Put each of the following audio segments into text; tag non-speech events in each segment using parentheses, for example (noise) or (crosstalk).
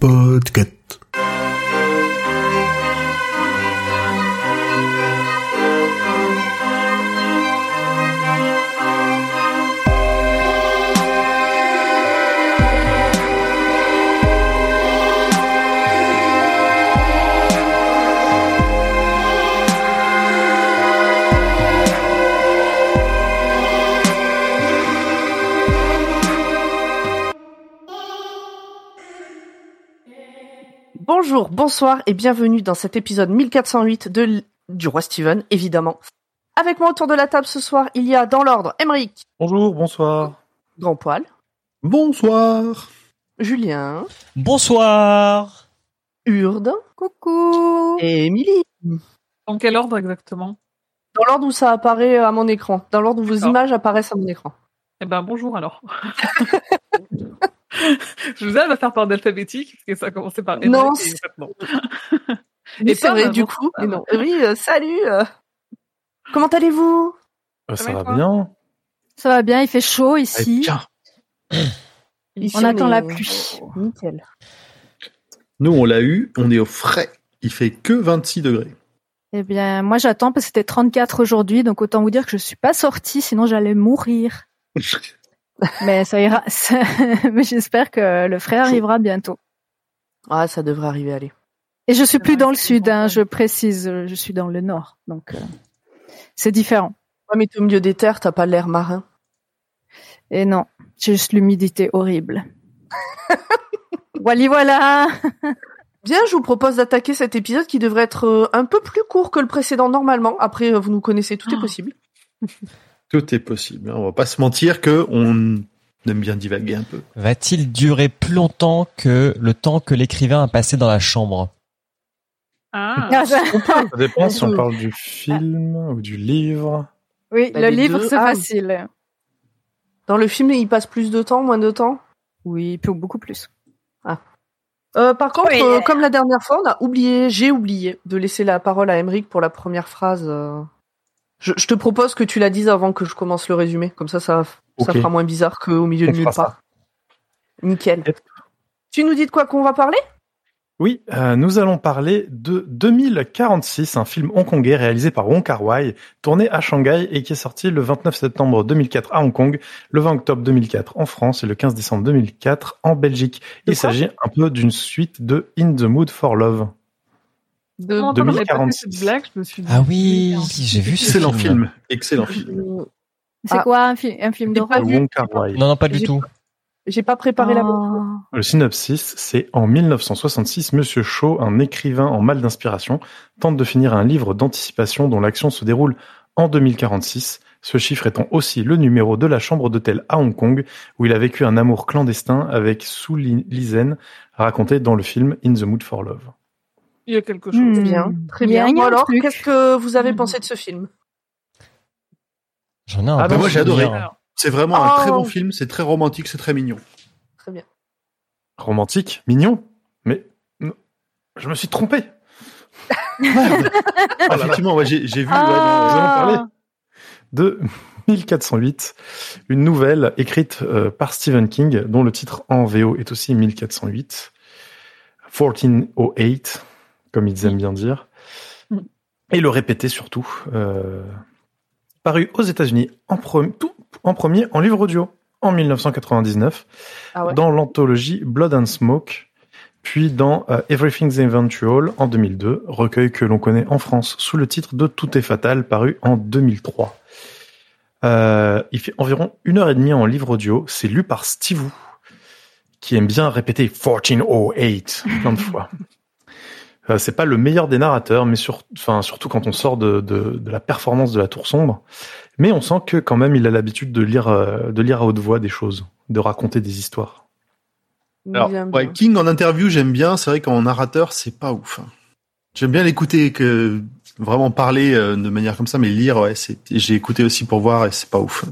Podcast. Bonjour, bonsoir et bienvenue dans cet épisode 1408 de l- du Roi Steven, évidemment. Avec moi autour de la table ce soir, il y a dans l'ordre Emeric, Bonjour, bonsoir. Grand Poil, Bonsoir. Julien, Bonsoir. Urde Coucou et Émilie. Dans quel ordre exactement? Dans l'ordre où ça apparaît à mon écran, dans l'ordre où vos images apparaissent à mon écran. Eh ben bonjour alors. (laughs) (laughs) Je vous ai à faire par ordre alphabétique, parce que ça a commencé par Non, et fait, non. (laughs) Mais Et c'est vrai, du coup. Mais non. Oui, euh, salut. euh. Comment allez-vous? Euh, Ça va bien Ça va bien, il fait chaud Eh, ici. Ici, On attend est- la pluie. Nickel. Nous, on l'a eu, on est au frais. Il fait que 26 degrés. Eh bien, moi j'attends parce que c'était 34 aujourd'hui, donc autant vous dire que je suis pas sortie, sinon j'allais mourir. (laughs) Mais ça ira. (laughs) Mais j'espère que le frère arrivera bientôt. Ah, ça devrait arriver, allez. Et je suis plus dans le sud, hein, je précise, je suis dans le nord, donc euh, c'est différent. Ouais, mais au milieu des terres, t'as pas l'air marin. Et non, j'ai juste l'humidité horrible. (laughs) voilà, voilà. (laughs) Bien, je vous propose d'attaquer cet épisode qui devrait être euh, un peu plus court que le précédent normalement. Après, euh, vous nous connaissez, tout est Oh. possible. Tout est possible. hein. On va pas se mentir que on aime bien divaguer un peu. Va-t-il durer plus longtemps que le temps que l'écrivain a passé dans la chambre? Ah, ça dépend si on on peut. parle du film ou du livre. oui, Bah, le livre deux. c'est Ah. facile. Dans le film, il passe plus de temps, moins de temps? Oui, beaucoup plus. Euh, par contre, Oui. euh, comme la dernière fois, on a oublié, j'ai oublié de laisser la parole à Emeric pour la première phrase. euh. Je, je te propose que tu la dises avant que je commence le résumé. Comme ça, ça, ça fera moins bizarre qu'au milieu On de nulle ça. part. Nickel. Tu nous dis de quoi qu'on va parler? Oui, euh, nous allons parler de 2046, un film hongkongais réalisé par Wong Kar Wai, tourné à Shanghai et qui est sorti le 29 septembre 2004 à Hong Kong, le 20 octobre 2004 en France et le 15 décembre 2004 en Belgique. Il s'agit un peu d'une suite de In the Mood for Love. De... Comment j'avais pas fait 2046. cette blague, je me suis dit. Ah oui, j'ai vu ce Excellent film. film. Excellent film. C'est Ah. quoi un, fi- un film d'horreur. Non, non, pas du tout. J'ai pas préparé la bonne. Oh. Le synopsis, c'est en 1966, Monsieur Shaw, un écrivain en mal d'inspiration, tente de finir un livre d'anticipation dont l'action se déroule en 2046, ce chiffre étant aussi le numéro de la chambre d'hôtel à Hong Kong, où il a vécu un amour clandestin avec Su Li- Lizen, raconté dans le film In the Mood for Love. Il y a quelque chose. Hmm. Très bien, très bien. Bon alors, truc. qu'est-ce que vous avez Hmm. pensé de ce film? J'en ai un Ah, bah, moi, j'ai adoré. C'est vraiment un Oh. très bon film. C'est très romantique, c'est très mignon. Très bien. Romantique, mignon, mais non, je me suis trompé. (laughs) Merde. Ah, effectivement, ouais, j'ai j'ai vu. Ah. ouais, Nous parler de 1408, une nouvelle écrite euh, par Stephen King, dont le titre en VO est aussi 1408, 1408, comme ils aiment bien dire, Mm. et le répéter surtout, euh, paru aux États-Unis en, pre- tout- en premier en livre audio en 1999, Ah ouais. dans l'anthologie Blood and Smoke, puis dans euh, Everything's Eventual en 2002, recueil que l'on connaît en France sous le titre de Tout est fatal, paru en 2003. Euh, il fait environ une heure et demie en livre audio. C'est lu par Steve Wu, qui aime bien répéter 1408 plein de fois. (laughs) Euh, c'est pas le meilleur des narrateurs, mais sur, enfin, surtout quand on sort de, de, de la performance de la Tour Sombre. Mais on sent que quand même il a l'habitude de lire, euh, de lire à haute voix des choses, de raconter des histoires. Alors, ouais. King en interview, j'aime bien. C'est vrai qu'en narrateur, c'est pas ouf. hein. J'aime bien l'écouter, que vraiment parler euh, de manière comme ça, mais lire, ouais. J'ai écouté aussi pour voir et c'est pas ouf.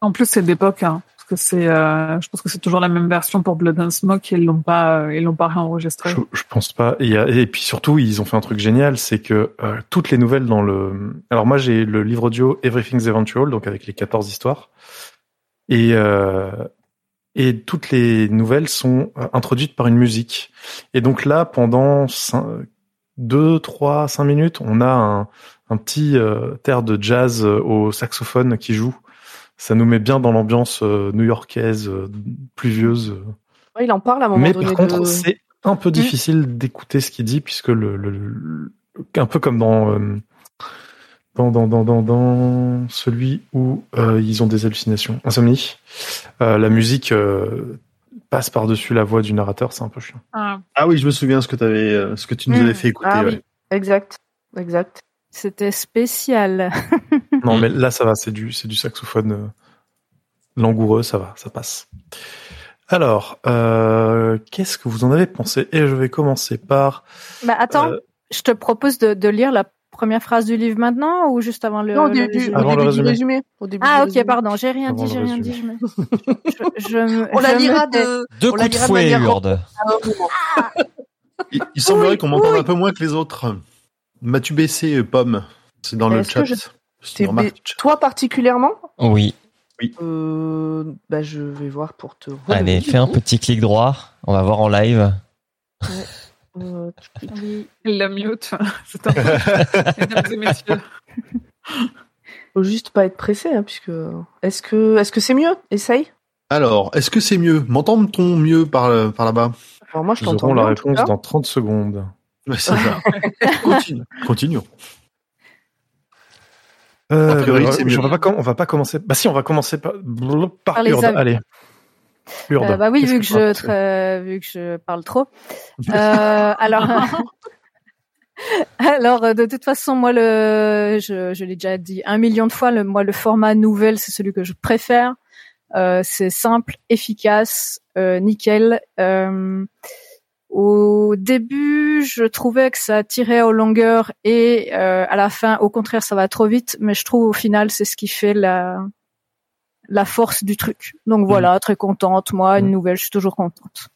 En plus, c'est d'époque, hein, que c'est, euh, je pense que c'est toujours la même version pour Blood and Smoke. Ils l'ont pas, euh, ils l'ont pas réenregistré. Je, je pense pas. Et, puis surtout, ils ont fait un truc génial, c'est que euh, toutes les nouvelles dans le. Alors moi, j'ai le livre audio Everything's Eventual, donc avec les 14 histoires. Et et toutes les nouvelles sont introduites par une musique. Et donc là, pendant 2, 3, 5 minutes, on a un, un petit terre de jazz au saxophone qui joue. Ça nous met bien dans l'ambiance euh, new-yorkaise, euh, pluvieuse. Ouais, il en parle à un moment Mais donné. par contre, de... c'est un peu difficile d'écouter ce qu'il dit puisque le, le, le- un peu comme dans euh, dans, dans, dans, dans, dans celui où euh, ils ont des hallucinations, Insomnie, euh, la musique euh, passe par-dessus la voix du narrateur, c'est un peu chiant. Ah, Ah oui, je me souviens ce que t'avais, ce que tu nous Mm. avais fait écouter. Ah ouais. oui, exact, exact. C'était spécial. (laughs) Non, Mm. mais là, ça va, c'est du, c'est du saxophone euh, langoureux, ça va, ça passe. Alors, euh, qu'est-ce que vous en avez pensé? Et je vais commencer par... Bah attends, euh, je te propose de, de lire la première phrase du livre maintenant ou juste avant le, non, au le résumé? Avant début le du résumé. résumé. Au début Ah du ok, résumé. pardon, j'ai rien Avant dit, j'ai rien résumé. dit. Je, me... (laughs) je, On la lira de. Deux coups de fouet, manière Urde. Il, il semblerait Oui, qu'on m'entende oui. un peu moins que les autres. M'as-tu baissé, Pomme? C'est dans le chat. Toi particulièrement? Oui. euh, Bah je vais voir pour te. relever, Allez, fais un petit clic droit. On va voir en live. Euh, Oui. il (laughs) la mute. (laughs) C'est un peu... (laughs) Mesdames et messieurs. Faut juste pas être pressé, hein, puisque. Est-ce que est-ce que c'est mieux? Essaye. Alors, est-ce que c'est mieux? M'entend-on mieux par, euh, par là-bas? Alors moi je Nous t'entends aurons la réponse dans 30 secondes. Ouais, c'est ça. Continue. Continuons. Euh, A priori, bah, c'est je- mieux. on, va pas, on va pas commencer... Bah si, on va commencer par, par, Par les Urde. Allez. Urde. Euh, bah oui, vu que, tu en je vu que je parle trop. Euh, alors, (laughs) alors euh, de toute façon, moi le, je, je l'ai déjà dit un million de fois, le, moi le format nouvelle, c'est celui que je préfère. Euh, c'est simple, efficace, euh, nickel. Euh, au début, je trouvais que ça tirait aux longueurs et euh, à la fin, au contraire, ça va trop vite. Mais je trouve au final, c'est ce qui fait la la force du truc. Donc voilà, très contente. Moi, une Mm. nouvelle, je suis toujours contente.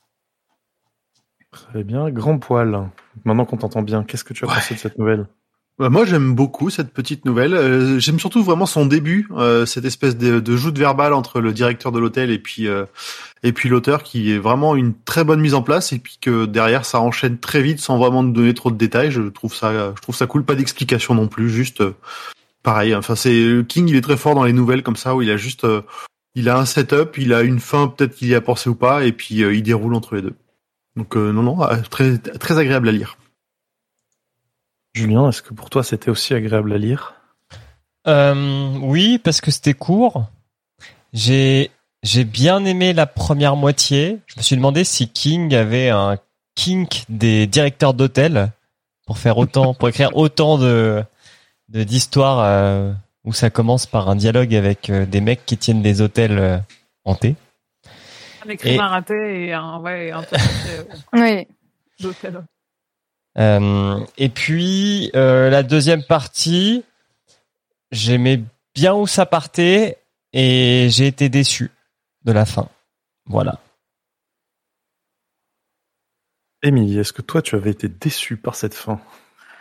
Très bien. Grand poil. Maintenant qu'on t'entend bien, qu'est-ce que tu as Ouais. pensé de cette nouvelle? Bah, moi, j'aime beaucoup cette petite nouvelle. Euh, j'aime surtout vraiment son début, euh, cette espèce de, de joute verbale entre le directeur de l'hôtel et puis euh, et puis l'auteur, qui est vraiment une très bonne mise en place, et puis que derrière ça enchaîne très vite sans vraiment donner trop de détails. Je trouve ça, je trouve ça cool. Pas d'explication non plus, juste pareil. Enfin, c'est King, il est très fort dans les nouvelles comme ça où il a juste, il a un setup, il a une fin peut-être qu'il y a pensé ou pas, et puis il déroule entre les deux. Donc non, non, euh, très très agréable à lire. Julien, est-ce que pour toi c'était aussi agréable à lire? Euh, oui, parce que c'était court. J'ai j'ai bien aimé la première moitié. Je me suis demandé si King avait un kink des directeurs d'hôtel pour faire autant, pour écrire (laughs) autant de de d'histoires euh, où ça commence par un dialogue avec euh, des mecs qui tiennent des hôtels euh, hantés. Un écrivain raté et un, ouais, un (laughs) et puis euh, la deuxième partie, j'aimais bien où ça partait et j'ai été déçu de la fin. Voilà. Émilie, est-ce que toi tu avais été déçu par cette fin?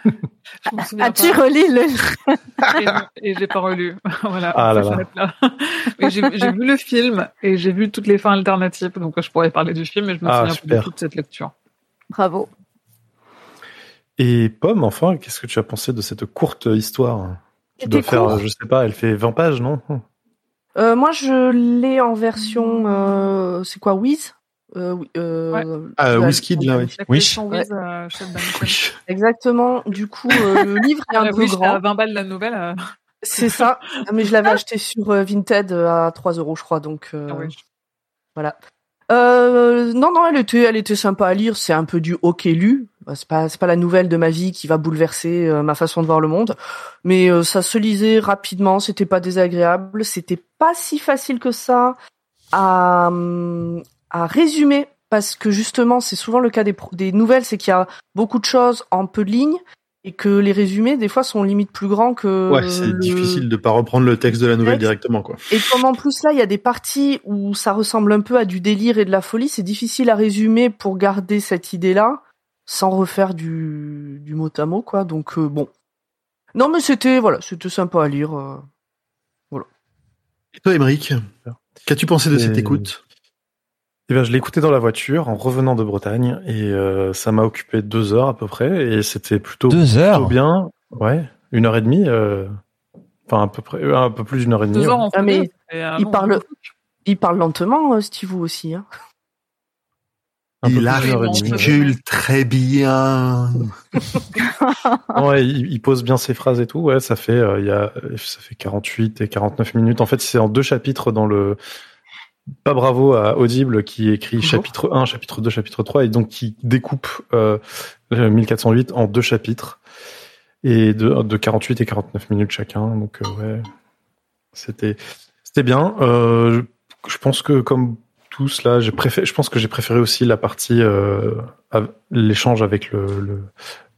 Je me souviens As-tu relis le et, et j'ai pas relu. (laughs) voilà. Ah là là. j'ai j'ai vu le film et j'ai vu toutes les fins alternatives, donc je pourrais parler du film, mais je me Ah, souviens super. plus de toute cette lecture. Bravo. Et Pomme, enfin, qu'est-ce que tu as pensé de cette courte histoire? Qui doit faire, court. je sais pas, elle fait 20 pages, non? Euh, moi, je l'ai en version. Euh, c'est quoi, Wiz? Euh, euh, Ah, la- Wizkid, là, oui. Wish. euh. (laughs) Exactement. Du coup, euh, le (laughs) livre est un La peu Wish, à grand. 20 balles la nouvelle. euh, C'est ça. (laughs) Mais je l'avais acheté sur Vinted à 3 euros, je crois. Donc euh, ah oui. voilà. Euh, non, non, elle était, elle était sympa à lire. C'est un peu du hockey lu. Bah, C'est pas, c'est pas la nouvelle de ma vie qui va bouleverser euh, ma façon de voir le monde. Mais euh, ça se lisait rapidement. C'était pas désagréable. C'était pas si facile que ça à, à résumer parce que justement, c'est souvent le cas des, des nouvelles, c'est qu'il y a beaucoup de choses en peu de lignes et que les résumés des fois sont limite plus grands que Ouais, c'est le- difficile de pas reprendre le texte de la nouvelle directement, quoi. et comme en plus là, il y a des parties où ça ressemble un peu à du délire et de la folie, c'est difficile à résumer pour garder cette idée-là sans refaire du, du mot à mot, quoi. Donc euh, bon. Non, mais c'était voilà, c'était sympa à lire. euh. Et toi, Émeric, qu'as-tu pensé de cette Et- écoute? Eh je l'ai écouté dans la voiture en revenant de Bretagne et euh, ça m'a occupé deux heures à peu près et c'était plutôt, Deux heures. plutôt bien. Ouais, une heure et demie. euh, Enfin, à peu près, euh, un peu plus d'une heure et demie. Deux ouais. heures en Ah, mais il parle, il parle lentement, Steve aussi. Hein. Un peu Il plus d'une heure et demie, ouais. articule très bien. (laughs) Ouais, il, il pose bien ses phrases et tout. Ouais, ça fait, euh, il y a, ça fait 48 et 49 minutes. En fait, c'est en deux chapitres dans le. Pas bravo à Audible qui écrit chapitre 1, chapitre 2, chapitre 3 et donc qui découpe euh, le 1408 en deux chapitres et de, de 48 et 49 minutes chacun. Donc euh, ouais, c'était c'était bien. Euh, je, je pense que comme tous là, j'ai préféré. Je pense que j'ai préféré aussi la partie euh, l'échange avec le, le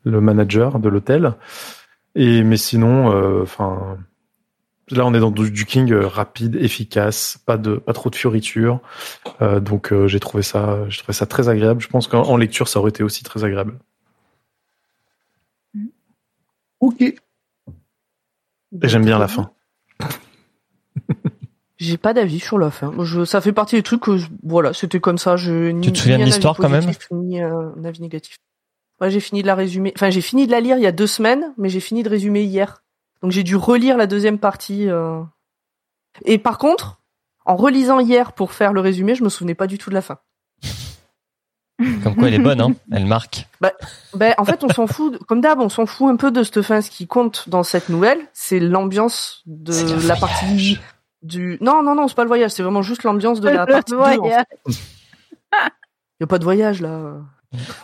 le manager de l'hôtel. Et mais sinon, euh, enfin, là on est dans du, du King euh, rapide, efficace, pas de pas trop de fioritures. Euh, donc euh, j'ai trouvé ça, j'ai trouvé ça très agréable. Je pense qu'en en lecture ça aurait été aussi très agréable. Ok. Et j'aime bien la fin. (laughs) J'ai pas d'avis sur la fin. Je, ça fait partie des trucs que, je- voilà, c'était comme ça. Je, ni- Tu te souviens de un l'histoire, quand même Ni un avis négatif. Ouais, j'ai fini de la résumer. Enfin, j'ai fini de la lire il y a deux semaines, mais j'ai fini de résumer hier. Donc j'ai dû relire la deuxième partie. euh. Et par contre, en relisant hier pour faire le résumé, je me souvenais pas du tout de la fin. (laughs) Comme quoi elle est bonne, hein. Elle marque. Ben, en fait, on s'en fout, comme d'hab, on s'en fout un peu de cette fin. Ce qui compte dans cette nouvelle, c'est l'ambiance de la voyage. partie du. Non, non, non, c'est pas le voyage, c'est vraiment juste l'ambiance de la Le partie 2. Il voyage. y a pas de voyage là.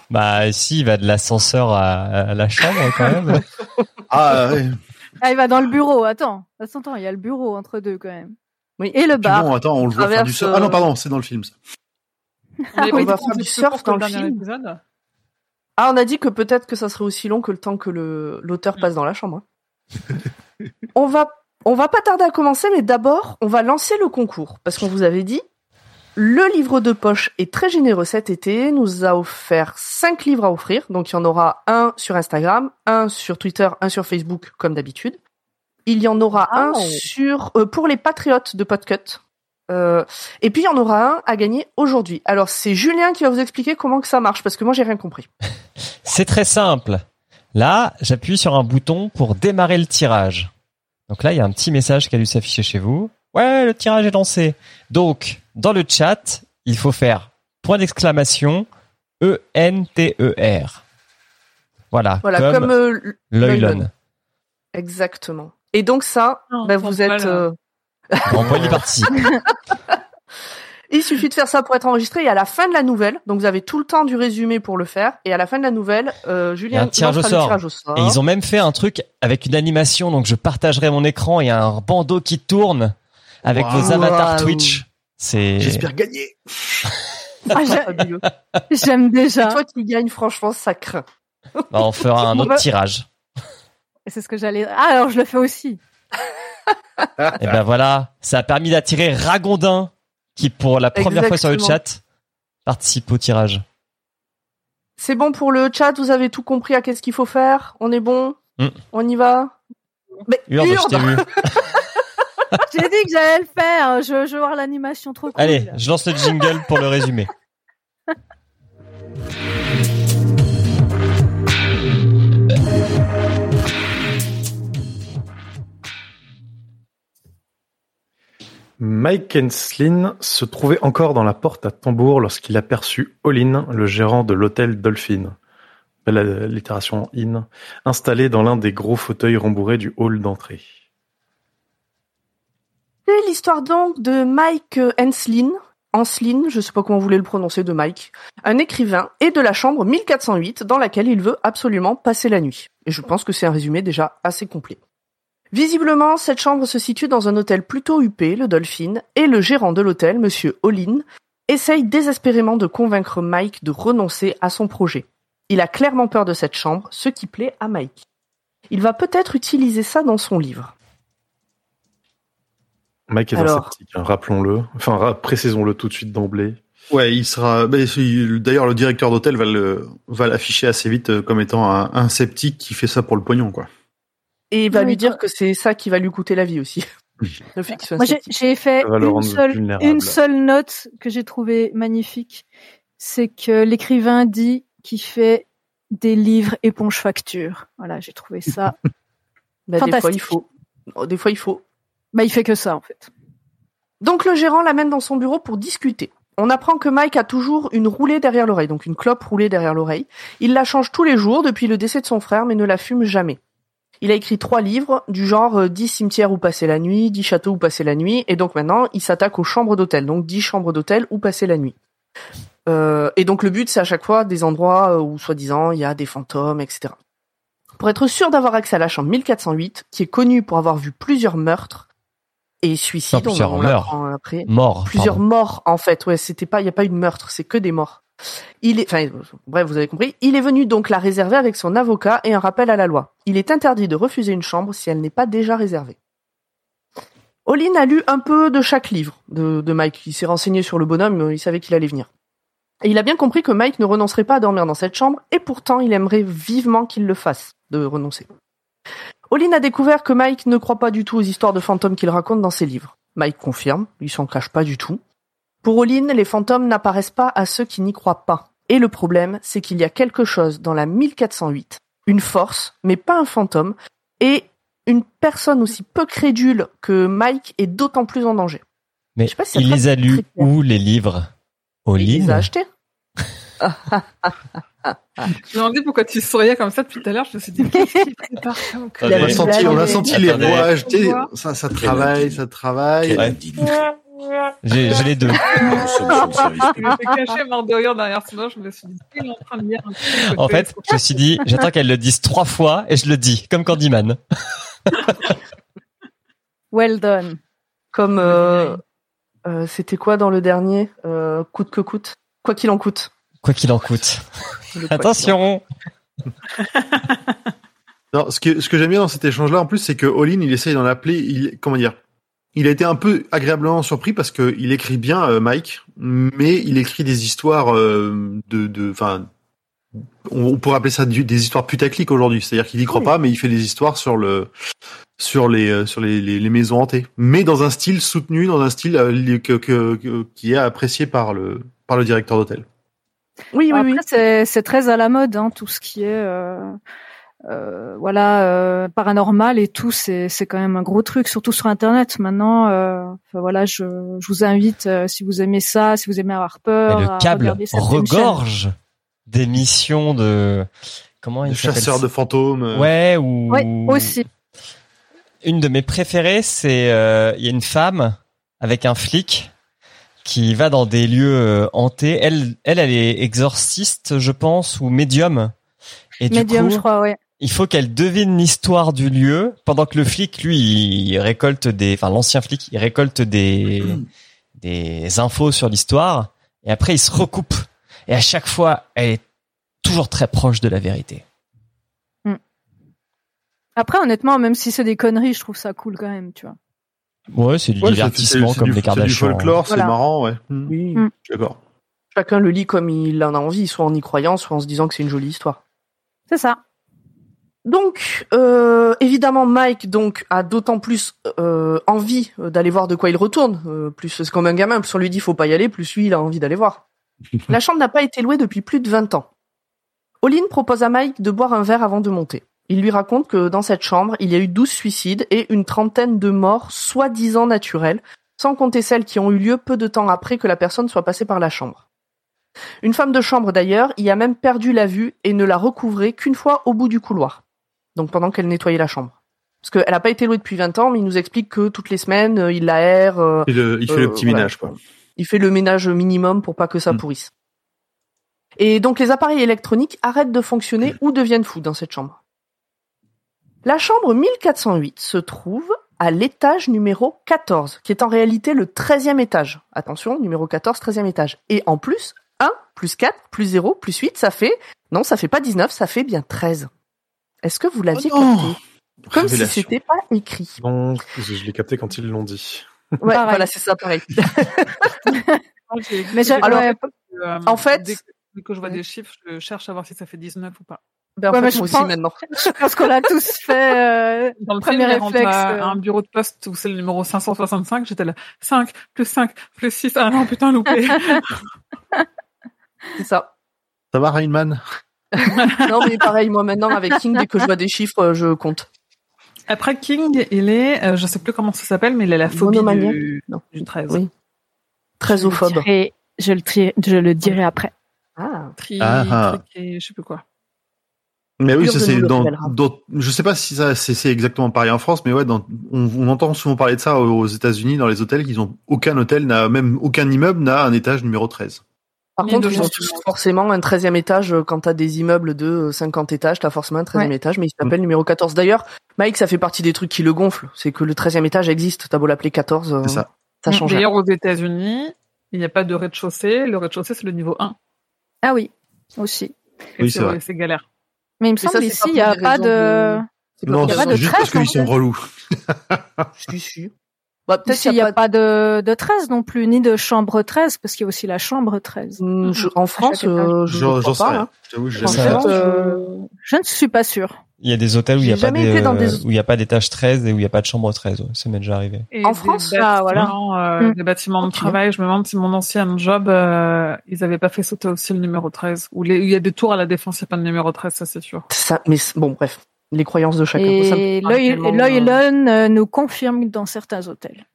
Bah si, il va de l'ascenseur à, à la chambre quand même. Ah, ouais. Ah, il va dans le bureau. Attends, attends, attends, il y a le bureau entre deux quand même. Oui. Et le bar. bon, attends, on le voit faire du surf. Ah non, euh, pardon, c'est dans le film. Ça. On avait on va faire du surf dans le film. épisode. Ah, on a dit que peut-être que ça serait aussi long que le temps que le l'auteur passe dans la chambre. hein. (laughs) on va on va pas tarder à commencer, mais d'abord on va lancer le concours parce qu'on vous avait dit le livre de poche est très généreux cet été. Nous a offert cinq livres à offrir, donc il y en aura un sur Instagram, un sur Twitter, un sur Facebook comme d'habitude. Il y en aura un sur euh, pour les patriotes de Podcut. Euh, et puis il y en aura un à gagner aujourd'hui. Alors c'est Julien qui va vous expliquer comment que ça marche parce que moi j'ai rien compris. (laughs) C'est très simple. Là, j'appuie sur un bouton pour démarrer le tirage. Donc là, il y a un petit message qui a dû s'afficher chez vous. Ouais, le tirage est lancé. Donc, dans le chat, il faut faire point d'exclamation E E-N-T-E-R. Voilà, Voilà, comme, comme, euh, l'Oylon. exactement. Et donc ça, Non, ben, je vous êtes. euh, En polypartie. il suffit de faire ça pour être enregistré. Et à la fin de la nouvelle, donc vous avez tout le temps du résumé pour le faire. Et à la fin de la nouvelle, euh, Il y a Julien un tirage au sort. tirage au sort. Et ils ont même fait un truc avec une animation, donc je partagerai mon écran, il y a un bandeau qui tourne avec Waouh. vos avatars. Twitch. C'est J'espère gagner. Ah. (laughs) J'aime déjà. Et toi qui gagne, franchement, ça craint. Bah, on fera un (laughs) autre tirage. C'est ce que j'allais. Ah, alors je le fais aussi. Et ben voilà, ça a permis d'attirer Ragondin qui pour la première fois sur le chat participe au tirage. C'est bon pour le chat. Vous avez tout compris à qu'est-ce qu'il faut faire. On est bon. Mm. On y va. Mais Urde, je t'ai vu. (laughs) (laughs) J'ai dit que j'allais le faire. Je, je veux voir l'animation trop cool. Allez, je lance le jingle pour le résumé. (laughs) Mike Henslin se trouvait encore dans la porte à tambour lorsqu'il aperçut Olin, le gérant de l'hôtel Dolphin. Belle allitération in, installé dans l'un des gros fauteuils rembourrés du hall d'entrée. C'est l'histoire donc de Mike euh, Henslin, Henslin, je sais pas comment vous voulez le prononcer, de Mike, un écrivain, et de la chambre 1408 dans laquelle il veut absolument passer la nuit. Et je pense que c'est un résumé déjà assez complet. Visiblement, cette chambre se situe dans un hôtel plutôt huppé, le Dolphin, et le gérant de l'hôtel, monsieur Olin, essaye désespérément de convaincre Mike de renoncer à son projet. Il a clairement peur de cette chambre, ce qui plaît à Mike. Il va peut-être utiliser ça dans son livre. Mike est Alors. un sceptique, hein, rappelons-le. Enfin, précisons-le tout de suite d'emblée. Ouais, il sera. D'ailleurs, le directeur d'hôtel va le va l'afficher assez vite euh, comme étant un, un sceptique qui fait ça pour le pognon, quoi. Et il va Oui, lui dire que c'est ça qui va lui coûter la vie aussi. (laughs) Le fait qu'il soit Moi, j'ai- sceptique. j'ai fait une seule, vulnérable. une seule note que j'ai trouvée magnifique. C'est que l'écrivain dit qu'il fait des livres éponge facture. Voilà, j'ai trouvé ça. (laughs) Bah, des fois, il fantastique. faut. Des fois, il faut. Bah, il fait que ça, en fait. Donc le gérant l'amène dans son bureau pour discuter. On apprend que Mike a toujours une roulée derrière l'oreille, donc une clope roulée derrière l'oreille. Il la change tous les jours depuis le décès de son frère, mais ne la fume jamais. Il a écrit trois livres, du genre euh, 10 cimetières où passer la nuit, 10 châteaux où passer la nuit, et donc maintenant il s'attaque aux chambres d'hôtel, donc 10 chambres d'hôtel où passer la nuit. Euh, et donc le but c'est à chaque fois des endroits euh, où soi-disant il y a des fantômes, etc. Pour être sûr d'avoir accès à la chambre 1408, qui est connue pour avoir vu plusieurs meurtres et suicides, Non, plusieurs on, après Mort. plusieurs pardon. morts en fait. Ouais, c'était pas, il y a pas eu de meurtre, c'est que des morts. Il est, enfin, bref, vous avez compris. Il est venu donc la réserver avec son avocat et un rappel à la loi. Il est interdit de refuser une chambre si elle n'est pas déjà réservée. Olin a lu un peu de chaque livre de, de Mike. Il s'est renseigné sur le bonhomme, il savait qu'il allait venir. Et il a bien compris que Mike ne renoncerait pas à dormir dans cette chambre, et pourtant il aimerait vivement qu'il le fasse, de renoncer. Olin a découvert que Mike ne croit pas du tout aux histoires de fantômes qu'il raconte dans ses livres. Mike confirme, il s'en cache pas du tout. Pour Olin, les fantômes n'apparaissent pas à ceux qui n'y croient pas. Et le problème, c'est qu'il y a quelque chose dans la 1408, une force, mais pas un fantôme, et une personne aussi peu crédule que Mike est d'autant plus en danger. Mais Je sais pas si c'est il les a lus où les livres? Au Il les a achetés. Je me demandais pourquoi tu souriais comme ça depuis tout à l'heure. Je me suis dit, qu'est-ce qu'il prépare comme. On a senti, on a senti les rouages, ça, ça travaille, ça travaille. J'ai j'ai les deux. Je me suis caché mort de rire derrière. Je me suis dit, il est en train de lire. En fait, je me suis dit, j'attends qu'elle le dise trois fois et je le dis, comme Candyman. (laughs) Well done. Comme euh, euh, c'était quoi dans le dernier euh, Coûte que coûte? Quoi qu'il en coûte. Quoi qu'il en coûte. Attention (laughs) Non, ce que, ce que j'aime bien dans cet échange-là, en plus, c'est que Olin, il essaye d'en appeler, il, comment dire, il a été un peu agréablement surpris parce que il écrit bien, euh, Mike, mais il écrit des histoires euh, de, de, enfin, on, on pourrait appeler ça du- des histoires putaclic aujourd'hui. C'est-à-dire qu'il y croit Oui. pas, mais il fait des histoires sur le, sur les, euh, sur les, les, les maisons hantées, mais dans un style soutenu, dans un style euh, que, que, que- qui est apprécié par le, par le directeur d'hôtel. Oui, oui, Après, oui. c'est très à la mode, hein, tout ce qui est euh, euh, voilà euh, paranormal et tout. C'est c'est quand même un gros truc, surtout sur Internet maintenant. euh, enfin, voilà, je, je vous invite euh, si vous aimez ça, si vous aimez avoir peur, à le câble regorge d'émissions de... Comment il Le s'appelle chasseur de fantômes. Ouais, ou... Ouais, aussi. Une de mes préférées, c'est euh, il y a une femme avec un flic qui va dans des lieux euh, hantés. Elle, elle, elle est exorciste, je pense, ou médium. Et Médium, du je crois, ouais. il faut qu'elle devine l'histoire du lieu, pendant que le flic, lui, il récolte des, enfin l'ancien flic, il récolte des des infos sur l'histoire, et après il se recoupe. Et à chaque fois, elle est toujours très proche de la vérité. Après, honnêtement, même si c'est des conneries, je trouve ça cool quand même, tu vois. Ouais, c'est du Ouais, divertissement comme du- les C'est du Kardashians. folklore, c'est Voilà. marrant, ouais. Hmm, Oui. Mm. je suis d'accord. Chacun le lit comme il en a envie, soit en y croyant, soit en se disant que c'est une jolie histoire. C'est ça. Donc, euh, évidemment, Mike donc a d'autant plus euh, envie d'aller voir de quoi il retourne. Euh, plus c'est comme un gamin, plus on lui dit faut pas y aller, plus lui il a envie d'aller voir. (laughs) La chambre n'a pas été louée depuis plus de 20 ans. Olin propose à Mike de boire un verre avant de monter. Il lui raconte que dans cette chambre, il y a eu 12 suicides et une trentaine de morts soi-disant naturelles, sans compter celles qui ont eu lieu peu de temps après que la personne soit passée par la chambre. Une femme de chambre d'ailleurs y a même perdu la vue et ne l'a recouvrée qu'une fois au bout du couloir. Donc pendant qu'elle nettoyait la chambre. Parce qu'elle n'a pas été louée depuis 20 ans, mais il nous explique que toutes les semaines, euh, il l'aère, euh, Il, le- il fait Euh, le petit voilà. ménage, quoi. il fait le ménage minimum pour pas que ça Mm. pourrisse. Et donc les appareils électroniques arrêtent de fonctionner ou deviennent fous dans cette chambre. La chambre 1408 se trouve à l'étage numéro 14, qui est en réalité le 13e étage. Attention, numéro 14, 13e étage. Et en plus, 1 plus 4 plus 0 plus 8, ça fait... Non, ça fait pas 19, ça fait bien 13. Est-ce que vous l'aviez Oh capté? Comme si Révélation. c'était pas écrit. Non, je je l'ai capté quand ils l'ont dit. Ouais, Pareil. voilà, c'est ça, pareil. (laughs) Mais j'ai- Alors, ouais, Euh, en fait- dès que, dès que je vois des chiffres, je cherche à voir si ça fait 19 ou pas. Ben, en Ouais, fait, je moi aussi pense- maintenant. (laughs) Je pense qu'on l'a tous fait. euh, Dans le Premier premier il rentre réflexe, euh. un bureau de poste où c'est le numéro 565, j'étais là. 5, plus 5, plus 6. Ah non, putain, loupé. (laughs) C'est ça. Ça va, Rainman (laughs) Non, mais pareil, moi maintenant, avec King, dès que je vois des chiffres, euh, je compte. Après King, il est, euh, je sais plus comment ça s'appelle, mais il a la phobie du, Non. du 13. Oui. Très ophobe. Et je le, tri- je le dirai après. Ah. Tri, Ah, ah. triqué, je sais plus quoi. Mais oui, ça c'est dans, révélera. dans- je sais pas si ça c'est exactement pareil en France, mais ouais, dans, on, on entend souvent parler de ça aux États-Unis dans les hôtels qu'ils ont aucun hôtel n'a même aucun immeuble n'a un étage numéro 13. Par contre, ils ont tous forcément un 13e étage. euh, Quand t'as des immeubles de euh, 50 étages, t'as forcément un 13e Ouais. étage, mais il s'appelle numéro 14. D'ailleurs, Mike, ça fait partie des trucs qui le gonflent. C'est que le 13e étage existe. T'as beau l'appeler 14, euh, C'est ça. ça change. rien. D'ailleurs, aux États-Unis, il n'y a pas de rez-de-chaussée. Le rez-de-chaussée, c'est le niveau 1. Ah oui, aussi. Et Oui, c'est c'est vrai. c'est galère. Mais il me ça, semble c'est ici, il n'y a (laughs) pas de... de- Non, c'est juste 13 parce qu'ils sont relous. Bah, peut-être Ici, il n'y a pas de, de 13 non plus, ni de chambre 13, parce qu'il y a aussi la chambre 13. Hmm, je- en France, euh, je J'en ne sais pas. rien. hein. Je En fait. euh, Je ne suis pas sûre. Il y a des hôtels où il y a J'ai pas jamais des, été dans des- où il y a pas d'étage 13 et où il y a pas de chambre 13. ouais. Ça m'est déjà arrivé. Et En France, ah, voilà. bâtiments, euh, Mm. Des bâtiments de travail. Je me demande si mon ancien job, euh, ils avaient pas fait sauter aussi le numéro 13. Ou les- il y a des tours à la défense, il n'y a pas de numéro 13, ça c'est sûr. ça, mais bon, bref, les croyances de chacun. Et tellement, l'œil euh, euh, nous confirme dans certains hôtels.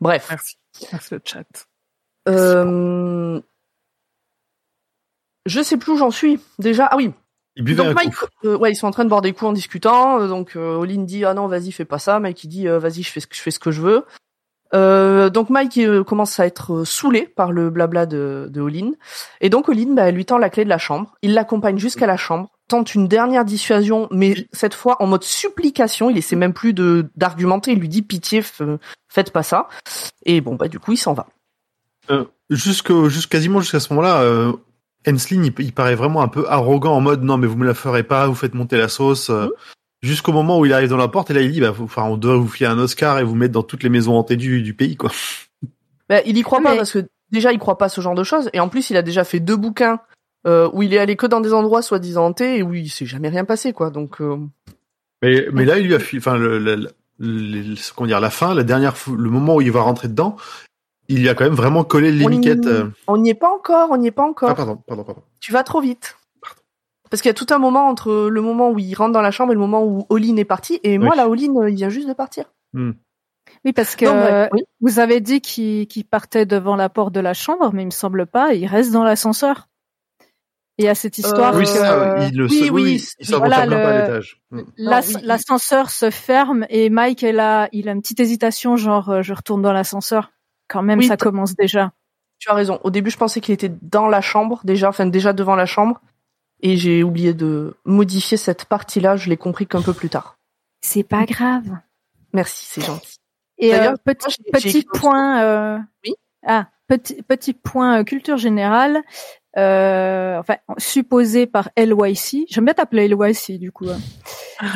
Bref. Merci. Merci le chat. Euh, je sais plus où j'en suis. Déjà, ah oui. Ils buvaient un Donc Mike, coup. euh, ouais, ils sont en train de boire des coups en discutant. euh, Donc euh, Olin dit ah non vas-y fais pas ça. Mike il dit euh, vas-y je fais ce que je fais ce que je veux. Euh, donc Mike euh, commence à être saoulé par le blabla de, de Olin. Et donc Olin bah, lui tend la clé de la chambre. Il l'accompagne jusqu'à la chambre, tente une dernière dissuasion, mais cette fois en mode supplication. Il essaie même plus de d'argumenter. Il lui dit pitié, faites pas ça. Et bon bah du coup il s'en va. Euh, jusqu'au, jusqu' quasiment jusqu'à ce moment-là, euh, Henslin, il, il paraît vraiment un peu arrogant en mode non mais vous me la ferez pas, vous faites monter la sauce. euh, Jusqu'au moment où il arrive dans la porte et là il dit bah, faut- enfin on doit vous filer un Oscar et vous mettre dans toutes les maisons hantées du, du pays quoi. (laughs) Bah, il y croit pas parce que déjà il croit pas à ce genre de choses et en plus il a déjà fait deux bouquins euh, où il est allé que dans des endroits soi-disant hantés et où il s'est jamais rien passé quoi. Donc euh, Mais, mais là il lui a fui, enfin le, le, le- le- ce qu'on dire la fin, la dernière le moment où il va rentrer dedans, il lui a quand même vraiment collé on l'étiquette. y- euh, on n'y est pas encore, on n'y est pas encore. Ah pardon, pardon, pardon. Tu vas trop vite. Parce qu'il y a tout un moment entre le moment où il rentre dans la chambre et le moment où Olin est parti et moi là Olin euh, il vient juste de partir. Oui, parce que Donc, bref, oui. vous avez dit qu'il partait devant la porte de la chambre, mais il me semble pas, il reste dans l'ascenseur. Il y a cette histoire Euh, oui, ça, il le oui, oui, oui, oui, c'est- il s'en voilà, pas à le- l'étage. Mm. oui, l'ascenseur se ferme et Mike est là, il a une petite hésitation, genre je retourne dans l'ascenseur. Quand même, Oui, ça commence déjà. Tu as raison. Au début je pensais qu'il était dans la chambre déjà, enfin déjà devant la chambre et j'ai oublié de modifier cette partie là. Je l'ai compris qu'un peu plus tard. C'est pas grave. Merci, c'est gentil. Et D'ailleurs, euh, petit, moi, point. euh, Oui. Ah, petit petit point euh, culture générale. Euh, enfin, supposé par LYC. J'aime bien t'appeler LYC du coup. hein. (laughs)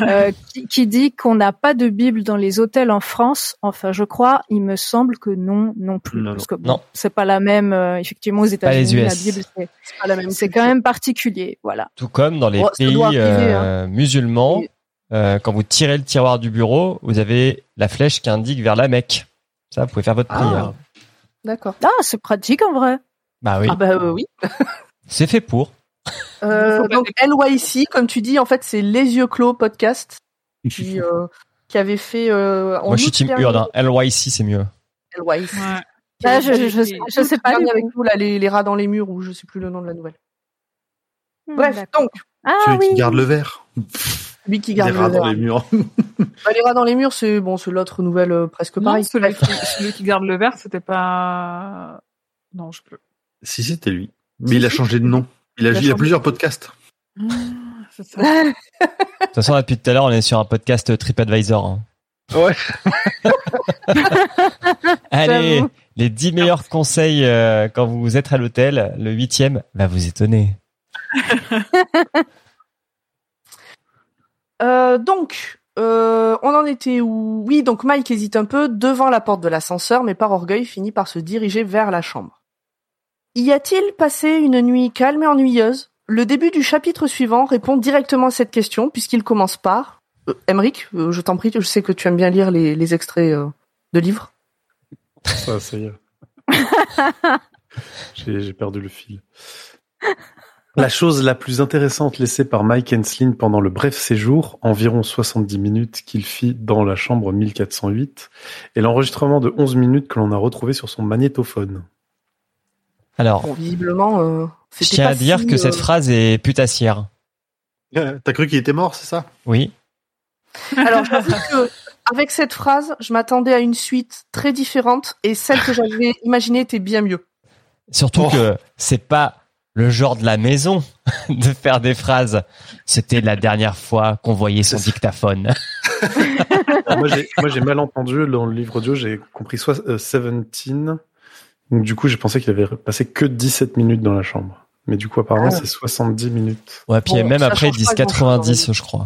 Euh, qui, qui dit qu'on n'a pas de Bible dans les hôtels en France. Enfin, je crois. Il me semble que non, non plus, Non, parce que bon, Non. c'est pas la même. euh, effectivement, aux États-Unis, la. Bible, c'est- pas la même. c'est quand même particulier. Voilà. Tout comme dans les pays arriver, euh, musulmans, Et- euh, quand vous tirez le tiroir du bureau, vous avez la flèche qui indique vers la Mecque. Ça, vous pouvez faire votre Ah. prière. D'accord. Ah, c'est pratique en vrai. Bah oui, Ah bah euh, oui. c'est fait pour. Euh, donc LYC, comme tu dis, en fait, c'est Les Yeux Clos podcast (laughs) qui euh, qui avait fait. Euh, en Moi, je suis team. Hein. LYC, c'est mieux. LYC. Ouais. Ah, je, je, je, sais pas. avec nous là, les, les rats dans les murs ou je sais plus le nom de la nouvelle. Hmm, Bref, donc Ah Celui oui. qui garde le verre. lui qui Les garde rats le dans verre. les murs. (laughs) Bah, les rats dans les murs, c'est bon, c'est l'autre nouvelle euh, presque Non, pareil. celui Bref. qui, celui qui garde le verre, c'était pas. Non, je plus. Si c'était lui. Mais Si, il a changé de nom. Il a, Il a il a plusieurs podcasts. Ah, c'est ça. (laughs) De toute façon, depuis tout à l'heure, on est sur un podcast TripAdvisor. hein. Ouais. (laughs) Allez, les 10 meilleurs conseils euh, quand vous êtes à l'hôtel. Le huitième va vous étonner. (laughs) Euh, donc, euh, on en était où? Oui, donc Mike hésite un peu devant la porte de l'ascenseur, mais par orgueil finit par se diriger vers la chambre. Y a-t-il passé une nuit calme et ennuyeuse? Le début du chapitre suivant répond directement à cette question puisqu'il commence par euh, Emric, euh, je t'en prie, je sais que tu aimes bien lire les, les extraits euh, de livres. Ça, ça y est. (laughs) J'ai j'ai perdu le fil. La chose la plus intéressante laissée par Mike Henslin pendant le bref séjour, environ 70 minutes qu'il fit dans la chambre 1408, est l'enregistrement de 11 minutes que l'on a retrouvé sur son magnétophone. Alors, Bon, visiblement, euh, je tiens pas à dire si, que cette euh, phrase est putassière. Euh, (laughs) T'as cru qu'il était mort, c'est ça? Oui. Alors, j'avoue (laughs) que avec cette phrase, je m'attendais à une suite très différente et celle que j'avais (laughs) imaginée était bien mieux. Surtout Oh. que c'est pas le genre de la maison de faire des phrases. C'était la dernière fois qu'on voyait son dictaphone. Alors, moi, j'ai, moi, j'ai mal entendu dans le livre audio, j'ai compris soit euh, 17. Donc, du coup, j'ai pensé qu'il avait passé que 17 minutes dans la chambre. Mais du coup, apparemment, Ah. c'est 70 minutes. Ouais, puis Bon, même après, ils disent pas grand-chose, 90, je crois.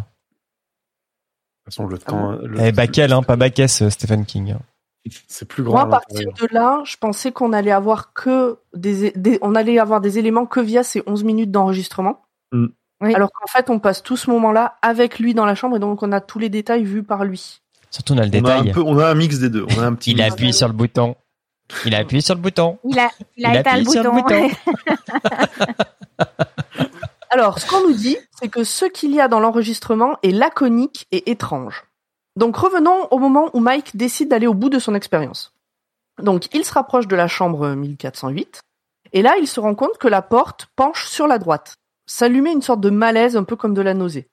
De toute façon, le Ah temps. le- Eh, Backel, hein, pas Bacchès, euh, Stephen King. C'est plus grand. Moi, à partir de là, je pensais qu'on allait avoir que des, des- on allait avoir des éléments que via ces 11 minutes d'enregistrement. Mm. Oui. Alors qu'en fait, on passe tout ce moment-là avec lui dans la chambre et donc on a tous les détails vus par lui. Surtout, on a le on a, un détail. peu, on a un mix des deux. On a un (laughs) petit Il a mix. appuyé sur le bouton. Il a appuyé sur le bouton. Il a, il a Il a éteint le appuyé sur le bouton. bouton. (laughs) Alors, ce qu'on nous dit, c'est que ce qu'il y a dans l'enregistrement est laconique et étrange. Donc revenons au moment où Mike décide d'aller au bout de son expérience. Donc il se rapproche de la chambre 1408, et là il se rend compte que la porte penche sur la droite. Ça lui met une sorte de malaise, un peu comme de la nausée.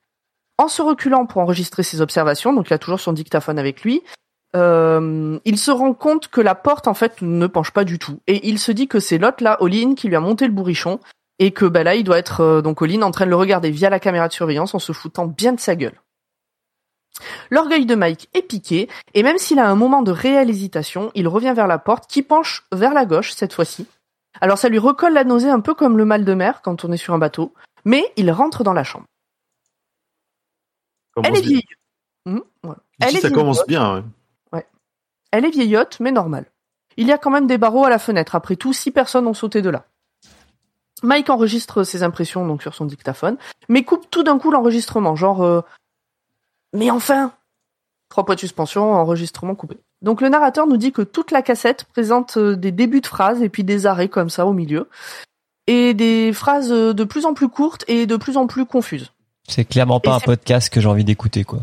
En se reculant pour enregistrer ses observations, donc il a toujours son dictaphone avec lui, euh, il se rend compte que la porte en fait ne penche pas du tout. Et il se dit que c'est l'autre là, Olin, qui lui a monté le bourrichon, et que bah là il doit être euh, donc Olin en train de le regarder via la caméra de surveillance en se foutant bien de sa gueule. L'orgueil de Mike est piqué, et même s'il a un moment de réelle hésitation, il revient vers la porte qui penche vers la gauche cette fois-ci. Alors ça lui recolle la nausée un peu comme le mal de mer quand on est sur un bateau, mais il rentre dans la chambre. Elle est vieille. Voilà. Elle Ici, est ça commence bien. ouais. Elle est vieillotte, mais normale. Il y a quand même des barreaux à la fenêtre. Après tout, six personnes ont sauté de là. Mike enregistre ses impressions donc sur son dictaphone, mais coupe tout d'un coup l'enregistrement, genre euh, mais enfin trois points de suspension, enregistrement coupé. Donc le narrateur nous dit que toute la cassette présente euh, des débuts de phrases et puis des arrêts comme ça au milieu et des phrases euh, de plus en plus courtes et de plus en plus confuses. C'est clairement pas Et un podcast que j'ai envie d'écouter, quoi.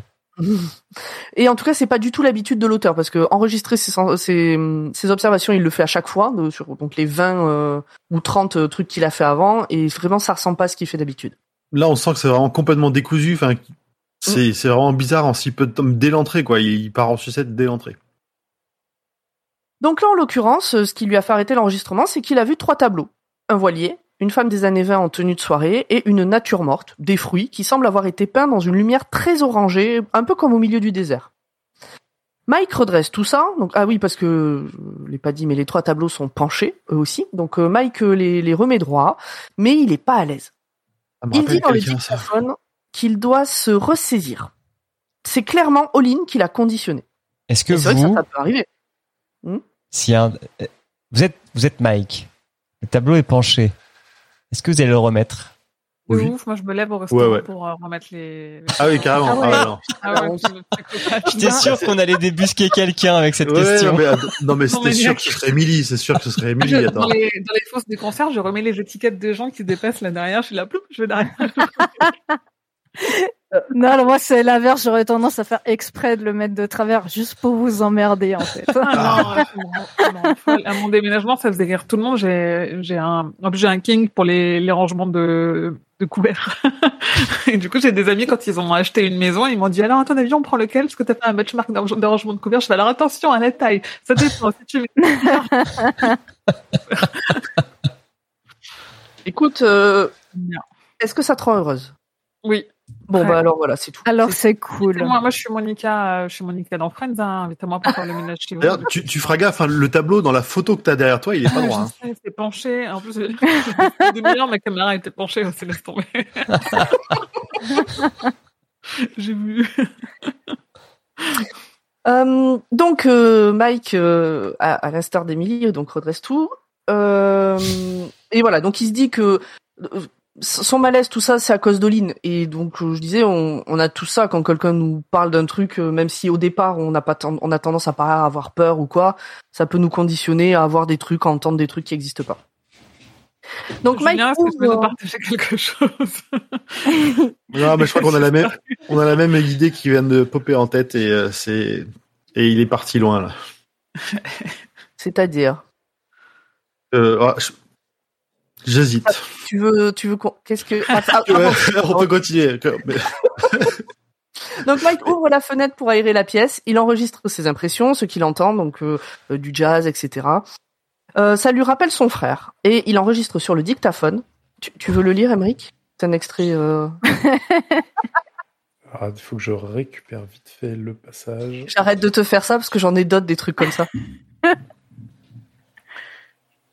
Et en tout cas, c'est pas du tout l'habitude de l'auteur parce que enregistrer ses, sen- ses, ses observations, il le fait à chaque fois, de- sur donc les 20 euh, ou 30 euh, trucs qu'il a fait avant, et vraiment, ça ressemble pas à ce qu'il fait d'habitude. Là, on sent que c'est vraiment complètement décousu. Enfin, c'est c'est vraiment bizarre en si peu de temps dès l'entrée, quoi. Il, il part en sucette dès l'entrée. Donc là, en l'occurrence, ce qui lui a fait arrêter l'enregistrement, c'est qu'il a vu trois tableaux. Un voilier, une femme des années 20 en tenue de soirée, et une nature morte, des fruits, qui semblent avoir été peints dans une lumière très orangée, un peu comme au milieu du désert. Mike redresse tout ça. Donc ah oui parce que je l'ai pas dit mais les trois tableaux sont penchés eux aussi. Donc euh, Mike les, les remet droit, mais il est pas à l'aise. Il dit dans le dictaphone qu'il doit se ressaisir. C'est clairement Olin qui l'a conditionné. Est-ce que Et C'est vrai que ça, vous, ça peut arriver. si un, euh, vous êtes, vous êtes Mike, le tableau est penché. Est-ce que vous allez le remettre De Oui. ouf, moi je me lève au restaurant Ouais, ouais. pour euh, remettre les. Ah oui, carrément. Ah ouais. Ah ouais. Ah. J'étais sûr qu'on allait débusquer quelqu'un avec cette Ouais, question. non, mais, non, c'était sûr que ce serait Emily. C'est sûr que ce serait Attends. dans, les, dans les fausses des concerts, je remets les étiquettes des gens qui se dépassent là derrière. Je suis là, ploup, je vais derrière. (laughs) Non, non, moi c'est l'inverse. J'aurais tendance à faire exprès de le mettre de travers juste pour vous emmerder en fait. Ah non, non, non, à mon déménagement, ça faisait rire tout le monde. J'ai, j'ai un, en plus j'ai un king pour les, les rangements de, de couverts. (laughs) Et du coup, j'ai des amis quand ils ont acheté une maison, ils m'ont dit alors à ton avis, on prend lequel? Parce que t'as fait un benchmark de de rangement de couverts. Je fais alors attention à la taille. Ça dépend. si tu mets (laughs) Écoute, euh, est-ce que ça te rend heureuse? Oui. Bon Ouais. bah alors voilà, c'est tout. Alors c'est cool. Moi, moi, je suis Monica, euh, je suis Monica dans Friends. Hein. Invite-moi pour faire le ménage chez vous. D'ailleurs, tu, tu feras gaffe. hein, le tableau dans la photo que t'as derrière toi, il est pas Ouais, droit. hein. sais, c'est penché. En plus, (laughs) demi-heure, ma caméra était penchée. C'est laisse tomber. (laughs) J'ai vu. (laughs) Euh, donc euh, Mike, euh, à, à l'instar d'Emily, donc redresse tout. Euh, et voilà, donc il se dit que euh, son malaise, tout ça, c'est à cause d'Oline. Et donc, euh, je disais, on, on a tout ça quand quelqu'un nous parle d'un truc, euh, même si au départ on n'a pas, on a tendance à pas avoir peur ou quoi, ça peut nous conditionner à avoir des trucs, à entendre des trucs qui n'existent pas. Donc, Mike est-ce que veux ouvre- nous partager quelque chose? (laughs) Non, mais je crois qu'on a la même, on a la même idée qui vient de popper en tête et euh, c'est, et il est parti loin là. (laughs) c'est-à-dire, Euh, ah, je- J'hésite. tu veux, tu veux qu'on, qu'est-ce que, (laughs) ah, ah, Ouais, ah, (laughs) on peut continuer. Mais- (laughs) Donc Mike ouvre la fenêtre pour aérer la pièce, il enregistre ses impressions, ce qu'il entend, donc euh, euh, du jazz, etc. Euh, ça lui rappelle son frère, et il enregistre sur le dictaphone. Tu, tu veux le lire, Emeric C'est un extrait... euh, Ah, il faut que je récupère vite fait le passage. J'arrête de te faire ça, parce que j'en ai d'autres, des trucs comme ça.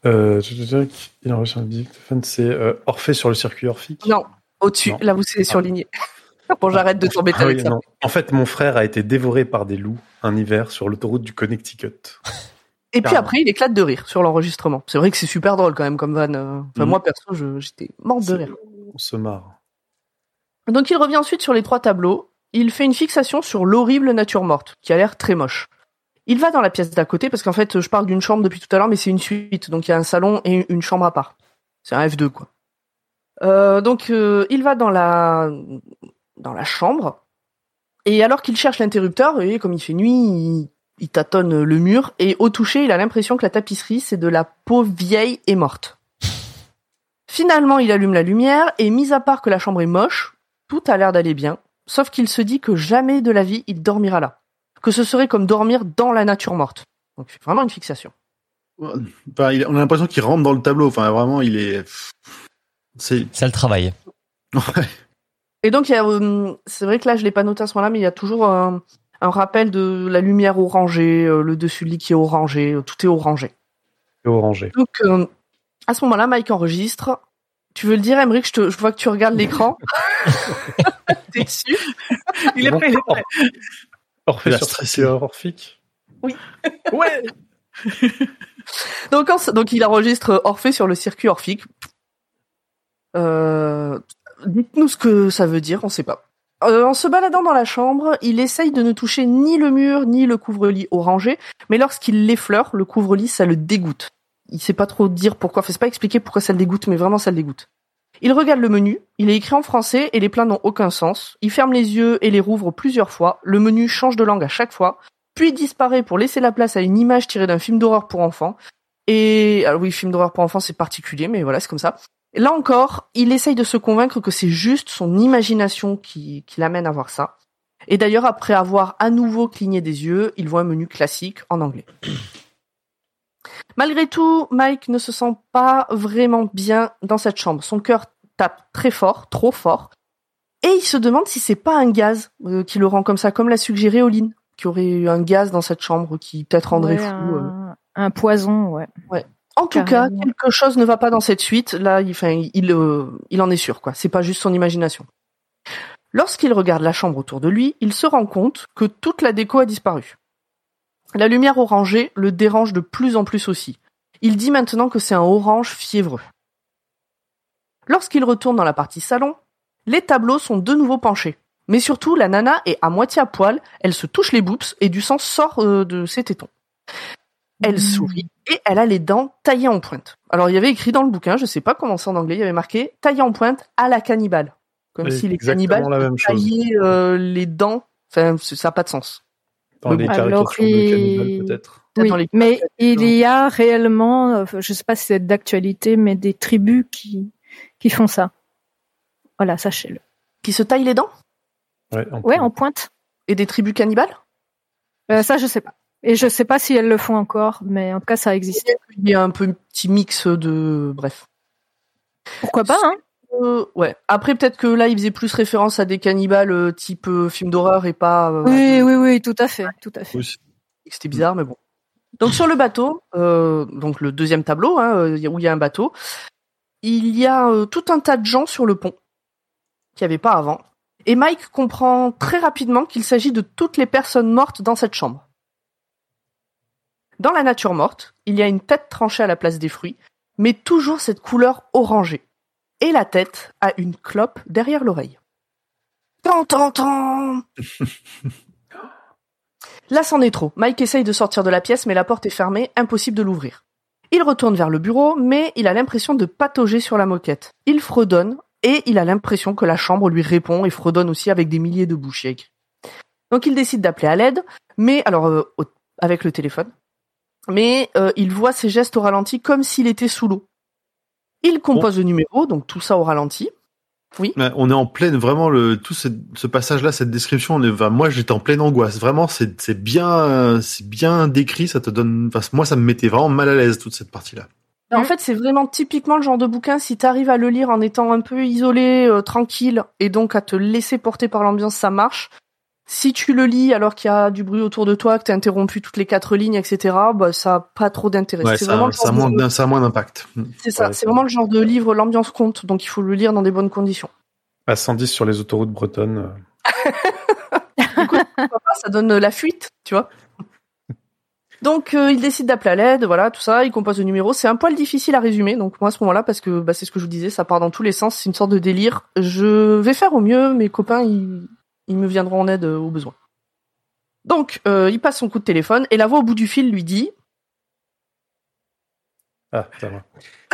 Euh, je te dirais qu'il enregistre un dictaphone, c'est euh, Orphée sur le circuit orphique. Non, au-dessus, là vous c'est surligné. (laughs) bon, j'arrête de t'embêter Ah avec oui, ça. non. En fait, mon frère a été dévoré par des loups un hiver sur l'autoroute du Connecticut. Et puis après, il éclate de rire sur l'enregistrement. C'est vrai que c'est super drôle quand même comme van. Enfin, Mhm. moi, perso, j'étais morte de rire. On se marre. Donc il revient ensuite sur les trois tableaux. Il fait une fixation sur l'horrible nature morte, qui a l'air très moche. Il va dans la pièce d'à côté, parce qu'en fait, je parle d'une chambre depuis tout à l'heure, mais c'est une suite. Donc il y a un salon et une chambre à part. C'est un F2, quoi. Euh, donc euh, il va dans la dans la chambre. Et alors qu'il cherche l'interrupteur, et comme il fait nuit, il, il tâtonne le mur. Et au toucher, il a l'impression que la tapisserie, c'est de la peau vieille et morte. Finalement, il allume la lumière, et mis à part que la chambre est moche, tout a l'air d'aller bien, sauf qu'il se dit que jamais de la vie il dormira là. Que ce serait comme dormir dans la nature morte. Donc c'est vraiment une fixation. Enfin, on a l'impression qu'il rentre dans le tableau. Enfin, vraiment, il est. C'est. Ça le travail. Ouais. Et donc euh, c'est vrai que là je l'ai pas noté à ce moment-là, mais il y a toujours un, un rappel de la lumière orangée, euh, le dessus de lit qui est orangé, tout est orangé. Et orangé. Donc euh, à ce moment-là, Mike enregistre. Tu veux le dire, Emmerich je, te- je vois que tu regardes l'écran. (laughs) (laughs) T'es dessus Il est Bon, prêt, il est prêt. Orphée sur circuit orphique. (laughs) Ouais. (laughs) donc, en- donc il enregistre Orphée sur le circuit orphique. Euh, Dites-nous ce que ça veut dire, on sait pas. Euh, en se baladant dans la chambre, il essaye de ne toucher ni le mur ni le couvre-lit orangé, mais lorsqu'il l'effleure, le couvre-lit, ça le dégoûte. Il sait pas trop dire pourquoi, enfin, c'est pas expliquer pourquoi ça le dégoûte, mais vraiment ça le dégoûte. Il regarde le menu, il est écrit en français et les plats n'ont aucun sens. Il ferme les yeux et les rouvre plusieurs fois. Le menu change de langue à chaque fois puis disparaît pour laisser la place à une image tirée d'un film d'horreur pour enfants. Et oui, film d'horreur pour enfants, c'est particulier, mais voilà, c'est comme ça. Là encore, il essaye de se convaincre que c'est juste son imagination qui, qui l'amène à voir ça. Et d'ailleurs, après avoir à nouveau cligné des yeux, il voit un menu classique en anglais. Malgré tout, Mike ne se sent pas vraiment bien dans cette chambre. Son cœur tape très fort, trop fort. Et il se demande si c'est pas un gaz euh, qui le rend comme ça, comme l'a suggéré Oline qu'il y aurait eu un gaz dans cette chambre qui peut-être rendrait Ouais, fou. euh. un, poison, ouais. En tout cas, quelque chose ne va pas dans cette suite. Là, il, enfin, il, euh, il en est sûr, quoi. C'est pas juste son imagination. Lorsqu'il regarde la chambre autour de lui, il se rend compte que toute la déco a disparu. La lumière orangée le dérange de plus en plus aussi. Il dit maintenant que c'est un orange fiévreux. Lorsqu'il retourne dans la partie salon, les tableaux sont de nouveau penchés. Mais surtout, la nana est à moitié à poil, elle se touche les boobs et du sang sort euh, de ses tétons. Elle sourit et elle a les dents taillées en pointe. Alors il y avait écrit dans le bouquin, je sais pas comment c'est en anglais, il y avait marqué taillées en pointe à la cannibale. Comme si les cannibales taillaient euh, les dents. Enfin, ça n'a pas de sens. Dans les Alors, il- peut-être. Oui, dans les- mais il y a réellement, euh, je sais pas si c'est d'actualité, mais des tribus qui qui font ça. Voilà, sachez-le. Qui se taillent les dents Ouais, en Ouais, plus. en pointe. Et des tribus cannibales Euh, ça, je sais pas. Et je sais pas si elles le font encore, mais en tout cas, ça existe. Il y a un peu un petit mix de... Bref. Pourquoi pas, hein Euh, ouais. Après, peut-être que là, il faisait plus référence à des cannibales euh, type euh, film d'horreur et pas... euh, Oui, oui, oui, tout à fait, tout à fait. Oui, C'était bizarre, mais bon. Donc sur le bateau, euh, donc le deuxième tableau, hein, où il y a un bateau, il y a euh, tout un tas de gens sur le pont qu'il n'y avait pas avant. Et Mike comprend très rapidement qu'il s'agit de toutes les personnes mortes dans cette chambre. Dans la nature morte, il y a une tête tranchée à la place des fruits, mais toujours cette couleur orangée. Et la tête a une clope derrière l'oreille. Tant, tant, tant (gasps) Là, c'en est trop. Mike essaye de sortir de la pièce, mais la porte est fermée, impossible de l'ouvrir. Il retourne vers le bureau, mais il a l'impression de patauger sur la moquette. Il fredonne, et il a l'impression que la chambre lui répond et fredonne aussi avec des milliers de bouches Donc il décide d'appeler à l'aide, mais alors euh, avec le téléphone. Mais euh, il voit ses gestes au ralenti comme s'il était sous l'eau. Il compose le numéro, donc tout ça au ralenti. Ouais, on est en pleine, vraiment, le, tout ce, ce passage-là, cette description, on est, enfin, moi, j'étais en pleine angoisse. Vraiment, c'est, c'est bien, c'est bien décrit, ça te donne, enfin, moi, ça me mettait vraiment mal à l'aise, toute cette partie-là. En fait, c'est vraiment typiquement le genre de bouquin, si t'arrives à le lire en étant un peu isolé, euh, tranquille, et donc à te laisser porter par l'ambiance, ça marche. Si tu le lis alors qu'il y a du bruit autour de toi, que t'es interrompu toutes les quatre lignes, etc., bah, ça a pas trop d'intérêt. Ouais, c'est ça, ça, a genre moins, de- d'un- ça a moins d'impact. C'est ça, c'est vraiment le genre de livre, l'ambiance compte, donc il faut le lire dans des bonnes conditions. À 110 sur les autoroutes bretonnes. euh, (laughs) ça donne la fuite, tu vois. Donc euh, il décide d'appeler à l'aide, voilà, tout ça, il compose le numéro. C'est un poil difficile à résumer, donc moi à ce moment-là, parce que bah, c'est ce que je vous disais, ça part dans tous les sens, c'est une sorte de délire. Je vais faire au mieux, mes copains, ils, ils me viendront en aide euh, au besoin. Donc euh, il passe son coup de téléphone et la voix au bout du fil lui dit Ah, ça va.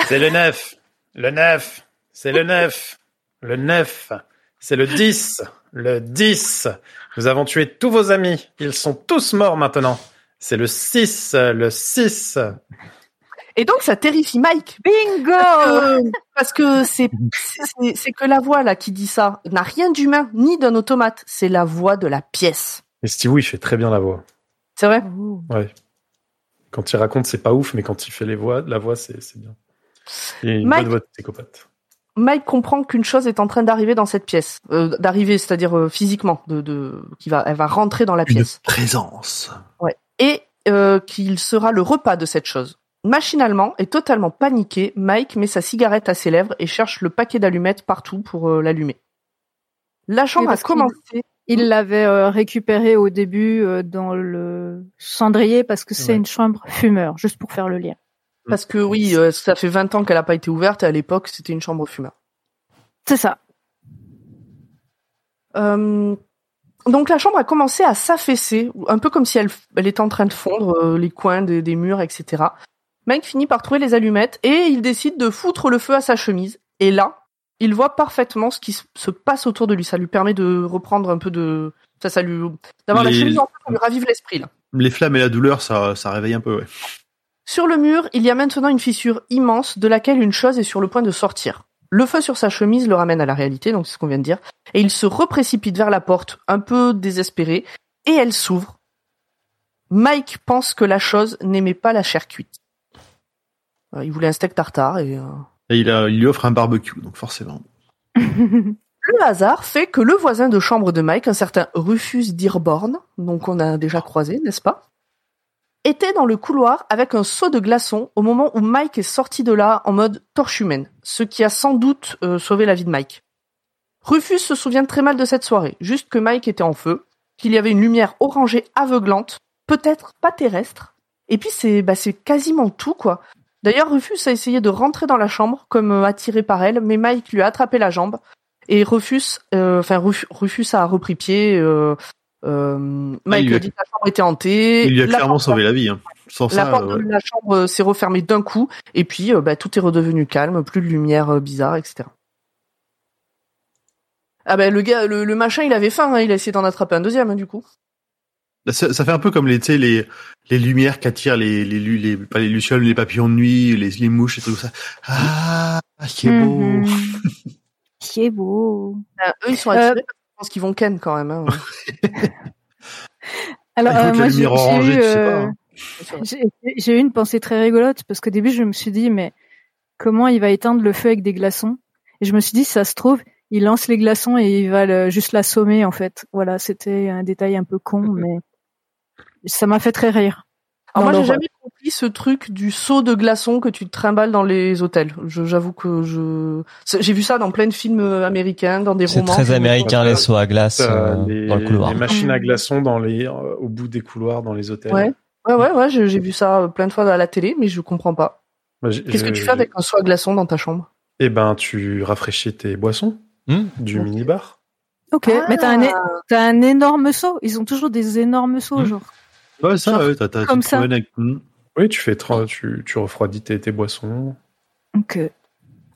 C'est le 9. Le 9. C'est le 9. Le 9. C'est le 10. Le 10. Nous avons tué tous vos amis. Ils sont tous morts maintenant. C'est le 6. Le 6. Et donc ça terrifie Mike Bingo Euh, parce que c'est que la voix là qui dit ça n'a rien d'humain ni d'un automate, c'est la voix de la pièce. Et Steve, il fait très bien la voix. C'est vrai Ouais. Quand il raconte, c'est pas ouf, mais quand il fait les voix, la voix, c'est c'est bien. Il a une Mike- bonne voix de psychopathe. Mike comprend qu'une chose est en train d'arriver dans cette pièce, euh, d'arriver, c'est-à-dire euh, physiquement, de, de, qui va, elle va rentrer dans la Une pièce, présence. et euh, qu'il sera le repas de cette chose. Machinalement et totalement paniqué, Mike met sa cigarette à ses lèvres et cherche le paquet d'allumettes partout pour euh, l'allumer. La chambre a commencé. Il l'avait euh, récupéré au début euh, dans le cendrier parce que c'est Ouais. une chambre fumeur, juste pour faire le lien. Parce que oui, euh, ça fait 20 ans qu'elle n'a pas été ouverte et à l'époque c'était une chambre fumeur. C'est ça. Euh, donc la chambre a commencé à s'affaisser, un peu comme si elle, elle était en train de fondre, euh, les coins des, des murs, etc. Mike finit par trouver les allumettes et il décide de foutre le feu à sa chemise. Et là, il voit parfaitement ce qui se- se passe autour de lui. Ça lui permet de reprendre un peu de... Ça, ça lui... D'avoir la chemise en feu, ça lui ravive l'esprit, là. Les flammes et la douleur, ça, ça réveille un peu, ouais. Sur le mur, il y a maintenant une fissure immense de laquelle une chose est sur le point de sortir. Le feu sur sa chemise le ramène à la réalité, donc c'est ce qu'on vient de dire, et il se reprécipite vers la porte, un peu désespéré, et elle s'ouvre. Mike pense que la chose n'aimait pas la chair cuite. Euh, Il voulait un steak tartare et euh, Et il, a, il lui offre un barbecue, donc forcément. (laughs) le hasard fait que le voisin de chambre de Mike, un certain Rufus Dearborn, donc on a déjà croisé, n'est-ce pas, était dans le couloir avec un seau de glaçons au moment où Mike est sorti de là en mode torche humaine, ce qui a sans doute euh, sauvé la vie de Mike. Rufus se souvient très mal de cette soirée, juste que Mike était en feu, qu'il y avait une lumière orangée aveuglante, peut-être pas terrestre, et puis c'est bah, c'est quasiment tout quoi. D'ailleurs Rufus a essayé de rentrer dans la chambre comme euh, attiré par elle, mais Mike lui a attrapé la jambe et Rufus, euh, enfin Ruf- Rufus a repris pied. Euh, euh, Mike il lui a- dit que la chambre était hantée. Il lui a la clairement porte- sauvé la vie. Hein. Sans la ça, porte de la chambre s'est refermée d'un coup, et puis euh, bah, tout est redevenu calme, plus de lumière euh, bizarre, etc. Ah ben le gars, le, le machin, il avait faim, hein, il a essayé d'en attraper un deuxième hein, du coup. Ça, ça fait un peu comme les, tu sais, les, les lumières qu'attirent les, les, les, pas les lucioles, les papillons de nuit, les, les mouches et tout ça. Ah, qui est beau. Mhm. (laughs) C'est beau. Euh, eux, ils sont Euh, attirés parce qu'ils pensent qu'ils vont ken quand même. Hein. (laughs) Alors, euh, moi, j'ai orangée, eu, tu sais euh, pas. hein. j'ai- j'ai eu une pensée très rigolote parce qu'au début, je me suis dit, mais comment il va éteindre le feu avec des glaçons? Et je me suis dit, si ça se trouve, il lance les glaçons et il va le- juste l'assommer, en fait. Voilà, c'était un détail un peu con, (laughs) mais ça m'a fait très rire. Alors Dans moi, j'ai jamais compris ce truc du seau de glaçons que tu te trimbales dans les hôtels. Je- J'avoue que je, c'est- j'ai vu ça dans plein de films euh, américains, dans des C'est romans. très Je- américain les sauts à glace T'as euh, les, dans le couloir. les machines à glaçons dans les, euh, au bout des couloirs dans les hôtels. Ouais. Ouais, ouais, ouais, j'ai vu ça euh, plein de fois à la télé, mais je comprends pas. Qu'est-ce que tu fais avec un seau à glaçons dans ta chambre? Eh ben, tu rafraîchis tes boissons Hmm. du Ok. minibar. Ok, mais t'as un, Ah. t'as un énorme seau. Ils ont toujours des énormes seaux, Hmm. genre. Ouais, ça, Genre, ouais, t'as, t'as, comme ça. avec- Hmm. Oui, tu fais, tra- tu, tu refroidis tes, tes boissons. Ok.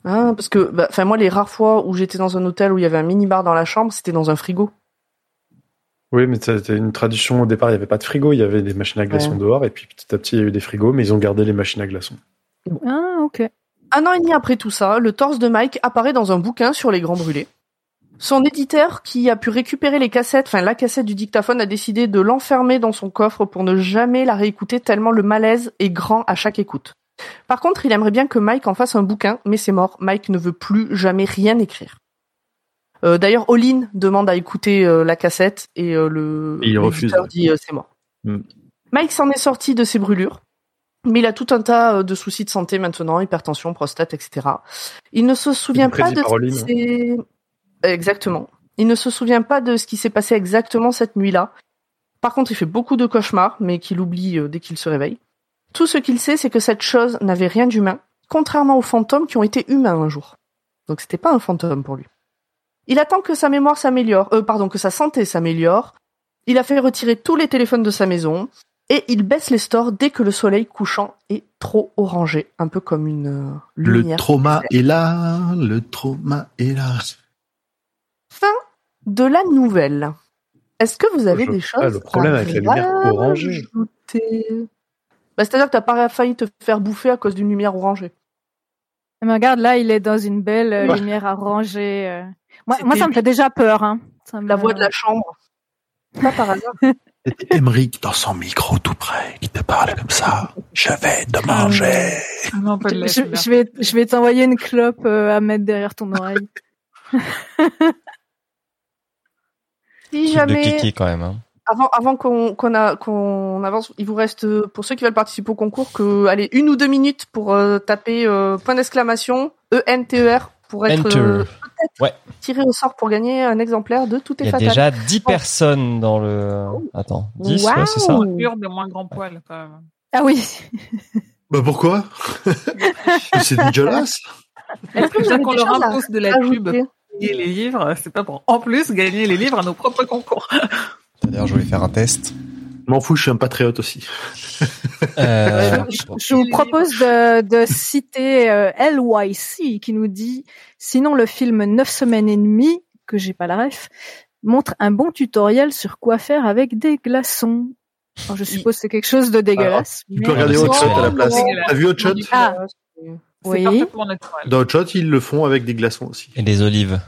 Ah, parce que, bah, enfin, moi, les rares fois où j'étais dans un hôtel où il y avait un mini-bar dans la chambre, c'était dans un frigo. Oui, mais c'était une tradition. Au départ, il n'y avait pas de frigo, il y avait des machines à glaçons Ouais. dehors, et puis petit à petit, il y a eu des frigos, mais ils ont gardé les machines à glaçons. Ah, ok. Un an et demi après tout ça, le torse de Mike apparaît dans un bouquin sur les grands brûlés. Son éditeur, qui a pu récupérer les cassettes, enfin la cassette du dictaphone, a décidé de l'enfermer dans son coffre pour ne jamais la réécouter tellement le malaise est grand à chaque écoute. Par contre, il aimerait bien que Mike en fasse un bouquin, mais c'est mort. Mike ne veut plus jamais rien écrire. Euh, D'ailleurs, Olin demande à écouter euh, la cassette et euh, le Et il refuse, dit c'est mort. Mm. Mike s'en est sorti de ses brûlures, mais il a tout un tas de soucis de santé maintenant, hypertension, prostate, etc. Il ne se souvient pas de Olin, s'est- Exactement. Il ne se souvient pas de ce qui s'est passé exactement cette nuit-là. Par contre, il fait beaucoup de cauchemars, mais qu'il oublie euh, dès qu'il se réveille. Tout ce qu'il sait, c'est que cette chose n'avait rien d'humain, contrairement aux fantômes qui ont été humains un jour. Donc c'était pas un fantôme pour lui. Il attend que sa mémoire s'améliore, euh, pardon, que sa santé s'améliore. Il a fait retirer tous les téléphones de sa maison et il baisse les stores dès que le soleil couchant est trop orangé, un peu comme une euh, Le lumière. trauma est là, le trauma est là. De la nouvelle. Est-ce que vous avez Je- des choses ah, le problème à avec la lumière orangée. bah, C'est-à-dire que t'as pas failli te faire bouffer à cause d'une lumière orangée. Mais regarde, là, il est dans une belle euh, Ouais. lumière arrangée. euh. Moi, moi, ça me fait déjà peur. Hein. Ça me- La voix de la (laughs) chambre. Pas par hasard. C'était Emmerich dans son micro tout près qui te parle comme ça. Je vais te manger. Non, pas de Je, la je- je vais, je vais t'envoyer une clope euh, à mettre derrière ton oreille. (laughs) Si Truc de jamais, kiki quand même. hein. avant, avant qu'on qu'on a- qu'on avance, il vous reste, euh, pour ceux qui veulent participer au concours, que, allez, une ou deux minutes pour euh, taper euh, point d'exclamation, E-N-T-E-R, pour être Enter. euh, Ouais. tiré au sort pour gagner un exemplaire de Tout Il est y a fatal. déjà 10 personnes dans le. Attends, 10, ouais, c'est ça. De moins grand poil, quand même. Ah oui. (laughs) Bah pourquoi? (laughs) C'est dégueulasse. Est-ce que qu'on leur impose de la pub et les livres, c'est pas pour en plus gagner les livres à nos propres concours. D'ailleurs, je voulais faire un test. M'en fous, je suis un patriote aussi. Euh, Je, je vous propose de, de citer euh, LYC qui nous dit sinon le film 9 semaines et demie que j'ai pas la ref montre un bon tutoriel sur quoi faire avec des glaçons. Alors, je suppose que c'est quelque chose de dégueulasse. Tu peux regarder Hot Shot à la place. T'as vu Hot Shot? Ah. Oui. parfaitement naturel. Dans Hot Shot, ils le font avec des glaçons aussi. et des olives.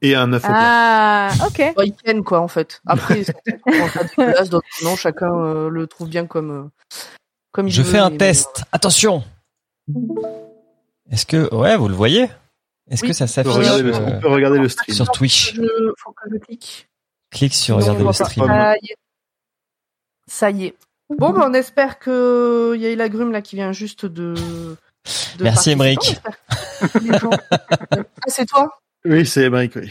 Et un œuf au plat. Ah, ok. (laughs) Ils tiennent, quoi, en fait. Après, (laughs) non, chacun euh, le trouve bien comme, euh, comme il Je veut, fais un mais- test. Attention. Est-ce que ouais, vous le voyez? Est-ce Oui. que ça On peut s'affiche? euh, on peut regarder le stream. sur Twitch Je, faut que je clique. Clique sur Non, regarder le stream. Ça y est. Ça y est. Bon, ben, on espère que il y a la grume là qui vient juste de. De Merci. Émeric. On (laughs) ah, c'est toi Oui, c'est Emmerich, oui.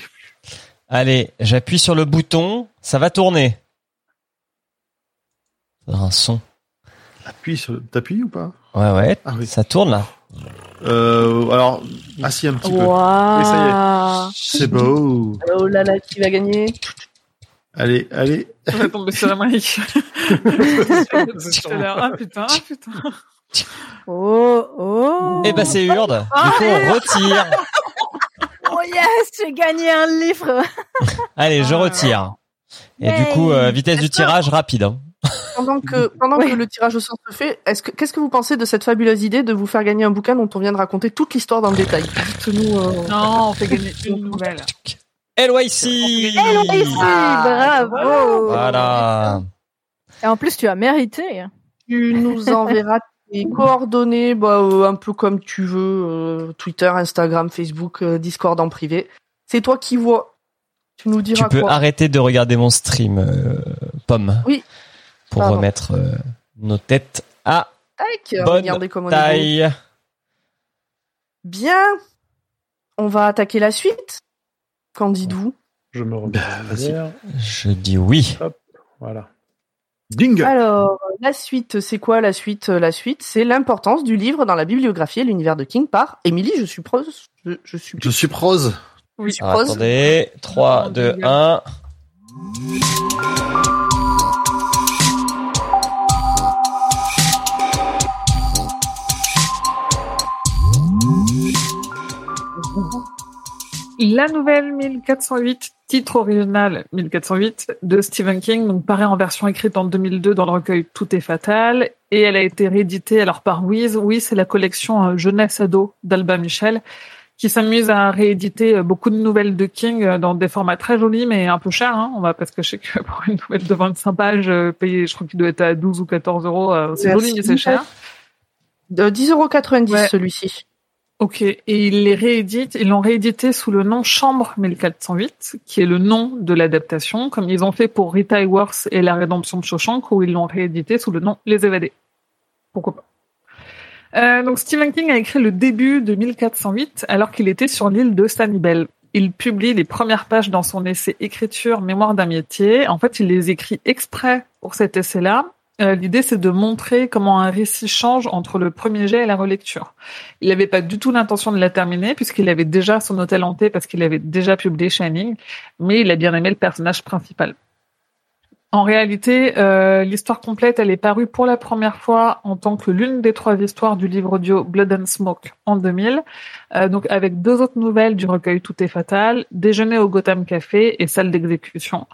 Allez, j'appuie sur le bouton, ça va tourner. Un son. Appuie sur... T'appuies ou pas? Ouais, ouais. Ah oui. Ça tourne là. Euh, alors, assis un petit peu. Waouh. C'est beau. Oh là là, qui va gagner? Allez, allez. Je vais tomber sur Amérique. Tout à l'heure. Ah putain, ah putain. Oh, oh. Eh ben c'est Urde. Du coup, on retire. (laughs) Oh yes, j'ai gagné un livre. (laughs) Allez, je retire. Et du coup, euh, vitesse du tirage rapide. hein. Pendant que pendant Ouais. que le tirage au sort se fait, est-ce que qu'est-ce que vous pensez de cette fabuleuse idée de vous faire gagner un bouquin dont on vient de raconter toute l'histoire dans le détail? Dites-nous. euh, Non, on fait gagner une nouvelle. LYC LYC, Ah, bravo. Voilà. Et en plus, tu as mérité. Tu nous enverras tes coordonnées, bah, euh, un peu comme tu veux, euh, Twitter, Instagram, Facebook, euh, Discord en privé. C'est toi qui vois. Tu nous Tu diras peux quoi. arrêter de regarder mon stream, euh, Pomme. Oui. Pour Pardon. remettre euh, nos têtes à Tac, bonne regardez comment on est taille. Bien. On va attaquer la suite. Qu'en dites-vous? Je me remets Bah, vas-y. derrière. Je dis oui. Voilà. Ding Alors, la suite, c'est quoi la suite La suite, c'est l'importance du livre dans la bibliographie et l'univers de King par Émilie, je suppose. Je, je suis. Je suis prose. Oui, Alors, attendez, 3, 2, 1. La nouvelle 1408, titre original 1408 de Stephen King, donc paraît en version écrite en 2002 dans le recueil Tout est fatal, et elle a été rééditée alors par Wiz. Wiz, c'est la collection euh, jeunesse ado d'Alba Michel, qui s'amuse à rééditer euh, beaucoup de nouvelles de King euh, dans des formats très jolis mais un peu chers. Hein. On va parce que je sais que pour une nouvelle de 25 pages, payée, je crois qu'il doit être à 12 ou 14 euros, c'est joli mais c'est cher. De 10,90€ Ouais. celui-ci. Ok, et ils les rééditent, ils l'ont réédité sous le nom Chambre 1408, qui est le nom de l'adaptation, comme ils ont fait pour Rita Hayworth et La Rédemption de Shawshank, où ils l'ont réédité sous le nom Les Évadés. Pourquoi pas euh, Donc Stephen King a écrit le début de 1408 alors qu'il était sur l'île de Sanibel. Il publie les premières pages dans son essai Écriture, mémoire d'un métier. En fait, il les écrit exprès pour cet essai-là. Euh, L'idée, c'est de montrer comment un récit change entre le premier jet et la relecture. Il n'avait pas du tout l'intention de la terminer puisqu'il avait déjà son hôtel hanté parce qu'il avait déjà publié Shining, mais il a bien aimé le personnage principal. En réalité, euh, l'histoire complète, elle est parue pour la première fois en tant que l'une des trois histoires du livre audio Blood and Smoke en 2000, euh, donc avec deux autres nouvelles du recueil Tout est fatal, Déjeuner au Gotham Café et Salle d'exécution.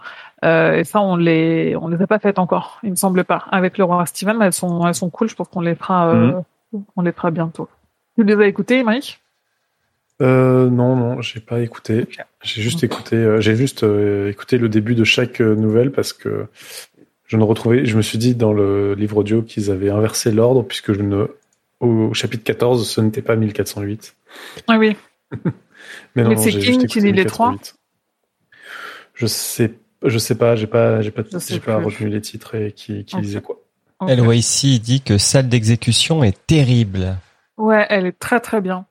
Euh, et ça, on les, on les a pas faites encore, il me semble pas. Avec le roi Steven, elles sont, elles sont cool. Je pense qu'on les fera, euh, on les fera bientôt. Tu les as écoutées, Mike? Euh, non, non, j'ai pas écouté. J'ai juste écouté, euh, j'ai juste écouté le début de chaque nouvelle parce que je ne retrouvais, je me suis dit dans le livre audio qu'ils avaient inversé l'ordre puisque je ne, au chapitre 14, ce n'était pas 1408. Ah oui. (laughs) Mais Mais c'est King qui lit les trois? 1408. Je sais, je sais pas, j'ai pas, j'ai pas, j'ai retenu les titres et qui, qui quoi. Il dit que salle d'exécution est terrible. Ouais, elle est très très bien.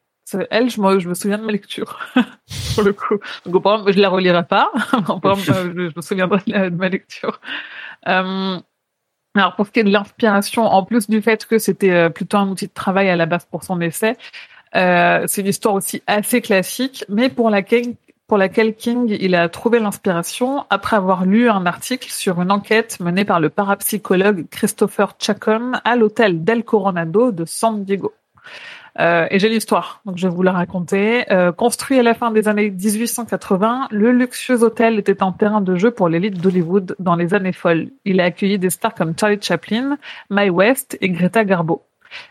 Elle, je me, je me souviens de ma lecture, (laughs) pour le coup. Donc, par exemple, je la relirai pas. (laughs) par exemple, euh, je, je me souviendrai de, la- de ma lecture. Euh, alors, pour ce qui est de l'inspiration, en plus du fait que c'était euh, plutôt un outil de travail à la base pour son essai, euh, c'est une histoire aussi assez classique, mais pour laquelle, pour laquelle King il a trouvé l'inspiration après avoir lu un article sur une enquête menée par le parapsychologue Christopher Chacon à l'hôtel Del Coronado de San Diego. Euh, et j'ai l'histoire, donc je vais vous la raconter. Euh, construit à la fin des années 1880, le luxueux hôtel était un terrain de jeu pour l'élite d'Hollywood dans les années folles. Il a accueilli des stars comme Charlie Chaplin, Mae West et Greta Garbo.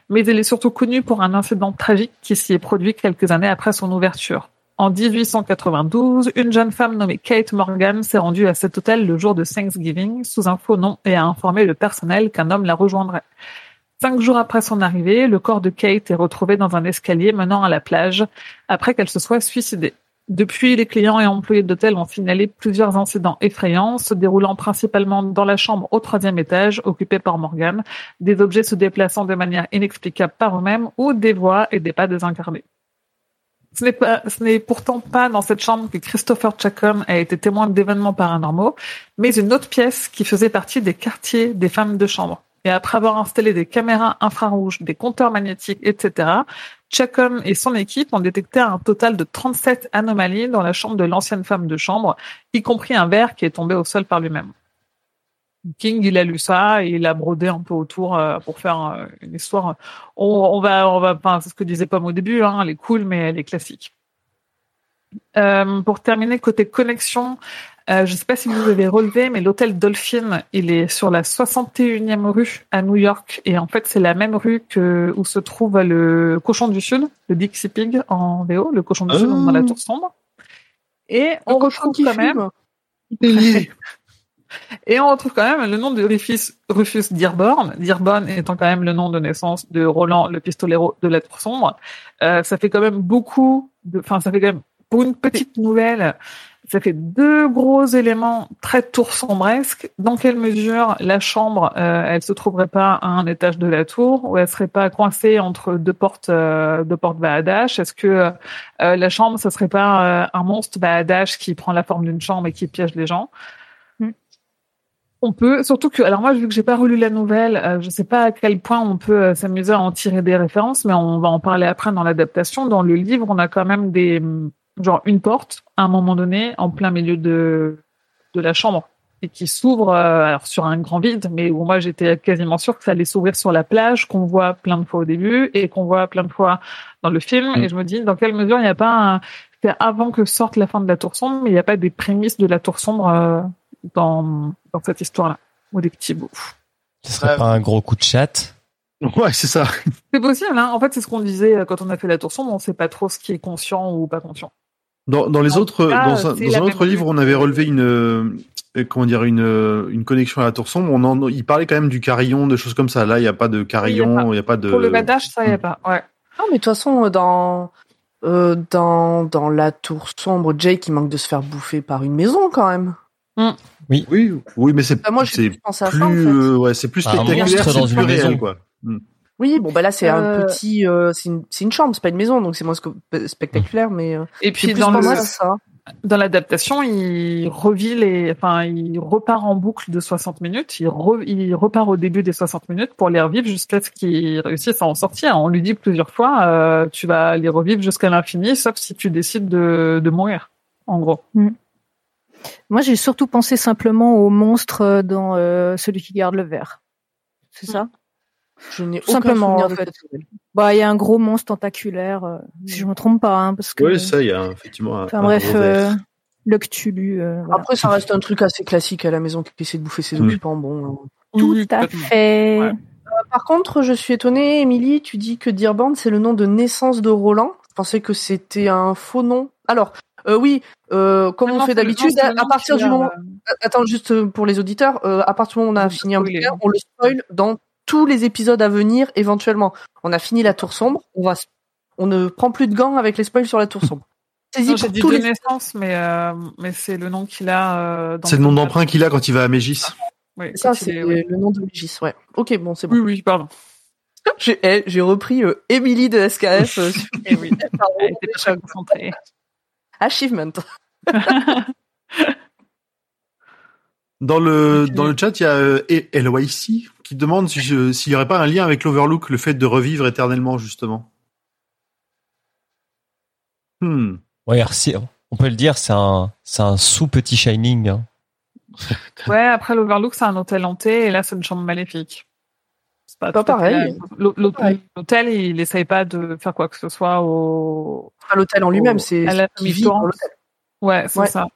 Mais il est surtout connu pour un incident tragique qui s'y est produit quelques années après son ouverture. En 1892, une jeune femme nommée Kate Morgan s'est rendue à cet hôtel le jour de Thanksgiving sous un faux nom et a informé le personnel qu'un homme la rejoindrait. Cinq jours après son arrivée, le corps de Kate est retrouvé dans un escalier menant à la plage après qu'elle se soit suicidée. Depuis, les clients et employés d'hôtel ont signalé plusieurs incidents effrayants, se déroulant principalement dans la chambre au troisième étage, occupée par Morgan, des objets se déplaçant de manière inexplicable par eux-mêmes ou des voix et des pas désincarnés. Ce n'est pas, ce n'est pourtant pas dans cette chambre que Christopher Chacon a été témoin d'événements paranormaux, mais une autre pièce qui faisait partie des quartiers des femmes de chambre. Et après avoir installé des caméras infrarouges, des compteurs magnétiques, etc., Chacon et son équipe ont détecté un total de 37 anomalies dans la chambre de l'ancienne femme de chambre, y compris un verre qui est tombé au sol par lui-même. King, il a lu ça et il a brodé un peu autour euh, pour faire euh, une histoire. On, on va, on va, enfin, c'est ce que disait Pomme au début, hein, elle est cool, mais elle est classique. Euh, pour terminer, côté connexion, je ne sais pas si vous avez relevé, mais l'hôtel Dolphin, il est sur la 61e rue à New York. Et en fait, c'est la même rue que, où se trouve le cochon du Sud, le Dixie Pig en VO, le cochon du Sud Ah. dans la tour sombre. Et on retrouve quand même, (laughs) et on retrouve quand même le nom de Rufus, Rufus Dearborn. Dearborn étant quand même le nom de naissance de Roland, le pistolero de la tour sombre. Euh, ça fait quand même beaucoup de, enfin, ça fait quand même, pour une petite nouvelle, ça fait deux gros éléments très tour sombresque. Dans quelle mesure la chambre, euh, elle se trouverait pas à un étage de la tour, ou elle serait pas coincée entre deux portes, euh, deux portes Est-ce que euh, la chambre, ça serait pas euh, un monstre Bahadash qui prend la forme d'une chambre et qui piège les gens? On peut, surtout que, alors moi, vu que j'ai pas relu la nouvelle, euh, je sais pas à quel point on peut euh, s'amuser à en tirer des références, mais on va en parler après dans l'adaptation. Dans le livre, on a quand même des, hum, genre une porte à un moment donné en plein milieu de de la chambre et qui s'ouvre euh, alors sur un grand vide, mais où moi j'étais quasiment sûre que ça allait s'ouvrir sur la plage, qu'on voit plein de fois au début et qu'on voit plein de fois dans le film. Mm. Et je me dis dans quelle mesure il n'y a pas un, c'est avant que sorte la fin de la tour sombre, mais il n'y a pas des prémices de la tour sombre euh, dans dans cette histoire-là ou des petits bouts. Ce serait pas un gros coup de chat? Ouais, c'est ça. C'est possible, hein. En fait, c'est ce qu'on disait euh, quand on a fait la tour sombre, on sait pas trop ce qui est conscient ou pas conscient. Dans, dans les En autres, cas, dans un, dans un autre livre, on avait relevé une, euh, comment dire, une, euh, une connexion à la tour sombre. On en, il parlait quand même du carillon, de choses comme ça. Là, il n'y a pas de carillon, il n'y a pas de. Pour le badage, ça y Hmm. a pas. Ouais. Non, mais de toute façon, dans euh, dans dans la tour sombre, Jake il manque de se faire bouffer par une maison quand même. Oui, oui, mais c'est Bah, moi, j'ai c'est plus à plus, ça en fait. euh, ouais, c'est plus spectaculaire, monstre c'est dans plus une réel, maison. quoi. Oui, bon bah là c'est un Euh, petit, euh, c'est une, une chambre, c'est pas une maison, donc c'est moins sc- spectaculaire, mais euh, Et puis plus dans le ça. dans l'adaptation, il revit les, enfin, il repart en boucle de 60 minutes. Il, re- il repart au début des 60 minutes pour les revivre jusqu'à ce qu'il réussisse à en sortir. On lui dit plusieurs fois, euh, tu vas les revivre jusqu'à l'infini, sauf si tu décides de, de mourir. En gros. Moi, j'ai surtout pensé simplement au monstre dans euh, celui qui garde le verre. C'est ça? Je n'ai aucun simplement, souvenir en fait. Bah, il y a un gros monstre tentaculaire, euh, si je me trompe pas, hein, parce que. Oui, ça, il y a effectivement un, enfin un bref, gros verre. euh, le Cthulhu. euh, voilà. Après ça reste un truc assez classique à la maison qui essaie de bouffer ses Mm. occupants. Bon. euh. Tout Oui, à fait. Ouais. Par contre, je suis étonnée, Émilie, tu dis que Dearborn c'est le nom de naissance de Roland. Je pensais que c'était un faux nom. Alors, euh, oui, euh, comme on fait d'habitude, à, partir du moment euh, Attends, juste pour les auditeurs, euh, à partir du moment où on a On fini un spoiler. bouquin, on le spoil dans tous les épisodes à venir éventuellement. On a fini la tour sombre, on va, on ne prend plus de gants avec les spoils sur la tour sombre. (laughs) J'ai pour dit tous de les. naissance, mais euh, mais c'est le nom qu'il a. Euh, C'est le nom d'emprunt qu'il a quand il va à Mégis. Oui, Ça, c'est est- le nom de Légis, ouais. Ok, bon, c'est bon. oui, oui, pardon. (laughs) J'ai, eh, j'ai repris euh, Émilie de SKF. euh, sur- (laughs) Eh oui, elle était pas très concentrée. Achievement. (laughs) Dans le, dans le chat, il y a euh, LYC qui demande si s'il n'y aurait pas un lien avec l'Overlook, le fait de revivre éternellement, justement. Hmm. Ouais, si- on peut le dire, c'est un, c'est un sous-petit Shining. hein. Ouais, après l'Overlook, c'est un hôtel hanté et là, c'est une chambre maléfique. Pas, à pareil. la l'hôtel- il essaye pas de faire quoi que ce soit au. Pas l'hôtel en lui-même, c'est à la qui famille vit dans Torrance. l'hôtel. Ouais, c'est Ouais. ça.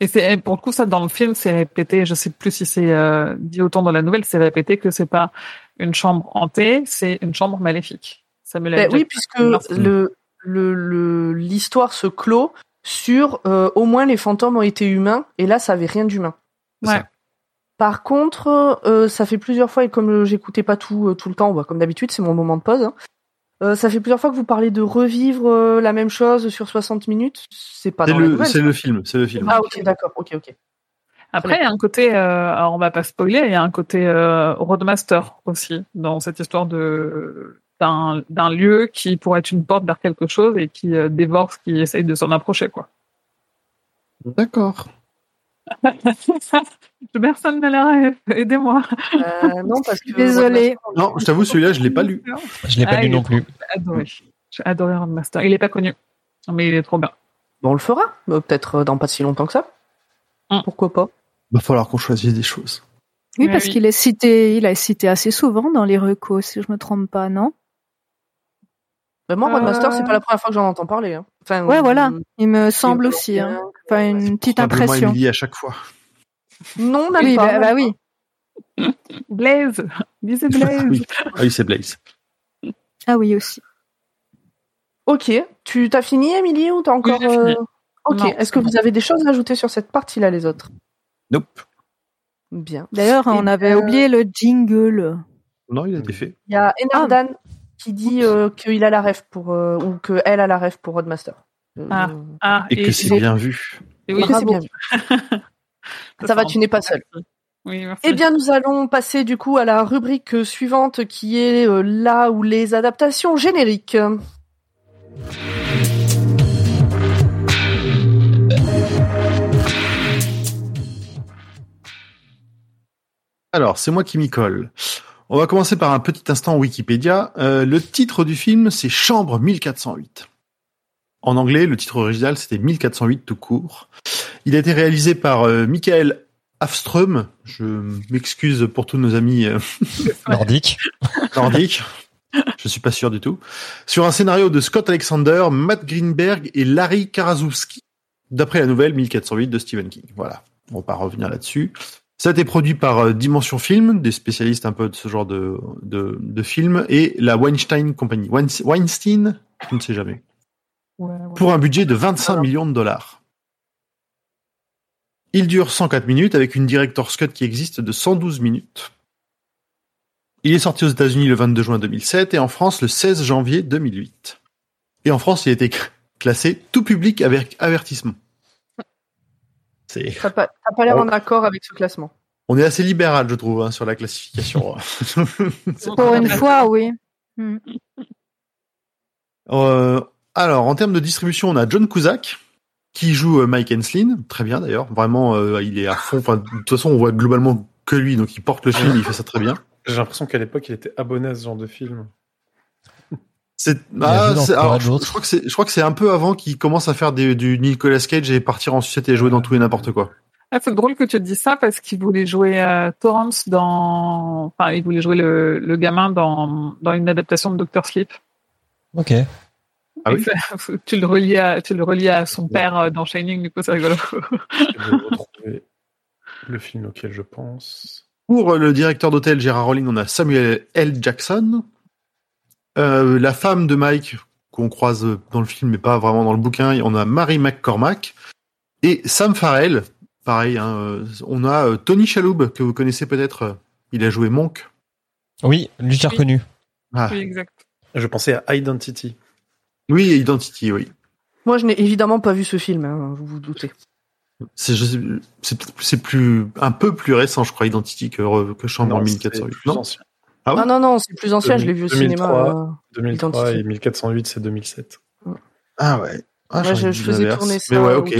Et c'est pour le coup ça dans le film c'est répété. Je sais plus si c'est euh, dit autant dans la nouvelle, c'est répété que c'est pas une chambre hantée, c'est une chambre maléfique. Samuel L. Ben oui, puisque le le le- l'histoire se clôt sur euh, au moins les fantômes ont été humains et là ça avait rien d'humain. Ouais. ça. Par contre, euh, ça fait plusieurs fois et comme j'écoutais pas tout euh, tout le temps, bah, comme d'habitude, c'est mon moment de pause. hein, euh, ça fait plusieurs fois que vous parlez de revivre euh, la même chose sur 60 minutes. C'est pas C'est dans le, c'est le film, c'est le film. Ah ok, d'accord, ok, ok. Après, il y a un côté, euh, alors on va pas spoiler, il y a un côté euh, roadmaster aussi dans cette histoire de d'un d'un lieu qui pourrait être une porte vers quelque chose et qui euh, dévore ce qui essaye de s'en approcher quoi. D'accord. (laughs) Personne n'a la rêve, aidez-moi. Euh, non parce que Désolée. Non, je t'avoue, celui-là, je l'ai pas lu. Je l'ai pas Ah, lu il non plus. J'ai adoré. J'ai adoré Roadmaster. Il est pas connu, mais il est trop bien. Bon, on le fera, euh, peut-être euh, dans pas si longtemps que ça. Hum. Pourquoi pas Va falloir qu'on choisisse des choses. Oui, parce oui. qu'il est cité, il a cité assez souvent dans les recos, si je me trompe pas, non? Ben, Moi, Euh. Roadmaster, c'est pas la première fois que j'en entends parler. Hein. Enfin, Ouais, euh, voilà. Il me semble aussi. Hein. Enfin, une petite impression. Emily à chaque fois. Non, même Oui, pas. bah, bah oui. (laughs) Blaze, disez Blaze. oui. Ah oui, c'est Blaze. Ah oui aussi. Ok. Tu t'as fini, Émilie, ou t'as encore fini. euh, Ok. Est-ce que vous avez des choses à ajouter sur cette partie-là, les autres? Nope. Bien. D'ailleurs, on avait euh, oublié le jingle. Non, il a été fait. Il y a Enardan qui dit euh, qu'il a la ref pour euh, ou que elle a la ref pour Roadmaster. Euh, Ah. Ah, Et que c'est bien vu. et oui, que c'est bravo. bien vu. (laughs) Ça va, tu n'es pas seul. Oui, merci. Eh bien, nous allons passer du coup à la rubrique suivante qui est euh, là où les adaptations génériques. Alors, c'est moi qui m'y colle. On va commencer par un petit instant Wikipédia. Euh, le titre du film, c'est Chambre 1408. En anglais, le titre original, c'était 1408 tout court. Il a été réalisé par euh, Michael Afström. Je m'excuse pour tous nos amis euh, (laughs) Nordique. (laughs) nordiques. Je suis pas sûr du tout. Sur un scénario de Scott Alexander, Matt Greenberg et Larry Karaszewski. D'après la nouvelle 1408 de Stephen King. Voilà. On va pas revenir là-dessus. Ça a été produit par euh, Dimension Film, des spécialistes un peu de ce genre de, de, de film, et la Weinstein Company. Wein- Weinstein, je ne sais jamais. Ouais, ouais. Pour un budget de 25 millions de dollars. Il dure 104 minutes avec une director's cut qui existe de 112 minutes. Il est sorti aux États-Unis le 22 juin 2007 et en France le 16 janvier 2008. Et en France, il a été classé tout public avec avertissement. C'est, T'as pas, t'as pas l'air en accord avec ce classement. on est assez libéral, je trouve, hein, sur la classification. (laughs) Pour une fois, oui. Hmm. Euh, alors, en termes de distribution, on a John Cusack qui joue euh, Mike Henslin, très bien d'ailleurs. Vraiment, euh, il est à fond. Enfin, de toute façon, on voit globalement que lui, donc il porte le film, il fait ça très bien. J'ai l'impression qu'à l'époque, il était abonné à ce genre de film. C'est, ah, alors, je, crois que c'est, je crois que c'est un peu avant qu'il commence à faire des, du Nicolas Cage et partir en sucette et jouer dans tout et n'importe quoi. Ah, c'est drôle que tu te dises ça parce qu'il voulait jouer euh, Torrance dans, enfin, il voulait jouer le, le gamin dans, dans une adaptation de Doctor Sleep. Ok. Ah oui Et ça, tu le relies à, tu le à son père euh, dans Shining, du coup, c'est rigolo. Je vais (laughs) retrouver le film auquel je pense. Pour le directeur d'hôtel Gérard Rowling, on a Samuel L. Jackson. Euh, la femme de Mike, qu'on croise dans le film, mais pas vraiment dans le bouquin, on a Mary McCormack. Et Sam Farrell, pareil, hein, euh, on a euh, Tony Shalhoub, que vous connaissez peut-être. euh, Il a joué Monk. Oui, lui j'ai reconnu. Ah, Oui, exact. Je pensais à Identity. Oui, Identity, oui. Moi, je n'ai évidemment pas vu ce film, hein, vous vous doutez. C'est, plus- un peu plus récent, je crois, Identity que, que Chambre Non, 1408. c'est plus Non? Ah ouais Ah non, non, c'est plus ancien, je l'ai vu au 2003. cinéma. euh. 2003 Identity. et 1408, c'est 2007. Ah ouais. Ah, Ouais, je, faisais tourner ça Mais ouais, ok.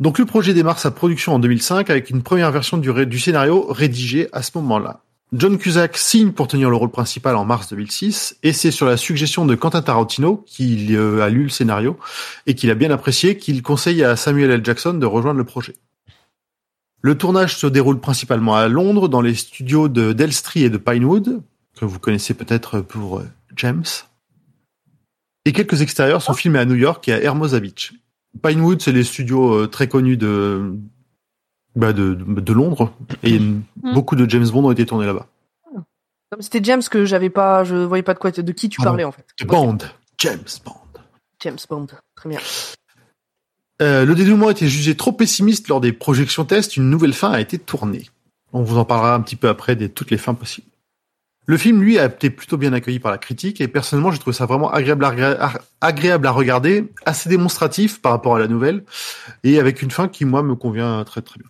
Donc le projet démarre sa production en 2005 avec une première version du, ré- du scénario rédigée à ce moment-là. John Cusack signe pour tenir le rôle principal en mars 2006 et c'est sur la suggestion de Quentin Tarantino qu'il euh, a lu le scénario et qu'il a bien apprécié qu'il conseille à Samuel L. Jackson de rejoindre le projet. Le tournage se déroule principalement à Londres dans les studios de d'Elstree et de Pinewood que vous connaissez peut-être pour euh, James. Et quelques extérieurs sont filmés à New York et à Hermosa Beach. Pinewood, c'est les studios euh, très connus de, bah de, Londres. Et une- beaucoup de James Bond ont été tournés là-bas. Comme C'était James que j'avais pas, je voyais pas de quoi, de qui tu Pardon. parlais en fait. De Bond. James Bond. James Bond, très bien. Euh, le dénouement était jugé trop pessimiste lors des projections tests. Une nouvelle fin a été tournée. On vous en parlera un petit peu après de toutes les fins possibles. Le film, lui, a été plutôt bien accueilli par la critique et personnellement, j'ai trouvé ça vraiment agréable à, regra- agréable à regarder, assez démonstratif par rapport à la nouvelle et avec une fin qui, moi, me convient très très bien.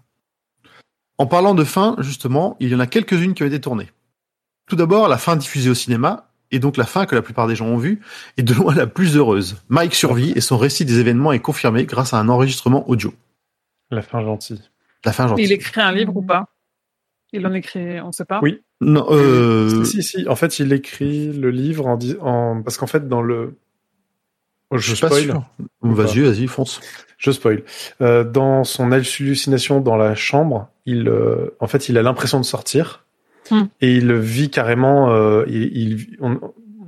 En parlant de fin, justement, il y en a quelques-unes qui ont été tournées. Tout d'abord, la fin diffusée au cinéma, et donc la fin que la plupart des gens ont vue, est de loin (laughs) la plus heureuse. Mike survit et son récit des événements est confirmé grâce à un enregistrement audio. La fin gentille. La fin gentille. Il écrit un livre ou pas? Il en écrit, on sait pas? Oui. Non, euh... Si, si, si. En fait, il écrit le livre en, dis- en... parce qu'en fait, dans le. Oh, je spoil. Vas-y, vas-y, fonce. Je spoil. Euh, dans son hallucination dans la chambre, il, euh, en fait, il a l'impression de sortir Hmm. et il vit carrément. euh, il, il- on,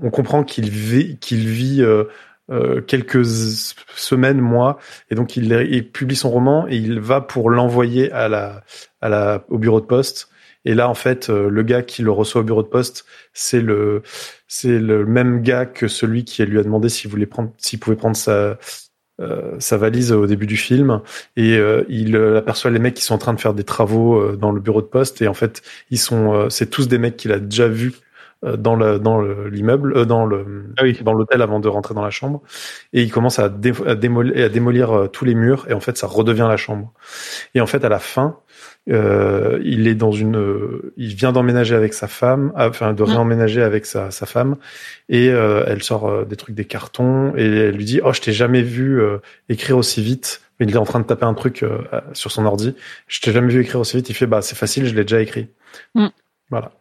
on comprend qu'il vit, qu'il vit euh, euh, quelques semaines, mois, et donc il, il publie son roman et il va pour l'envoyer à la, à la, au bureau de poste. Et là, en fait, euh, le gars qui le reçoit au bureau de poste, c'est le, c'est le même gars que celui qui lui a demandé s'il voulait prendre, s'il pouvait prendre sa, euh, sa valise au début du film et euh, il euh, aperçoit les mecs qui sont en train de faire des travaux dans le bureau de poste et en fait ils sont c'est tous des mecs qu'il a déjà vus dans le dans le- l'immeuble, dans le Ah oui. dans l'hôtel avant de rentrer dans la chambre, et il commence à, dé- à démolir, à démolir tous les murs, et en fait ça redevient la chambre. Et en fait à la fin, euh, il est dans une, euh, il vient d'emménager avec sa femme, ah, enfin de réemménager avec sa sa femme, et euh, elle sort euh, des trucs des cartons, et elle lui dit oh je t'ai jamais vu euh, écrire aussi vite. Il est en train de taper un truc euh, sur son ordi. Je t'ai jamais vu écrire aussi vite. Il fait bah c'est facile, je l'ai déjà écrit. Mm. Voilà.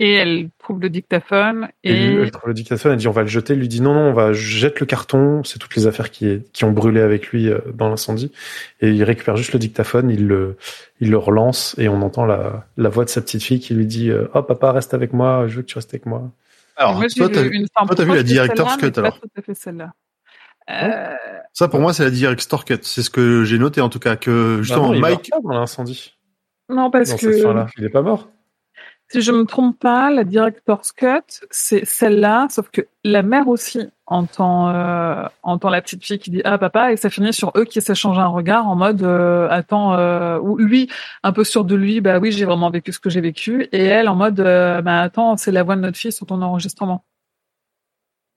Et elle trouve le dictaphone Et, et, lui, elle trouve le dictaphone, elle dit on va le jeter, elle lui dit non non on va jette le carton, c'est toutes les affaires qui qui ont brûlé avec lui euh, dans l'incendie et il récupère juste le dictaphone, il le il le relance et on entend la la voix de sa petite fille qui lui dit euh, oh papa reste avec moi, je veux que tu restes avec moi. Alors, moi, toi, t'as vu vu- la mais cut, alors. Pas tout à fait celle-là. Euh, ça pour moi c'est la director's cut. C'est ce que j'ai noté en tout cas que justement Bah non, il Mike. meurt pas dans l'incendie. non, parce Dans que il est pas mort. Si je me trompe pas, la director's cut, c'est celle-là, sauf que la mère aussi entend euh, entend la petite fille qui dit ah papa et ça finit sur eux qui s'échangent un regard en mode euh, attends euh, ou lui un peu sûr de lui bah oui j'ai vraiment vécu ce que j'ai vécu et elle en mode euh, bah attends c'est la voix de notre fille sur ton enregistrement.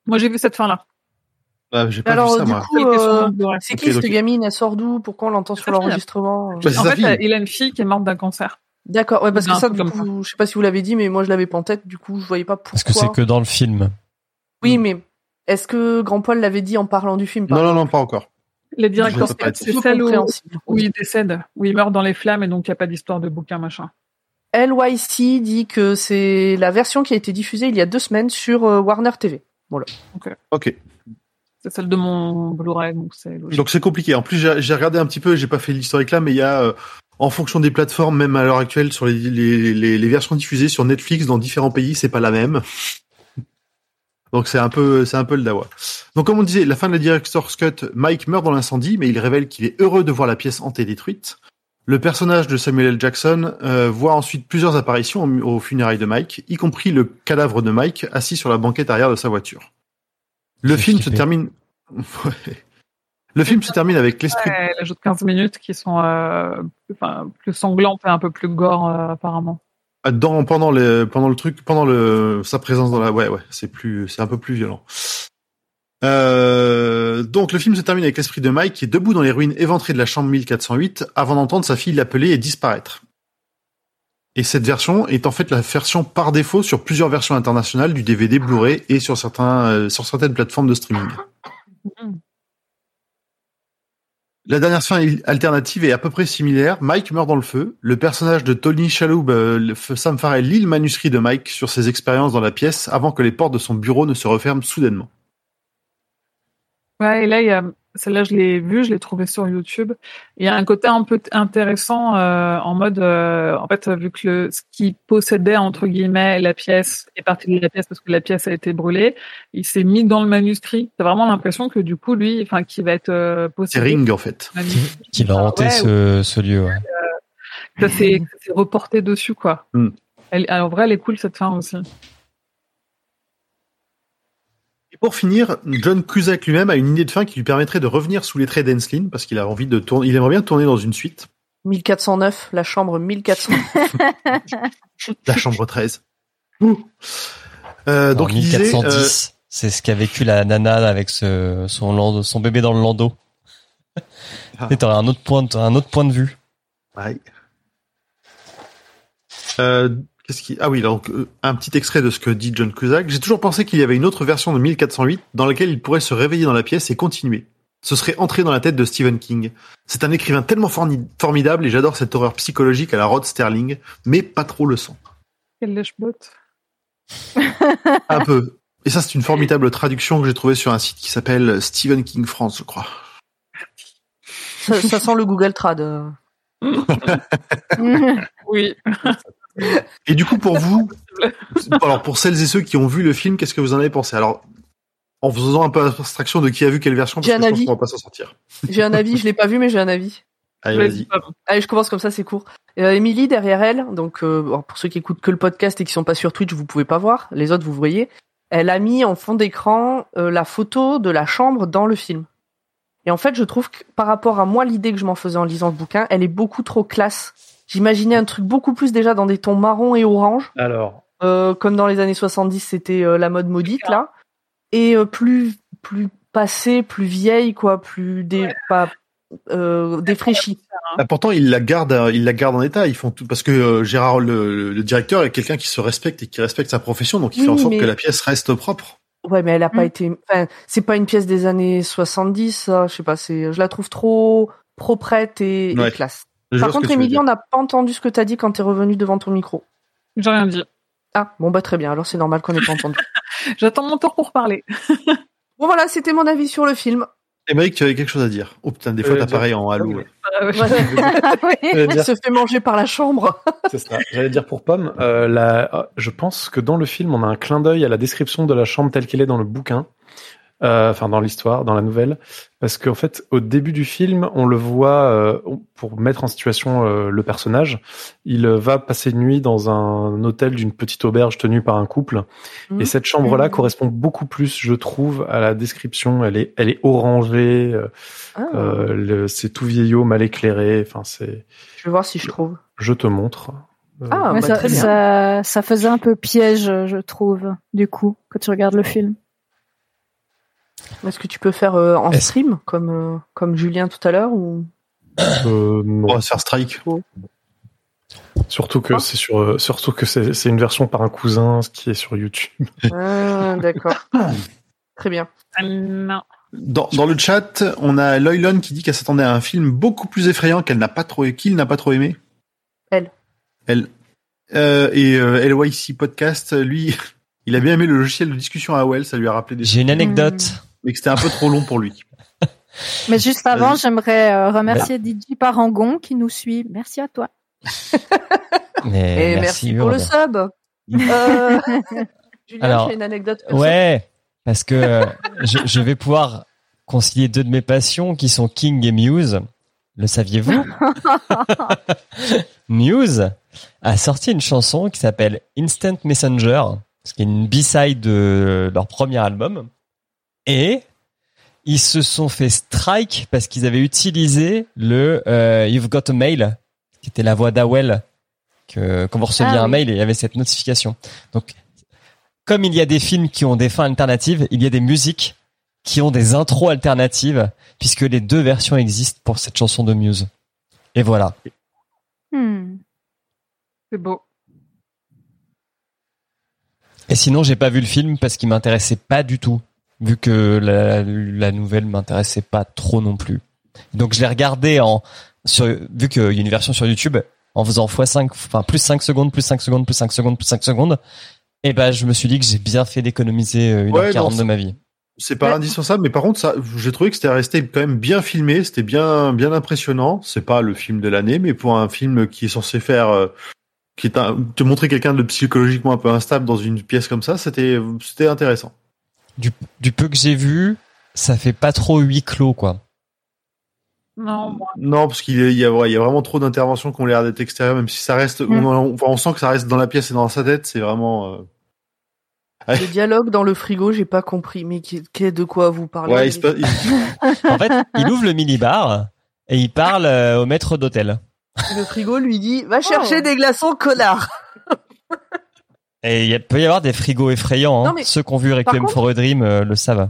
Moi j'ai vu cette fin là. Ah, j'ai pas Alors, vu ça du moi. coup, euh, c'est qui cette donc- gamine? Elle sort d'où? Pourquoi on l'entend sur l'enregistrement? Bah, en fait, fille. il a une fille qui est morte d'un cancer. D'accord, ouais, parce que ça, du comme coup, je sais pas si vous l'avez dit, mais moi je l'avais pas en tête, du coup, je voyais pas pourquoi. Parce que c'est que dans le film. Oui, mais est-ce que Grand Paul l'avait dit en parlant du film par Non non non pas encore. Cut, être c'est celle où, il décède, où il meurt dans les flammes et donc il n'y a pas d'histoire de bouquin machin. LYC dit que c'est la version qui a été diffusée il y a deux semaines sur euh, Warner TV. Ok. C'est celle de mon Blu-ray, donc c'est logique. Donc c'est compliqué. En plus, j'ai j'ai regardé un petit peu, j'ai pas fait l'historique là, mais il y a, euh, en fonction des plateformes, même à l'heure actuelle, sur les, les, les, les versions diffusées sur Netflix dans différents pays, c'est pas la même. Donc c'est un peu, c'est un peu le dawa. Donc comme on disait, la fin de la director's cut, Mike meurt dans l'incendie, mais il révèle qu'il est heureux de voir la pièce hantée détruite. Le personnage de Samuel L. Jackson euh, voit ensuite plusieurs apparitions au, au funérailles de Mike, y compris le cadavre de Mike assis sur la banquette arrière de sa voiture. Le film se termine. (laughs) Ouais. Le film se termine avec l'esprit Ouais, elle ajoute 15 minutes qui sont euh, plus, enfin, plus sanglantes et un peu plus gore euh, apparemment. dans pendant le pendant le truc pendant le sa présence dans la ouais ouais c'est plus c'est un peu plus violent. Euh, donc le film se termine avec l'esprit de Mike qui est debout dans les ruines éventrées de la chambre 1408 avant d'entendre sa fille l'appeler et disparaître. Et cette version est en fait la version par défaut sur plusieurs versions internationales du DVD Blu-ray et sur certains euh, sur certaines plateformes de streaming. La dernière fin alternative est à peu près similaire. Mike meurt dans le feu. Le personnage de Tony Shalhoub, Sam Farrell, lit le manuscrit de Mike sur ses expériences dans la pièce avant que les portes de son bureau ne se referment soudainement. Ouais, et là, il y a, celle-là, je l'ai vue, je l'ai trouvée sur YouTube. Il y a un côté un peu intéressant euh, en mode, euh, en fait, vu que le, ce qui possédait entre guillemets la pièce est parti de la pièce parce que la pièce a été brûlée, il s'est mis dans le manuscrit. T'as vraiment l'impression que du coup, lui, enfin, qui va être euh, C'est possédé. Ring en fait. Qui, va enfin, hanter ouais, ce, ce lieu. ouais. Ça s'est ça s'est reporté dessus, quoi. Hmm. Elle, alors, en vrai, elle est cool cette fin aussi. Et pour finir, John Cusack lui-même a une idée de fin qui lui permettrait de revenir sous les traits d'Enslin parce qu'il a envie de tourner, il aimerait bien tourner dans une suite. 1409, la chambre 1400. (laughs) La chambre 13. Ouh. Euh, donc En il disait, euh, 1410, c'est ce qu'a vécu la nana avec ce, son, bébé dans le landau. Ah. Et t'aurais un autre point, de- un autre point de vue. Ouais. Euh, qu'est-ce qui Ah oui, donc euh, un petit extrait de ce que dit John Cusack. J'ai toujours pensé qu'il y avait une autre version de 1408 dans laquelle il pourrait se réveiller dans la pièce et continuer. Ce serait entrer dans la tête de Stephen King. C'est un écrivain tellement forni- formidable et j'adore cette horreur psychologique à la Rod Sterling, mais pas trop le sang. Quelle lèche-botte. (laughs) Un peu. Et ça, c'est une formidable traduction que j'ai trouvée sur un site qui s'appelle Stephen King France, je crois. ça, ça sent le Google Trad. euh. (laughs) Oui. (laughs) Et du coup, pour vous, alors pour celles et ceux qui ont vu le film, qu'est-ce que vous en avez pensé? Alors, en faisant un peu abstraction de qui a vu quelle version, parce J'ai que un je pense qu'on va pas s'en sortir. J'ai un avis, je l'ai pas vu, mais j'ai un avis. Allez, Vas-y. Allez, je commence comme ça, c'est court. Euh, Émilie, derrière elle, donc euh, bon, pour ceux qui écoutent que le podcast et qui sont pas sur Twitch, vous pouvez pas voir. Les autres, vous voyez. Elle a mis en fond d'écran euh, la photo de la chambre dans le film. Et en fait, je trouve que par rapport à moi, l'idée que je m'en faisais en lisant le bouquin, elle est beaucoup trop classe. J'imaginais un truc beaucoup plus déjà dans des tons marron et orange. Alors, Euh, comme dans les années 70, c'était euh, la mode maudite là, et euh, plus plus passée, plus vieille quoi, plus dé, pas euh, défraîchie. Ah, pourtant, il la garde, euh, il la garde en état. Ils font tout parce que euh, Gérard, le, le directeur, est quelqu'un qui se respecte et qui respecte sa profession, donc il fait en sorte mais- que la pièce reste propre. Ouais, mais elle a pas Mm. été. Enfin, c'est pas une pièce des années 70. Ça, je sais pas. C'est, je la trouve trop proprette et, classe. Je Par contre, tu Émilie, on n'a pas entendu ce que t'as dit quand t'es revenu devant ton micro. J'ai rien dit. Ah, bon bah très bien. Alors c'est normal qu'on ait pas (laughs) entendu. J'attends mon tour pour parler. Bon voilà, c'était mon avis sur le film. Émeric, tu avais quelque chose à dire? Oh putain, des fois Euh, t'as pareil en halo. oui. ouais. Euh, Il (laughs) dire, se fait manger par la chambre. (laughs) c'est ça. J'allais dire pour Pomme, euh, la, euh, je pense que dans le film, on a un clin d'œil à la description de la chambre telle qu'elle est dans le bouquin. Euh, enfin dans l'histoire, dans la nouvelle, parce qu'en fait, au début du film, on le voit euh, pour mettre en situation euh, le personnage. Il va passer une nuit dans un hôtel d'une petite auberge tenue par un couple, et cette chambre-là Mhm. correspond beaucoup plus, je trouve, à la description. Elle est, elle est orangée, euh, Ah, euh, le- c'est tout vieillot, mal éclairé. Enfin, c'est, je vais voir si je trouve. je te montre. Ah, bah, ça, très bien. ça, ça faisait un peu piège, je trouve, du coup, quand tu regardes le film. Est-ce que tu peux faire euh, en stream comme euh, comme Julien tout à l'heure ou? Euh. On va se faire strike. Surtout que Ah. c'est sur, surtout que c'est c'est une version par un cousin, ce qui est sur YouTube. Ah, d'accord. Très bien. non. Dans, dans le chat, on a Loylon qui dit qu'elle s'attendait à un film beaucoup plus effrayant qu'elle n'a pas trop, qu'il n'a pas trop aimé. Elle. Elle. Euh, et euh, LYC Podcast, lui, (laughs) il a bien aimé le logiciel de discussion AOL, ça lui a rappelé des J'ai une anecdote. Mais que c'était un peu trop long pour lui. (laughs) Mais juste avant, j'aimerais euh, remercier DJ Parangon qui nous suit. Merci à toi. (laughs) Mais Et merci, pour le sub. (laughs) Euh, Julien, Alors, j'ai une anecdote. Ouais, parce que euh, je, je vais pouvoir concilier deux de mes passions qui sont King et Muse. Le saviez-vous? Muse a sorti une chanson qui s'appelle Instant Messenger, ce qui est une B-side de leur premier album. Et ils se sont fait strike parce qu'ils avaient utilisé le euh, You've Got a Mail, qui était la voix d'Awel, que quand vous receviez Ah un oui. mail, il y avait cette notification. Donc, comme il y a des films qui ont des fins alternatives, il y a des musiques qui ont des intros alternatives, puisque les deux versions existent pour cette chanson de Muse. Et voilà. Hmm. C'est beau. Et sinon, j'ai pas vu le film parce qu'il m'intéressait pas du tout, vu que la, la nouvelle m'intéressait pas trop non plus. Donc je l'ai regardé en sur vu qu'il y a une version sur YouTube en faisant x5 enfin plus 5 secondes, plus 5 secondes, plus 5 secondes, plus 5 secondes. Et ben je me suis dit que j'ai bien fait d'économiser euh, 1h40 Ouais, non, de ma vie. C'est pas Ouais. indispensable, mais par contre, ça, j'ai trouvé que c'était resté quand même bien filmé, c'était bien, bien impressionnant. C'est pas le film de l'année, mais pour un film qui est censé faire, euh, qui est un, te montrer quelqu'un de psychologiquement un peu instable dans une pièce comme ça, c'était, c'était intéressant. Du, du peu que j'ai vu, ça fait pas trop huis clos quoi. Non, moi, Non, parce qu'il y a, il y vraiment trop d'interventions qui ont l'air d'être extérieures, même si ça reste, Mm. on, on, on sent que ça reste dans la pièce et dans sa tête, c'est vraiment, euh, Le dialogue dans le frigo, j'ai pas compris. Mais qui, qui- de quoi vous parlez? Ouais, il se passe- il- En fait, il ouvre le minibar et il parle euh, au maître d'hôtel. Le frigo lui dit Va Oh. chercher des glaçons, connard Et il peut y avoir des frigos effrayants. Hein. Non, mais- Ceux qui ont vu Requiem contre- for a Dream euh, le savent.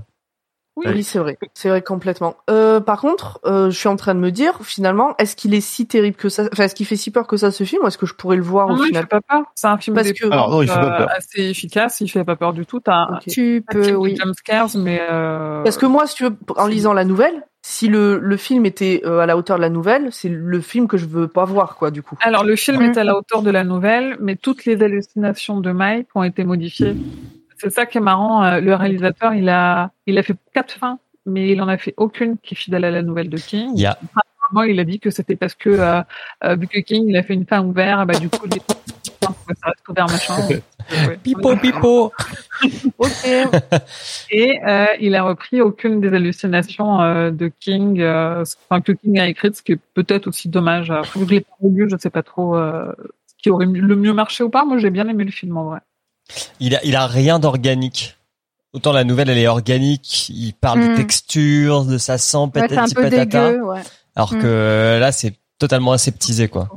oui. Oui, c'est vrai. C'est vrai complètement. Euh, par contre, euh, je suis en train de me dire, finalement, est-ce qu'il est si terrible que ça Enfin, est-ce qu'il fait si peur que ça, ce film Ou est-ce que je pourrais le voir au Non, il final fait pas peur. C'est un film Parce que- Alors, non, il fait pas peur. assez efficace. Il fait pas peur du tout. Un. Tu un peux, type oui. de mais euh... Parce que moi, si tu veux, en lisant la nouvelle, si le, le film était euh, à la hauteur de la nouvelle, c'est le film que je veux pas voir, quoi, du coup. Alors, le film est à la hauteur de la nouvelle, mais toutes les hallucinations de Mike ont été modifiées. C'est ça qui est marrant. euh, Le réalisateur, il a, il a fait quatre fins, mais il en a fait aucune qui est fidèle à la nouvelle de King. Il a dit que c'était parce que, euh, euh, vu que King, il a fait une fin ouverte, bah, du coup, les... ça reste ouvert, machin. (laughs) Ouais. pipo pipo. (laughs) Ok. Et euh, il a repris aucune des hallucinations euh, de King, euh, enfin, que King a écrites, ce qui est peut-être aussi dommage. Après, vu que je l'ai pas revu, je sais pas trop euh, ce qui aurait le mieux marché ou pas. Moi, j'ai bien aimé le film en vrai. Il a, il a rien d'organique. Autant la nouvelle, elle est organique. Il parle Mm. des textures, de sa sang, Ouais, patati patata. dégueu, ouais. Alors Mm. que là, c'est totalement aseptisé, quoi.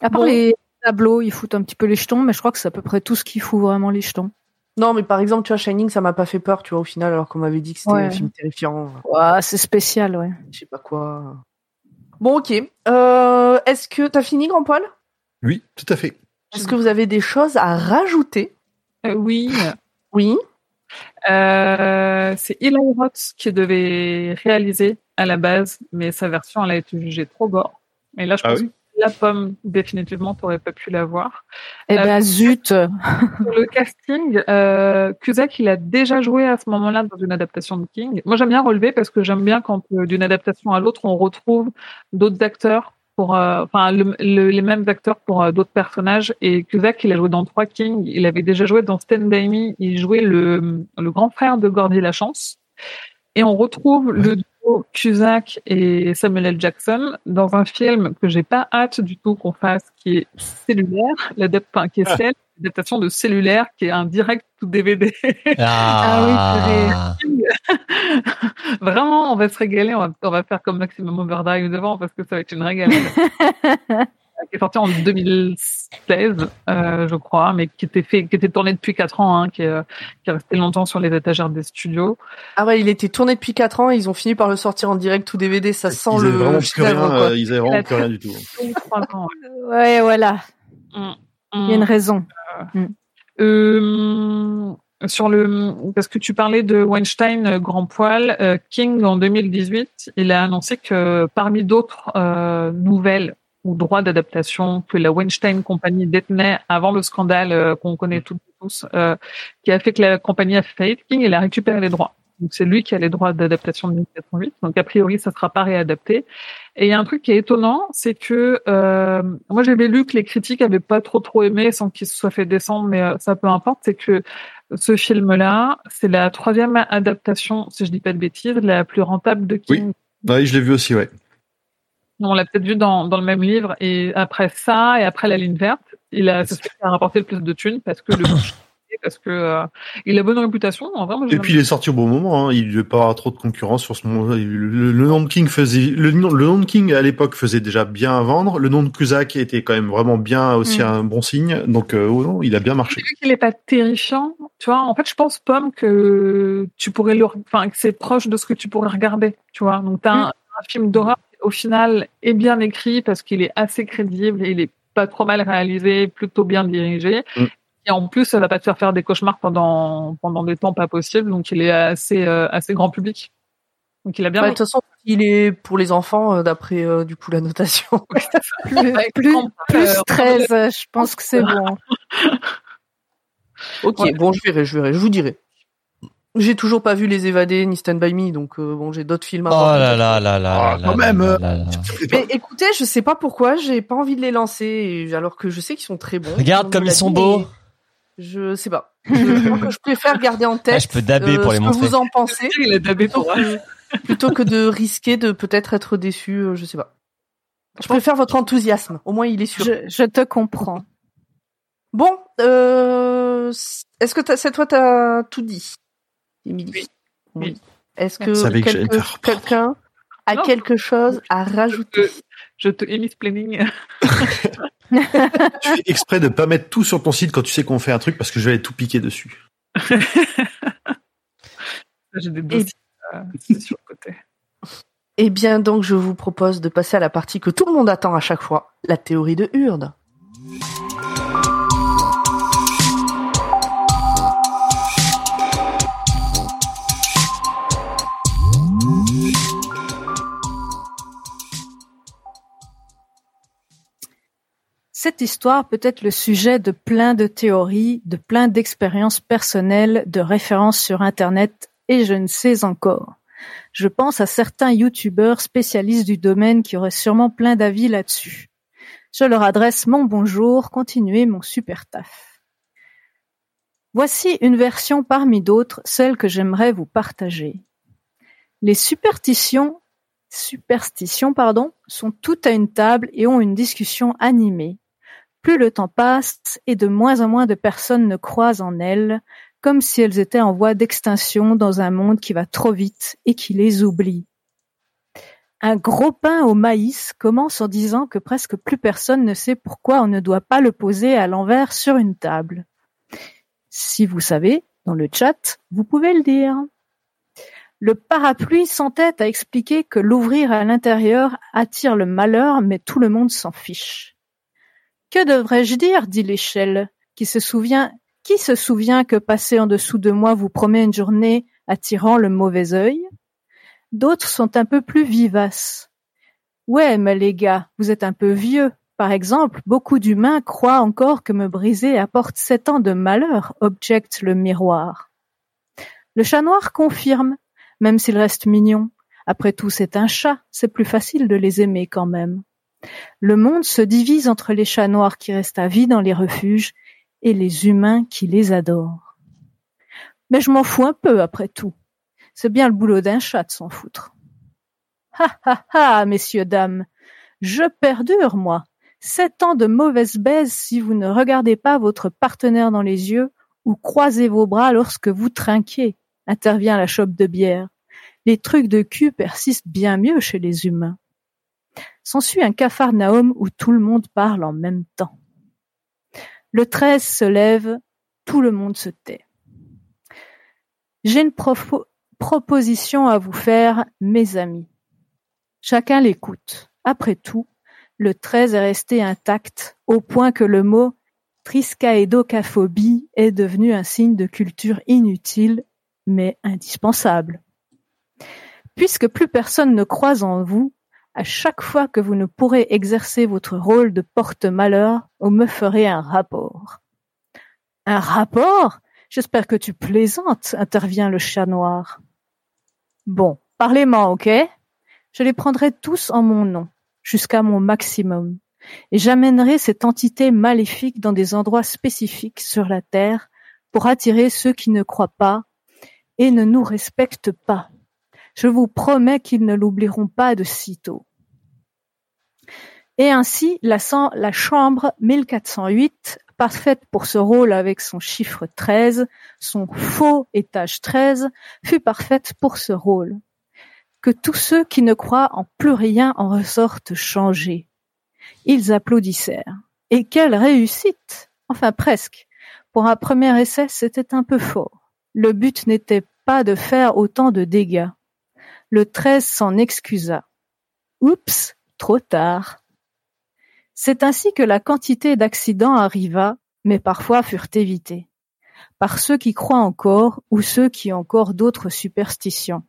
À part Bon. les tableau, ils foutent un petit peu les jetons, mais je crois que c'est à peu près tout ce qui fout vraiment les jetons. Non, mais par exemple, tu vois, Shining, ça m'a pas fait peur, tu vois, au final, alors qu'on m'avait dit que c'était Ouais. un film terrifiant. Ouais, c'est spécial, ouais. Je sais pas quoi. Bon, ok. Euh, est-ce que t'as fini, Grand Poil? Oui, tout à fait. Est-ce que vous avez des choses à rajouter? Euh, oui. (laughs) Oui. Euh, c'est Eli Roth qui devait réaliser à la base, mais sa version elle a été jugée trop gore. Et là, je Ah pense oui? que la pomme, définitivement, t'aurais pas pu la voir. Eh Euh, ben, zut. (laughs) Pour le casting, euh, Cusack, il a déjà joué à ce moment-là dans une adaptation de King. Moi, j'aime bien relever parce que j'aime bien quand euh, d'une adaptation à l'autre, on retrouve d'autres acteurs pour, euh, enfin, le- le- les mêmes acteurs pour euh, d'autres personnages. Et Cusack, il a joué dans trois King. Il avait déjà joué dans Stand By Me. Il jouait le, le grand frère de Gordy Lachance. Et on retrouve le Cusack et Samuel L. Jackson dans un film que j'ai pas hâte du tout qu'on fasse, qui est Cellulaire, l'adap- enfin, qui est celle, l'adaptation de Cellulaire, qui est un direct to DVD. Ah, (laughs) Vraiment, on va se régaler, on va, on va faire comme Maximum Overdrive devant parce que ça va être une régalade. (laughs) qui est sorti en 2016, euh, je crois, mais qui était fait, qui était tourné depuis quatre ans, hein, qui, est, qui est resté longtemps sur les étagères des studios. Ah ouais, il était tourné depuis 4 ans et ils ont fini par le sortir en direct ou DVD. Ça sent ils le vraiment plus rien, quoi. euh, ils avaient vraiment plus rien du tout. Ouais, voilà. ouais. Il y a une raison. Euh, sur le parce que tu parlais de Weinstein grand poil euh, King en 2018 il a annoncé que parmi d'autres euh, nouvelles ou droits d'adaptation que la Weinstein Company détenait avant le scandale euh, qu'on connaît toutes et tous euh, qui a fait que la compagnie a fait faillite King il a récupéré les droits donc c'est lui qui a les droits d'adaptation de 1988 donc a priori ça sera pas réadapté et il y a un truc qui est étonnant, c'est que euh, moi j'avais lu que les critiques avaient pas trop trop aimé sans qu'il se soit fait descendre, mais euh, ça peu importe. C'est que ce film-là, c'est la troisième adaptation, si je dis pas de bêtises, la plus rentable de King. Oui, je l'ai vu aussi, ouais. On l'a peut-être vu dans, dans le même livre. Et après ça, et après la ligne verte, il a, c'est celui qui a rapporté le plus de thunes parce que le (coughs) parce que euh, il a bonne réputation. En vrai, moi, Et puis il est sorti au bon moment. Hein. Il ne devait pas trop de concurrence sur ce moment. Le, le, nom de King faisait le, nom- le nom de King à l'époque faisait déjà bien à vendre. Le nom de Cusack était quand même vraiment bien aussi Mm. un bon signe. Donc euh, oh non, il a bien marché. Vu qu'il est pas terrifiant, tu vois. En fait, je pense Pomme que tu pourrais le, enfin que c'est proche de ce que tu pourrais regarder, tu vois. Donc t'as un, un film d'horreur au final est bien écrit parce qu'il est assez crédible, il est pas trop mal réalisé, plutôt bien dirigé. Mm. Et en plus, ça va pas te faire faire des cauchemars pendant pendant des temps pas possibles. Donc il est assez euh, assez grand public. Donc il a bien. Ouais, de toute façon, il est pour les enfants, euh, d'après euh, du coup la notation. (laughs) Plus, plus, plus 13, je pense que c'est bon. (laughs) ok, Ouais. bon, je verrai, je verrai, je vous dirai. J'ai toujours pas vu Les Évadés ni Stand By Me, donc euh, bon, j'ai d'autres films à oh voir. là là là là Ah, là quand là même, là euh. là. Mais écoutez, je sais pas pourquoi, j'ai pas envie de les lancer, et- alors que je sais qu'ils sont très bons. Regarde comme ils sont beaux. Je sais pas. Je, (laughs) je crois que je préfère garder en tête Ah, je peux daber pour euh, les ce montrer. que vous en pensez, Il a dabé plutôt pour. que, plutôt que de risquer de peut-être être déçu, euh, je sais pas. Je préfère votre enthousiasme, au moins il est sûr. Je, je te comprends. Bon, euh, est-ce que t'as- cette fois t'as tout dit, Émilie Oui. Est-ce que quelqu'un a Non. quelque chose à rajouter Je te émise planning. Tu fais exprès de pas mettre tout sur ton site quand tu sais qu'on fait un truc parce que je vais aller tout piquer dessus. J'ai des dossiers euh, sur le côté. Eh bien, donc, je vous propose de passer à la partie que tout le monde attend à chaque fois, la théorie de Hurde. Cette histoire peut être le sujet de plein de théories, de plein d'expériences personnelles, de références sur Internet et je ne sais encore. Je pense à certains youtubeurs spécialistes du domaine qui auraient sûrement plein d'avis là-dessus. Je leur adresse mon bonjour, continuez mon super taf. Voici une version parmi d'autres, celle que j'aimerais vous partager. Les superstitions, sont toutes à une table et ont une discussion animée. Plus le temps passe et de moins en moins de personnes ne croient en elles, comme si elles étaient en voie d'extinction dans un monde qui va trop vite et qui les oublie. Un gros pain au maïs commence en disant que presque plus personne ne sait pourquoi on ne doit pas le poser à l'envers sur une table. Si vous savez, dans le chat, vous pouvez le dire. Le parapluie s'entête à expliquer que l'ouvrir à l'intérieur attire le malheur, mais tout le monde s'en fiche. Que devrais-je dire dit l'échelle, qui se souvient qui se souvient que passer en dessous de moi vous promet une journée attirant le mauvais œil? D'autres sont un peu plus vivaces. Ouais, mais les gars, vous êtes un peu vieux. Par exemple, beaucoup d'humains croient encore que me briser apporte sept ans de malheur, objecte le miroir. Le chat noir confirme même s'il reste mignon. Après tout, c'est un chat, c'est plus facile de les aimer quand même. Le monde se divise entre les chats noirs qui restent à vie dans les refuges et les humains qui les adorent. Mais je m'en fous un peu après tout. C'est bien le boulot d'un chat de s'en foutre. Ha ha ha, messieurs, dames. Je perdure, moi. Sept ans de mauvaise baise si vous ne regardez pas votre partenaire dans les yeux ou croisez vos bras lorsque vous trinquez intervient la chope de bière. Les trucs de cul persistent bien mieux chez les humains. S'ensuit un capharnaüm où tout le monde parle en même temps. Le 13 se lève, tout le monde se tait. J'ai une proposition à vous faire, mes amis. Chacun l'écoute. Après tout, le 13 est resté intact au point que le mot triskaïdocaphobie est devenu un signe de culture inutile mais indispensable. Puisque plus personne ne croit en vous, à chaque fois que vous ne pourrez exercer votre rôle de porte-malheur, vous me ferez un rapport. Un rapport? J'espère que tu plaisantes, intervient le chat noir. Bon, parlez-moi, ok? Je les prendrai tous en mon nom, jusqu'à mon maximum, et j'amènerai cette entité maléfique dans des endroits spécifiques sur la Terre pour attirer ceux qui ne croient pas et ne nous respectent pas. Je vous promets qu'ils ne l'oublieront pas de sitôt. Et ainsi, la, la chambre 1408, parfaite pour ce rôle avec son chiffre 13, son faux étage 13, fut parfaite pour ce rôle. Que tous ceux qui ne croient en plus rien en ressortent changés. Ils applaudissèrent. Et quelle réussite Enfin presque. Pour un premier essai, c'était un peu fort. Le but n'était pas de faire autant de dégâts. Le treize s'en excusa. Oups, trop tard. C'est ainsi que la quantité d'accidents arriva, mais parfois furent évités, par ceux qui croient encore ou ceux qui ont encore d'autres superstitions.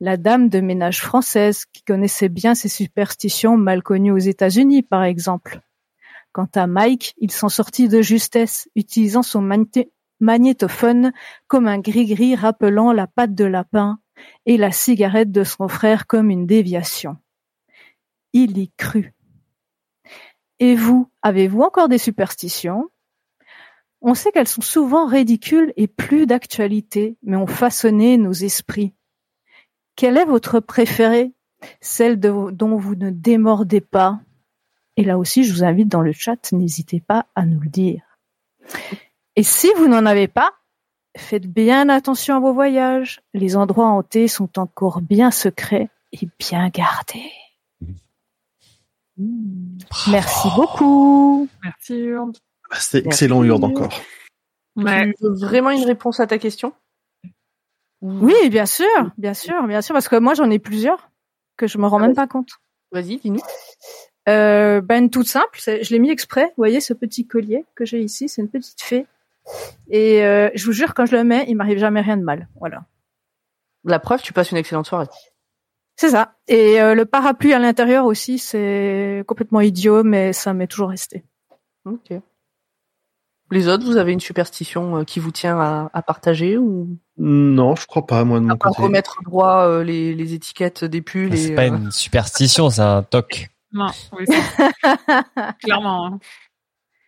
La dame de ménage française qui connaissait bien ces superstitions mal connues aux États-Unis, par exemple. Quant à Mike, il s'en sortit de justesse, utilisant son magnétophone comme un gris-gris rappelant la patte de lapin et la cigarette de son frère comme une déviation. Il y crut. Et vous, avez-vous encore des superstitions? On sait qu'elles sont souvent ridicules et plus d'actualité, mais ont façonné nos esprits. Quelle est votre préférée? Celle dont vous ne démordez pas Et là aussi, je vous invite dans le chat, n'hésitez pas à nous le dire. Et si vous n'en avez pas, faites bien attention à vos voyages. Les endroits hantés sont encore bien secrets et bien gardés. Merci beaucoup. Merci Urde. Bah, C'était excellent Urde encore. Ouais. Tu veux vraiment une réponse à ta question? Oui, bien sûr, bien sûr, bien sûr, parce que moi j'en ai plusieurs que je me rends même pas compte. Vas-y, dis-nous. Euh, ben toute simple, je l'ai mis exprès. Vous voyez ce petit collier que j'ai ici, c'est une petite fée et euh, je vous jure, quand je le mets, il m'arrive jamais rien de mal. Voilà. La preuve, tu passes une excellente soirée. C'est ça. Et euh, le parapluie à l'intérieur aussi, c'est complètement idiot, mais ça m'est toujours resté. Ok. Les autres, vous avez une superstition euh, qui vous tient à, à partager ou? Non, je crois pas, moi de mon côté. remettre droit euh, les, les, étiquettes des pulls. C'est pas une superstition, c'est un toc. Non, oui, (laughs) clairement. Hein.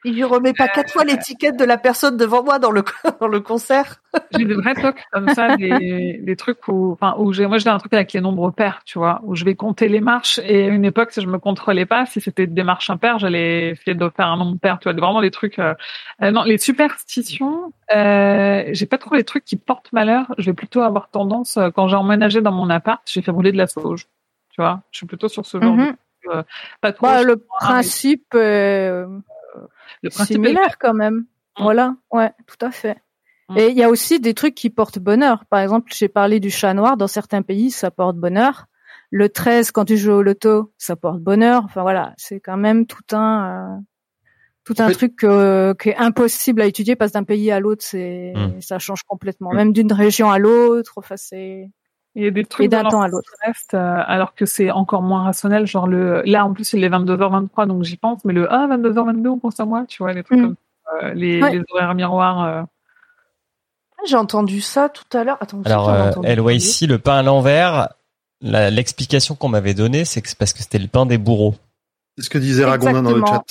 Il lui remet pas quatre fois l'étiquette de la personne devant moi dans le (laughs) dans le concert. J'ai des vrais tocs comme ça, des, (laughs) des trucs où, enfin, où j'ai, moi j'ai un truc avec les nombres pairs, tu vois, où je vais compter les marches et à une époque si je me contrôlais pas, si c'était des marches impaires, j'allais essayer de faire un nombre pair, tu vois, vraiment des trucs. Euh, euh, non, les superstitions, euh, j'ai pas trop les trucs qui portent malheur. Je vais plutôt avoir tendance euh, quand j'ai emménagé dans mon appart, j'ai fait rouler de la sauge Tu vois, je suis plutôt sur ce genre de euh, pas trop. Bah, le mais principe est le principe est similaire quand même. Mm. Voilà, ouais, tout à fait. Mm. Et il y a aussi des trucs qui portent bonheur. Par exemple, j'ai parlé du chat noir. Dans certains pays, ça porte bonheur. Le 13, quand tu joues au loto, ça porte bonheur. Enfin voilà, c'est quand même tout un euh, tout un fait- truc euh, qui est impossible à étudier parce d'un pays à l'autre, c'est Mm. ça change complètement. Même d'une région à l'autre, enfin c'est Il y a des et trucs d'un dans temps à l'autre. reste, euh, alors que c'est encore moins rationnel. Genre le, là en plus il est 22h23 donc j'y pense, mais le ah 22h22 on pense à moi, tu vois les trucs Mm. comme ça, euh, les, Ouais. les horaires miroirs. euh. J'ai entendu ça tout à l'heure. Attends, Alors, euh, LYC, le pain à l'envers, la- l'explication qu'on m'avait donnée, c'est que c'est parce que c'était le pain des bourreaux. C'est ce que disait Ragondin dans le chat.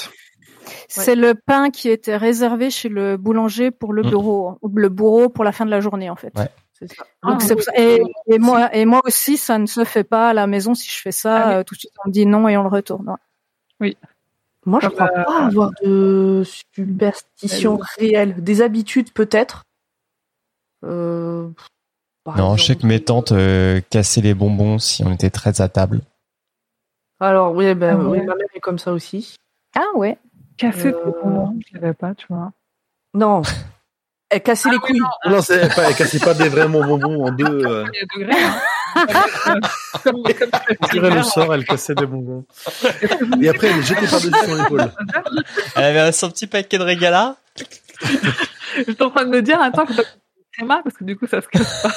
C'est le pain qui était réservé chez le boulanger pour le Mm. bureau, ou le bourreau pour la fin de la journée en fait. Ouais. C'est ça. Donc Ah, et, et moi et moi aussi ça ne se fait pas à la maison si je fais ça Ah oui. euh, tout de suite on me dit non et on le retourne. Ouais. Moi, je Comme, crois euh, pas avoir de superstition réelle. Des habitudes, peut-être. Euh, non, je sais que mes tantes euh, cassaient les bonbons si on était très à table. Alors, oui, ben, Ah ouais. oui, ma mère est comme ça aussi. Ah ouais. Café, Euh, bonbons, je l'avais pas, tu vois. Non. (laughs) Elle cassait les couilles. Non, c'est pas, elle cassait pas des vrais bonbons en deux. euh. Hein. (laughs) comme, comme, tirait le sort, elle cassait des bonbons. Et après, elle jetait par-dessus son épaule. Elle avait son petit paquet de régala. J'étais en train de me dire, attends, faut pas c'est mal parce que du coup ça se casse pas.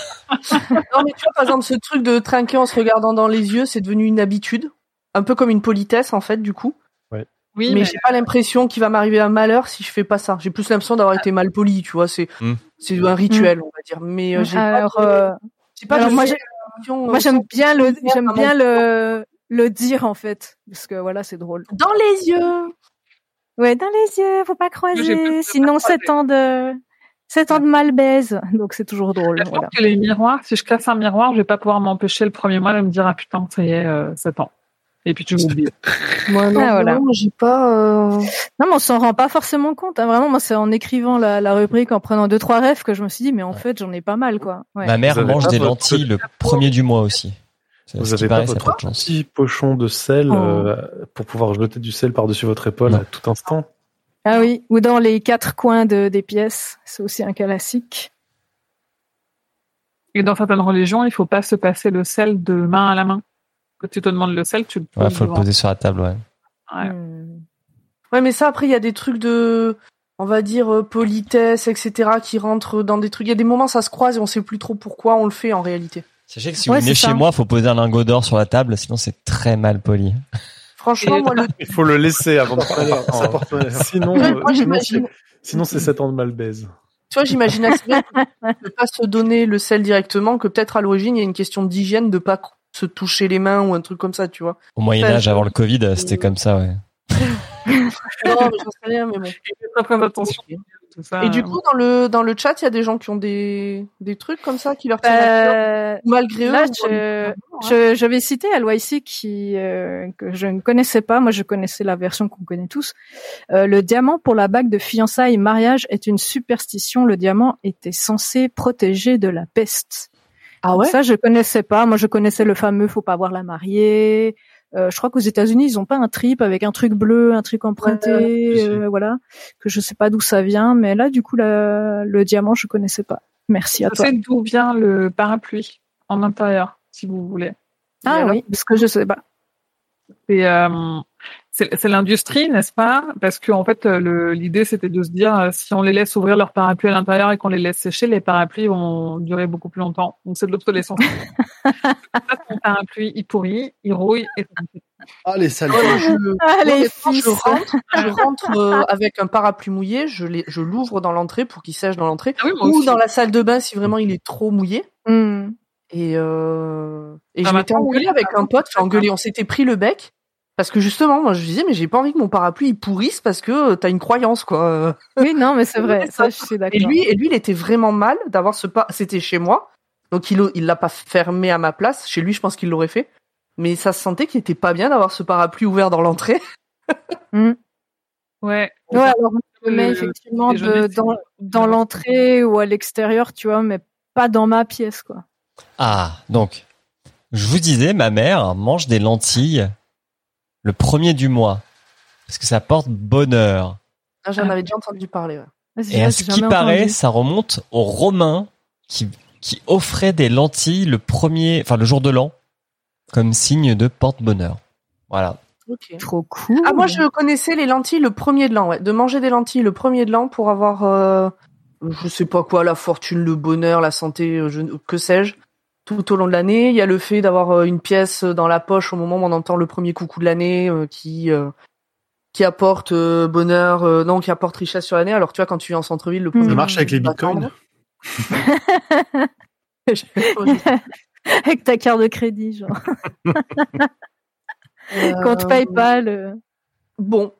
Non, mais tu vois, par exemple, ce truc de trinquer en se regardant dans les yeux, c'est devenu une habitude. Un peu comme une politesse, en fait, du coup. Oui, mais mais, j'ai pas l'impression qu'il va m'arriver un malheur si je fais pas ça. J'ai plus l'impression d'avoir été mal poli, tu vois. C'est, Hmm. c'est un rituel, on va dire. Mais euh, j'ai Alors, pas euh, alors moi, j'ai- euh, j'aime bien le j'aime bien le le dire en fait parce que voilà c'est drôle. dans les yeux. Ouais dans les yeux faut pas j'ai croiser de sinon c'est ans de c'est ans de mal baise donc c'est toujours drôle. je pense Voilà. que les miroirs, si je casse un miroir, je vais pas pouvoir m'empêcher le premier mois de me dire ah putain ça y est, euh, 7 ans. Et puis tu m'oublies. (laughs) Moi, non, Ah, voilà. non, j'ai pas. euh, Non mais on s'en rend pas forcément compte. Hein. Vraiment moi c'est en écrivant la, la rubrique en prenant deux trois rêves que je me suis dit mais en fait j'en ai pas mal quoi. Ouais. Ma mère mange des lentilles le premier du mois aussi. Vous avez pas votre petit pochon de sel Oh. euh, pour pouvoir jeter du sel par-dessus votre épaule Non. à tout instant? Ah oui ou dans les quatre coins de, des pièces c'est aussi un classique. Et dans certaines religions, il faut pas se passer le sel de main à la main. Quand tu te demandes le sel, tu le Ouais, poses faut le poser sur la table, ouais. Ouais. Hmm. Ouais, mais ça, après, il y a des trucs de, on va dire, euh, politesse, etc., qui rentrent dans des trucs. Il y a des moments, ça se croise et on sait plus trop pourquoi on le fait en réalité. Sachez que si Ouais, vous venez chez ça. moi, faut poser un lingot d'or sur la table, sinon c'est très mal poli. Franchement, moi, le, (laughs) Il faut le laisser avant de malheur. Sinon, Ouais, euh, sinon, c'est- sinon c'est 7 ans de malbaise. tu vois, j'imagine assez (laughs) bien de pas se donner le sel directement, que peut-être à l'origine, il y a une question d'hygiène, de pas se toucher les mains ou un truc comme ça, tu vois. Au Moyen Enfin, Âge, je- avant le Covid, c'était comme ça, ouais. (laughs) Non, mais j'en sais rien, mais bon. Et ça. Du coup, dans le, dans le chat, il y a des gens qui ont des, des trucs comme ça qui leur tiennent à cœur, Euh, malgré eux. là, ou- je, je, je vais citer LYC qui euh, que je ne connaissais pas. Moi, je connaissais la version qu'on connaît tous. Euh, le diamant pour la bague de fiançailles et mariage est une superstition. Le diamant était censé protéger de la peste. Ah ouais? Ça, je connaissais pas. Moi, je connaissais le fameux "faut pas voir la mariée". Euh, je crois qu'aux États-Unis, ils ont pas un trip avec un truc bleu, un truc emprunté, euh, voilà. Que je sais pas d'où ça vient, mais là, du coup, la- le diamant, je connaissais pas. Merci à Je toi. sais d'où vient le parapluie en intérieur, si vous voulez. Ah oui, parce que je sais pas. C'est euh, c'est l'industrie, n'est-ce pas? Parce que en fait, euh, l'idée c'était de se dire euh, si on les laisse ouvrir leur parapluie à l'intérieur et qu'on les laisse sécher, les parapluies vont durer beaucoup plus longtemps. Donc c'est de l'obsolescence. (laughs) Ton parapluie, il pourrit, il rouille et Ah, les sales. Je, Allez, honnêtement, je fils. rentre, je rentre euh, avec un parapluie mouillé, je je l'ouvre dans l'entrée pour qu'il sèche dans l'entrée, Ah oui, ou aussi. dans la salle de bain si vraiment il est trop mouillé. Hmm. Et, euh, et Ah, je m'étais engueulée avec un pote, enfin engueulé, on s'était pris le bec. Parce que justement, moi je disais, mais j'ai pas envie que mon parapluie il pourrisse parce que euh, t'as une croyance, quoi. (laughs) Oui, non, mais c'est vrai. (laughs) Ça, je suis d'accord. Et lui, et lui, il était vraiment mal d'avoir ce pas. C'était chez moi, donc il il l'a pas fermé à ma place. Chez lui, je pense qu'il l'aurait fait. Mais ça se sentait qu'il était pas bien d'avoir ce parapluie ouvert dans l'entrée. (laughs) Ouais. Ouais, alors je le mets effectivement de, dans, dans l'entrée ou à l'extérieur, tu vois, mais pas dans ma pièce, quoi. Ah, donc, je vous disais, ma mère mange des lentilles le premier du mois parce que ça porte bonheur. Ah, J'en avais déjà entendu parler. Ouais. Vas-y, Et à ce qui paraît, entendu. ça remonte aux Romains qui, qui offraient des lentilles le premier, enfin le jour de l'an, comme signe de porte-bonheur. Voilà. Ok. Trop cool. Ah moi je connaissais les lentilles le premier de l'an, ouais. De manger des lentilles le premier de l'an pour avoir, euh, je sais pas quoi, la fortune, le bonheur, la santé, euh, je, que sais-je, tout au long de l'année. Il y a le fait d'avoir euh, une pièce dans la poche au moment où on entend le premier coucou de l'année euh, qui euh, qui apporte euh, bonheur, euh, non, qui apporte richesse sur l'année. Alors tu vois quand tu es en centre-ville, le premier Ça marche avec les bitcoins. (laughs) Avec ta carte de crédit, genre. (laughs) Compte Euh, PayPal. Bon,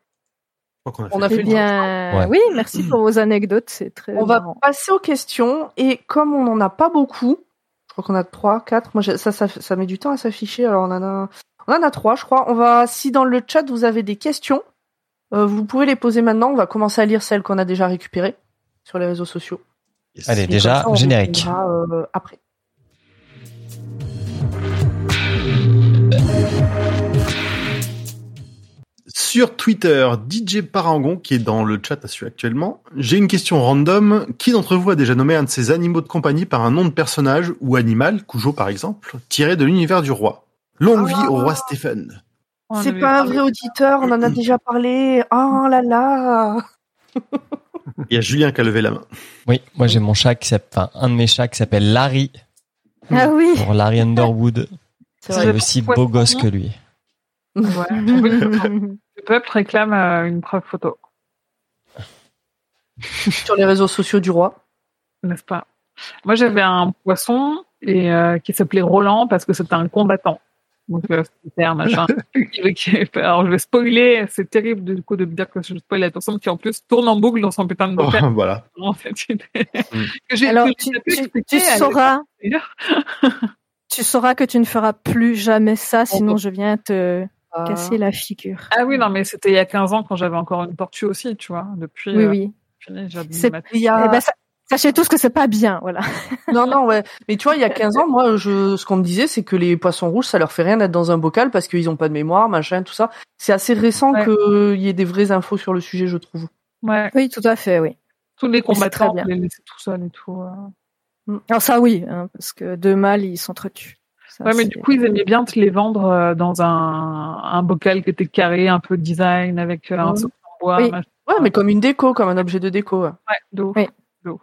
a on fait a Eh fait le bien, Ouais. oui, merci pour vos anecdotes, c'est très On va passer aux questions et comme on n'en a pas beaucoup, crois qu'on a trois, quatre. Moi, ça, ça, ça met du temps à s'afficher. Alors on en a, on en a trois, je crois. On va, si dans le chat vous avez des questions, euh, vous pouvez les poser maintenant. On va commencer à lire celles qu'on a déjà récupérées sur les réseaux sociaux. Yes. Allez, Et déjà, ça, on générique. euh, après. Sur Twitter, DJ Parangon, qui est dans le chat à suivre actuellement, j'ai une question random. Qui d'entre vous a déjà nommé un de ses animaux de compagnie par un nom de personnage ou animal, Cujo par exemple, tiré de l'univers du roi? Longue vie au roi Stephen. C'est pas un vrai auditeur. On en a déjà parlé. Oh là là. Il y a Julien qui a levé la main. Oui, moi j'ai mon chat qui s'appelle, un de mes chats qui s'appelle Larry Ah oui. pour Larry Underwood. C'est aussi beau gosse que lui. Ouais. (laughs) Le peuple réclame euh, une preuve photo, (laughs) Sur les réseaux sociaux du roi. n'est-ce pas? Moi, j'avais un poisson et euh, qui s'appelait Roland parce que c'était un combattant. Donc, euh, c'était un machin. (laughs) Alors, je vais spoiler. C'est terrible du coup de me dire que je spoil la personne qui en plus tourne en boucle dans son putain de Oh, voilà. (laughs) En fait, Mm. Alors, tu, sauras, tu sauras que tu ne feras plus jamais ça, sinon bon. je viens te casser la figure. Ah oui, non, mais c'était il y a 15 ans quand j'avais encore une tortue aussi, tu vois. Depuis, Oui, euh, oui. fini, j'ai C'est- ma- il y a- Eh ben, sa- sachez tous que c'est pas bien, voilà. (laughs) Non, non, ouais. Mais tu vois, il y a 15 ans, moi, je, ce qu'on me disait, c'est que les poissons rouges, ça leur fait rien d'être dans un bocal parce qu'ils ont pas de mémoire, machin, tout ça. C'est assez récent Ouais. qu'il y ait des vraies infos sur le sujet, je trouve. Ouais, Oui, tout à fait, oui. tous les combattants, bien. on les laissait tout seuls et tout. euh. Alors ça, oui, hein, parce que deux mâles, ils s'entretuent. Ça, Ouais, mais du coup, ils aimaient bien te les vendre euh, dans un, un bocal qui était carré, un peu design, avec euh, un Ouais. socle en bois. Oui. Ouais, mais comme une déco, comme un objet de déco. ouais. Ouais, de ouf. Oui. De ouf.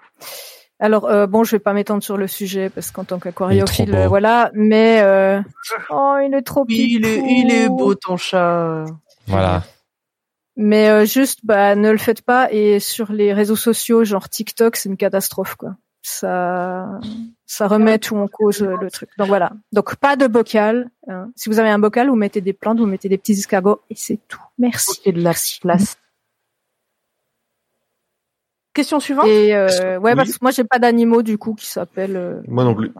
Alors euh, bon, je vais pas m'étendre sur le sujet parce qu'en tant qu'aquariophile, euh, voilà. Mais euh, oh, il est trop Oui, il est, il est beau, ton chat. Voilà. Mais euh, juste, bah, ne le faites pas. Et sur les réseaux sociaux, genre TikTok, c'est une catastrophe, quoi. Ça, ça remet tout en cause euh, le truc. Donc voilà. Donc pas de bocal. hein. Si vous avez un bocal, vous mettez des plantes, vous mettez des petits escargots et c'est tout. Merci. Ok, de la place. Question suivante. Et euh, ouais, Oui. parce que moi j'ai pas d'animaux du coup qui s'appellent. euh, Moi non plus.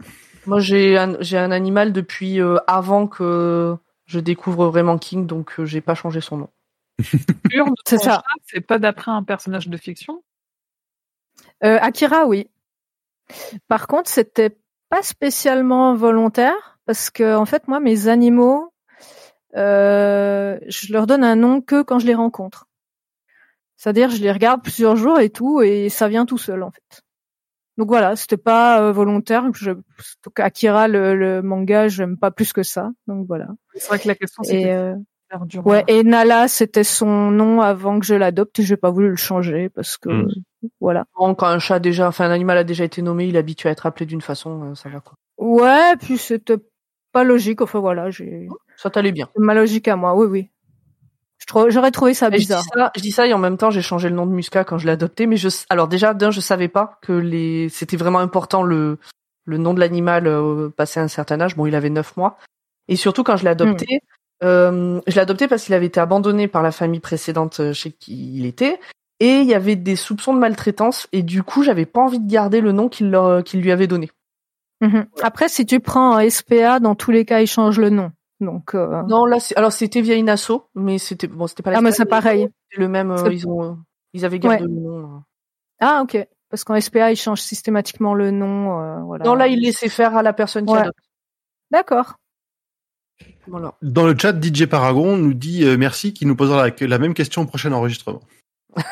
Moi, j'ai un, j'ai un animal depuis euh, avant que je découvre vraiment King, donc euh, j'ai pas changé son nom. (laughs) C'est ça. chat, C'est pas d'après un personnage de fiction? Euh, Akira, oui. Par contre, c'était pas spécialement volontaire parce que en fait, moi, mes animaux, euh, je leur donne un nom que quand je les rencontre. C'est-à-dire, je les regarde plusieurs jours et tout, et ça vient tout seul en fait. Donc voilà, c'était pas euh, volontaire. Je, donc Akira, le, le manga, j'aime pas plus que ça. Donc voilà. C'est vrai que la question, c'est ouais, et Nala, c'était son nom avant que je l'adopte, et j'ai pas voulu le changer parce que Mm. voilà. Bon, quand un chat déjà, enfin un animal a déjà été nommé, il est habitué à être appelé d'une façon, euh, ça va quoi. Ouais, puis c'était pas logique. Enfin voilà, j'ai Ça t'allait bien. c'est ma logique à moi. Oui, oui. J'aurais trouvé ça Et je dis bizarre. ça, je dis ça et en même temps j'ai changé le nom de Musca quand je l'ai adopté, mais je, alors déjà d'un je savais pas que les, c'était vraiment important le, le nom de l'animal euh, passé un certain âge. Bon, il avait neuf mois. Et surtout quand je l'ai adopté, euh, je l'ai adopté parce qu'il avait été abandonné par la famille précédente euh, chez qui il était. Et il y avait des soupçons de maltraitance et du coup j'avais pas envie de garder le nom qu'il qu'il lui avait donné. Mhm. Après, si tu prends un SPA, dans tous les cas, ils changent le nom. Donc, euh, Non là, alors c'était via une asso, mais c'était bon, c'était pas la ah, mais c'est pareil. le même. euh, ils ont, euh, ils avaient gardé Ouais. le nom. euh. Ah, ok. Parce qu'en SPA, ils changent systématiquement le nom. voilà. Non là il laissait faire à la personne qui Ouais. adopte. D'accord. Voilà. Dans le chat, DJ Paragon nous dit euh, merci, qui nous posera la, la même question au prochain enregistrement. (laughs)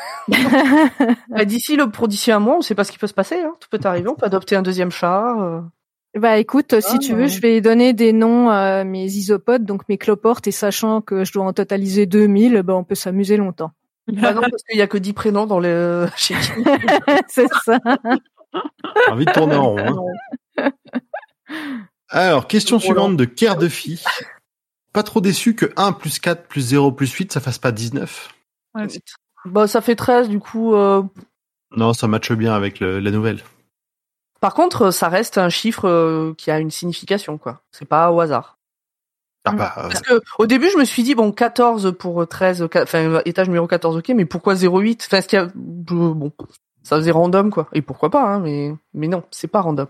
Bah, d'ici le pour d'ici un mois, on sait pas ce qui peut se passer. Hein. Tout peut arriver. On peut adopter un deuxième chat. euh. Bah écoute, si Ah, tu ouais. veux, je vais donner des noms à mes isopodes, donc mes cloportes, et sachant que je dois en totaliser 2000, bah on peut s'amuser longtemps. Bah non, parce qu'il y a que 10 prénoms dans le chez qui. (laughs) C'est ça. J'ai (laughs) envie de tourner en rond. hein. Alors, question suivante de Kerr de Phi. Pas trop déçu que 1 plus 4 plus 0 plus 8, ça fasse pas 19 Ouais, c'est- Bah ça fait 13 du coup. euh, Non, ça matche bien avec le- la nouvelle. Par contre, ça reste un chiffre euh, qui a une signification quoi. C'est pas au hasard. Ah bah, euh, Parce que au début, je me suis dit bon 14 pour 13 qua- enfin étage numéro 14 OK, mais pourquoi 08 Enfin, qu'il y a euh, bon ça faisait random quoi. Et pourquoi pas hein, mais mais non, c'est pas random.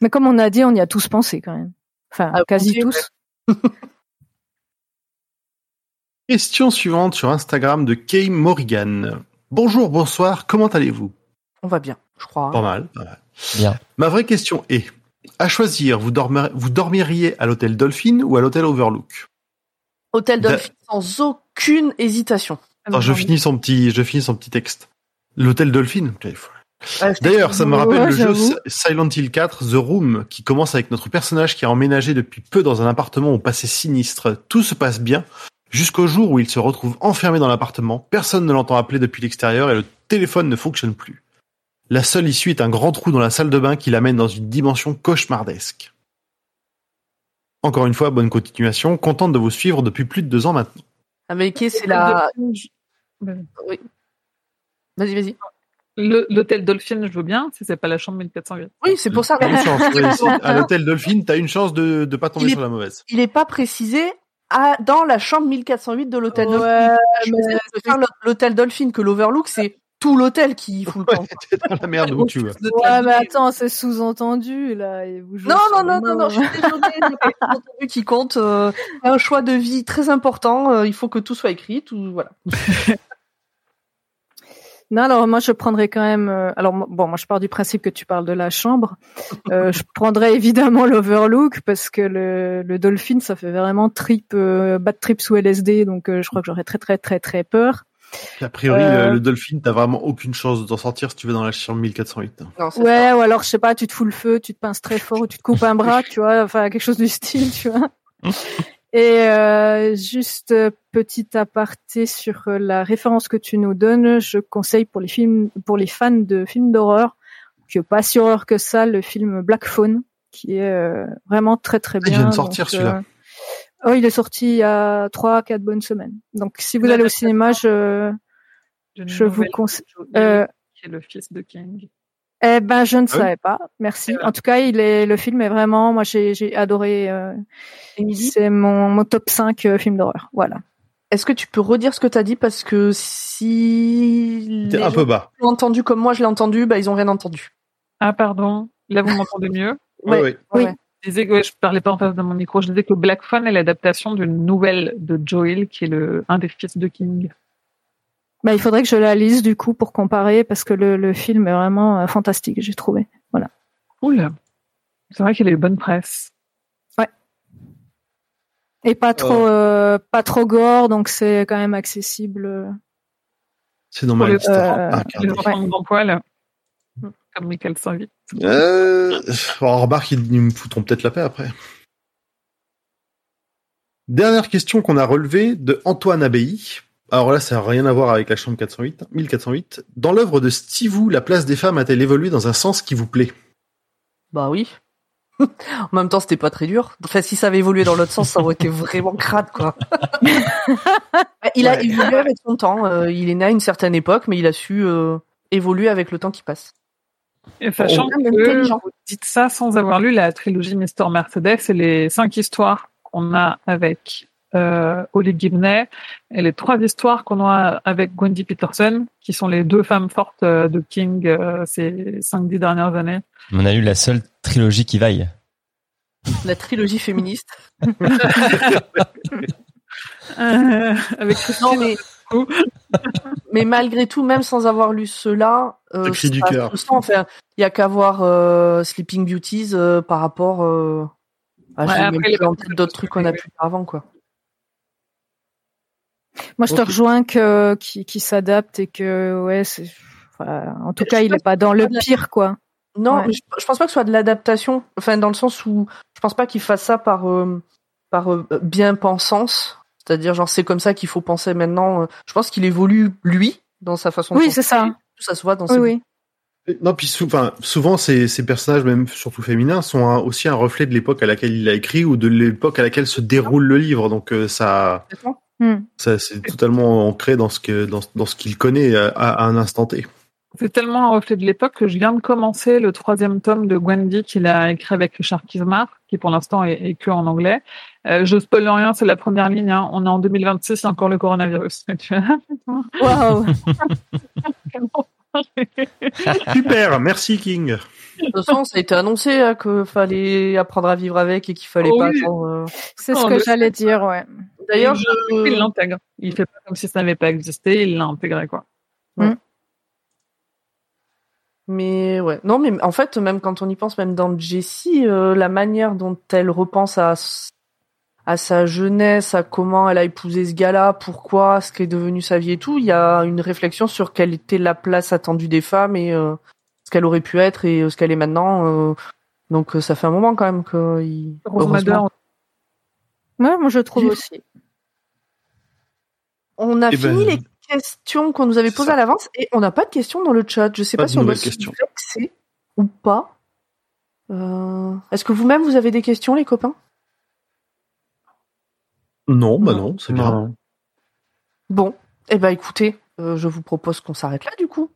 Mais comme on a dit, on y a tous pensé quand même. Enfin, Ah, quasi tous. (laughs) question suivante sur Instagram de Kay Morrigan. Bonjour, bonsoir, comment allez-vous? On va bien, je crois. hein. Pas mal. pas mal. Bien. Ma vraie question est, à choisir, vous, dormir- vous dormiriez à l'hôtel Dolphin ou à l'hôtel Overlook? Hôtel Da- Dolphin sans aucune hésitation. Attends, je finis son petit, je finis son petit texte. L'hôtel Dolphin. putain, il faut- T'ai- D'ailleurs, ça me rappelle Ouais, le jeu Silent Hill 4, The Room, qui commence avec notre personnage qui a emménagé depuis peu dans un appartement au passé sinistre. Tout se passe bien, jusqu'au jour où il se retrouve enfermé dans l'appartement, personne ne l'entend appeler depuis l'extérieur et le téléphone ne fonctionne plus. La seule issue est un grand trou dans la salle de bain qui l'amène dans une dimension cauchemardesque. Encore une fois, bonne continuation, contente de vous suivre depuis plus de deux ans maintenant. Ah mais qui c'est la Ben, Vas-y, vas-y. Le- L'hôtel Dolphin, je veux bien, si c'est pas la chambre 1408. Oui, c'est pour ça. Une chance, oui, (laughs) si- à l'hôtel Dolphin, t'as une chance de ne pas tomber Il est- sur la mauvaise. Il est pas précisé à, dans la chambre 1408 de l'hôtel Ouais, Dolphin. Je mais l'hôtel Dolphin que l'Overlook, c'est tout l'hôtel qui fout le camp. (laughs) T'es dans la merde où tu veux. De Ouais, mais attends, c'est sous-entendu, là. et vous jouez Non, non, non, non, non, je suis désolée, c'est pas le contenu qui compte. euh, un choix de vie très important. euh, il faut que tout soit écrit, tout, voilà. (laughs) Non, alors moi je prendrais quand même. euh, alors bon, moi je pars du principe que tu parles de la chambre. (laughs) Euh, je prendrais évidemment l'Overlook parce que le, le Dolphin ça fait vraiment trip, euh, bad trip sous LSD, donc euh, je crois que j'aurais très très très très peur. A priori, Euh. le, le Dolphin, t'as vraiment aucune chance de t'en sortir si tu vas dans la chambre 1408. hein. Non, c'est Ouais, ça. ou alors je sais pas, tu te fous le feu, tu te pinces très fort ou tu te coupes un bras, tu vois, enfin quelque chose du style, tu vois. (laughs) Et euh, juste euh, petit aparté sur euh, la référence que tu nous donnes, je conseille pour les films, pour les fans de films d'horreur, que pas si horreur que ça, le film Black Phone, qui est euh, vraiment très très il bien. vient de sortir, celui-là. euh, Oh, il est sorti il y a trois, quatre bonnes semaines. Donc si vous allez au cinéma, je je vous conseille. Euh, qui est le fils de King. Eh ben, je ne Ah oui? savais pas. Merci. Voilà. En tout cas, il est, le film est vraiment, moi, j'ai, j'ai adoré. Euh, c'est mon, mon top 5 euh, film d'horreur. Voilà. est-ce que tu peux redire ce que t'as dit? Parce que si les un gens peu bas. l'ont entendu comme moi je l'ai entendu, bah ils ont rien entendu. Ah, pardon. Là, vous m'entendez mieux? (laughs) Ouais, Ouais. ouais. Oui. Ouais. Je disais que ouais, je parlais pas en face de mon micro. Je disais que Black Phone est l'adaptation d'une nouvelle de Joe Hill, qui est le, un des fils de King. Bah, il faudrait que je la lise du coup pour comparer parce que le, le film est vraiment euh, fantastique, j'ai trouvé. Voilà. Oula. C'est vrai qu'il a eu bonne presse. Et pas trop, euh, pas trop gore, donc c'est quand même accessible. euh. C'est Pour euh, Ah, Les regardez. enfants poil. Comme Michael 108. Euh, bon, remarque, ils ils me foutront peut-être la paix après. Dernière question qu'on a relevée de Antoine Abbaye. Alors là, ça n'a rien à voir avec la chambre 408, 1408. Dans l'œuvre de Stivou, la place des femmes a-t-elle évolué dans un sens qui vous plaît? Bah oui. (laughs) en même temps, c'était pas très dur. Enfin, si ça avait évolué dans l'autre sens, ça aurait été vraiment crade, quoi. (laughs) il a Ouais. évolué avec son temps. euh, il est né à une certaine époque, mais il a su euh, évoluer avec le temps qui passe. Et sachant Oh, que vous dites ça sans avoir lu la trilogie Mister Mercedes et les cinq histoires qu'on a avec euh, Holly Gibney et les trois histoires qu'on a avec Gwendy Peterson, qui sont les deux femmes fortes euh, de King euh, ces cinq dix dernières années. On a eu la seule trilogie qui vaille. La trilogie féministe. Euh, avec Christine Non, mais, (laughs) mais malgré tout, même sans avoir lu cela, euh, cri du cœur. sent. Enfin, il y a qu'à voir euh, Sleeping Beauties euh, par rapport euh, Ah, Ouais, d'autres trucs qu'on a pu faire avant, quoi. Moi, je te rejoins que qui, qui s'adapte et que ouais, enfin, en tout Je cas, il pas est pas dans le pire, quoi. Non, Ouais. je, je pense pas que ce soit de l'adaptation. Enfin, dans le sens où je pense pas qu'il fasse ça par euh, par euh, bien pensance. C'est-à-dire, genre, c'est comme ça qu'il faut penser maintenant. Je pense qu'il évolue lui dans sa façon. de Oui, penser. c'est ça. Ça se voit dans Oui, ses oui. Non, puis sou- enfin, souvent ces, ces personnages, même surtout féminins, sont un- aussi un reflet de l'époque à laquelle il a écrit ou de l'époque à laquelle se déroule le livre. Donc euh, ça, Hmm. ça c'est totalement ancré dans ce que dans, dans ce qu'il connaît à, à un instant T. C'est tellement un reflet de l'époque que je viens de commencer le troisième tome de Gwendy qu'il a écrit avec Richard Kismar, qui pour l'instant est, est que en anglais. Euh, je spoil rien, c'est la première ligne. hein. On est en 2026, il y a encore le coronavirus. (laughs) Waouh. (laughs) Super, merci King. De toute façon, ça a été annoncé hein, qu'il fallait apprendre à vivre avec et qu'il fallait Oh pas. oui. attendre, euh. C'est ce Oh, que j'allais dire, ouais. D'ailleurs, il l'intègre. Il fait pas comme si ça n'avait pas existé, il l'a intégré quoi. Mais ouais, non, mais en fait, même quand on y pense, même dans Jessie, euh, la manière dont elle repense à sa jeunesse, à comment elle a épousé ce gars-là, pourquoi, ce qui est devenu sa vie et tout, il y a une réflexion sur quelle était la place attendue des femmes et euh, ce qu'elle aurait pu être et euh, ce qu'elle est maintenant. euh. donc ça fait un moment quand même que il... Rose. Ouais, moi je trouve aussi. On a Eh fini ben, les questions qu'on nous avait posées ça. à l'avance et on n'a pas de questions dans le chat. Je sais Pas si on doit nouvelles se vexer ou pas. Euh, Est-ce que vous-même vous avez des questions, les copains? Non, bah Non. non, c'est bien. Non. Bon, eh ben écoutez, euh, je vous propose qu'on s'arrête là du coup.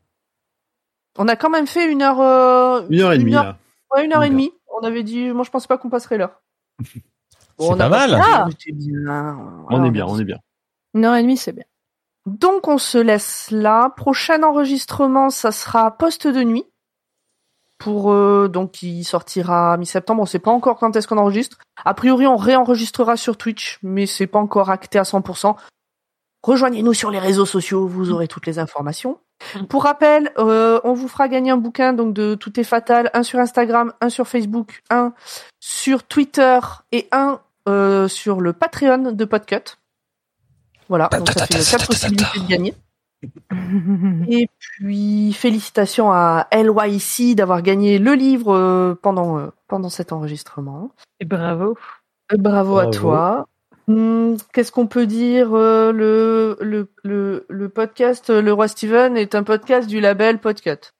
On a quand même fait une heure, euh, Une heure et demie heure, là. ouais, une heure et demie. On avait dit, moi je pensais pas qu'on passerait l'heure. (laughs) C'est on pas a mal. Ah. on était bien. On Voilà, est bien, on est bien. Une heure et demie, c'est bien. Donc on se laisse là. Prochain enregistrement, ça sera poste de nuit. Pour euh, donc il sortira mi-septembre. On sait pas encore quand est-ce qu'on enregistre. A priori, on réenregistrera sur Twitch, mais c'est pas encore acté à 100%. Rejoignez-nous sur les réseaux sociaux, vous aurez toutes les informations. Pour rappel, euh, on vous fera gagner un bouquin donc de Tout est fatal, un sur Instagram, un sur Facebook, un sur Twitter et un euh, sur le Patreon de Podcut. Voilà, donc ça fait quatre possibilités de gagner. (laughs) Et puis félicitations à LYC d'avoir gagné le livre euh, pendant euh, pendant cet enregistrement. Et bravo. Euh, Bravo, à toi. Hum, Qu'est-ce qu'on peut dire le, le le le podcast Le Roi Steven est un podcast du label Podcut.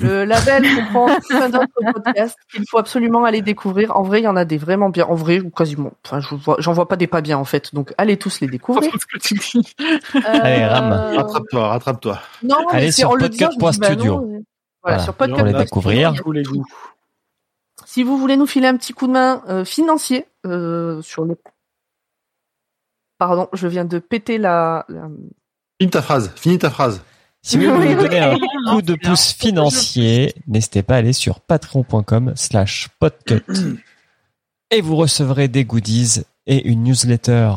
Le (laughs) label comprend plein d'autres podcasts qu'il faut absolument aller découvrir. En vrai, il y en a des vraiment bien. En vrai, ou quasiment. Enfin, je vois, j'en vois pas des pas bien en fait. Donc, allez tous les découvrir. (laughs) ce que tu dis. Allez, rame. Euh, Rattrape-toi, rattrape-toi. Non, mais Allez c'est sur dis, bah euh, Voilà, Voilà, sur pour les podcast. découvrir. Tous les goûts. Si vous voulez nous filer un petit coup de main euh, financier euh, sur le. Pardon, je viens de péter la. la- Finis ta phrase, finis ta phrase. Si vous voulez donner un (laughs) coup de pouce financier, n'hésitez pas à aller sur patreon.com slash podcut. Et vous recevrez des goodies et une newsletter.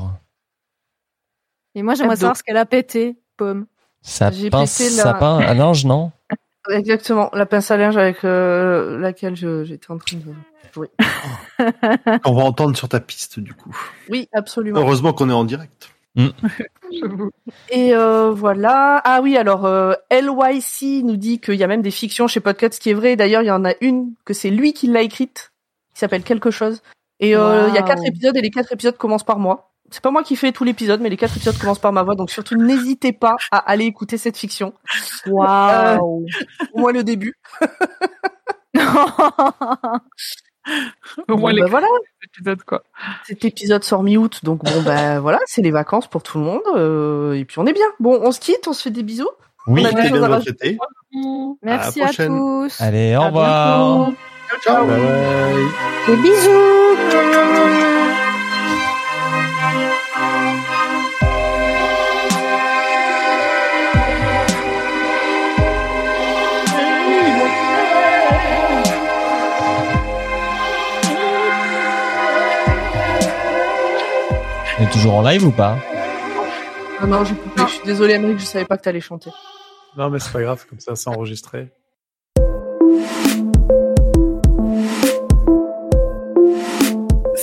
Et moi, j'aimerais savoir ce qu'elle a pété, Pomme. J'ai Sapin, pété la- linge, non (laughs) Exactement, la pince à linge avec euh, laquelle je- j'étais en train de jouer. (laughs) On va entendre sur ta piste du coup. Oui, absolument. Heureusement qu'on est en direct. Et euh, voilà. Ah oui, alors euh, LYC nous dit qu'il y a même des fictions chez Podcast, ce qui est vrai. D'ailleurs, il y en a une que c'est lui qui l'a écrite, qui s'appelle quelque chose. Et euh, il y a quatre épisodes et les quatre épisodes commencent par moi. C'est pas moi qui fais tout l'épisode, mais les quatre épisodes commencent par ma voix. Donc surtout, n'hésitez pas à aller écouter cette fiction. Waouh. Au moins le début. (laughs) (laughs) (laughs) Au moins Bon, les bah, voilà. (laughs) quoi. Cet épisode sort mi-août, donc bon ben (laughs) voilà, c'est les vacances pour tout le monde. euh, et puis on est bien. Bon, on se quitte, on se fait des bisous. Oui. On a des de à. Merci À tous. Allez, au revoir. Ciao, ciao. Bye bye. Des bisous. Toujours en live ou pas Ah non, j'ai coupé. Je suis désolée, Amérique, je savais pas que t'allais chanter. Non, mais c'est pas grave, comme ça, c'est enregistré.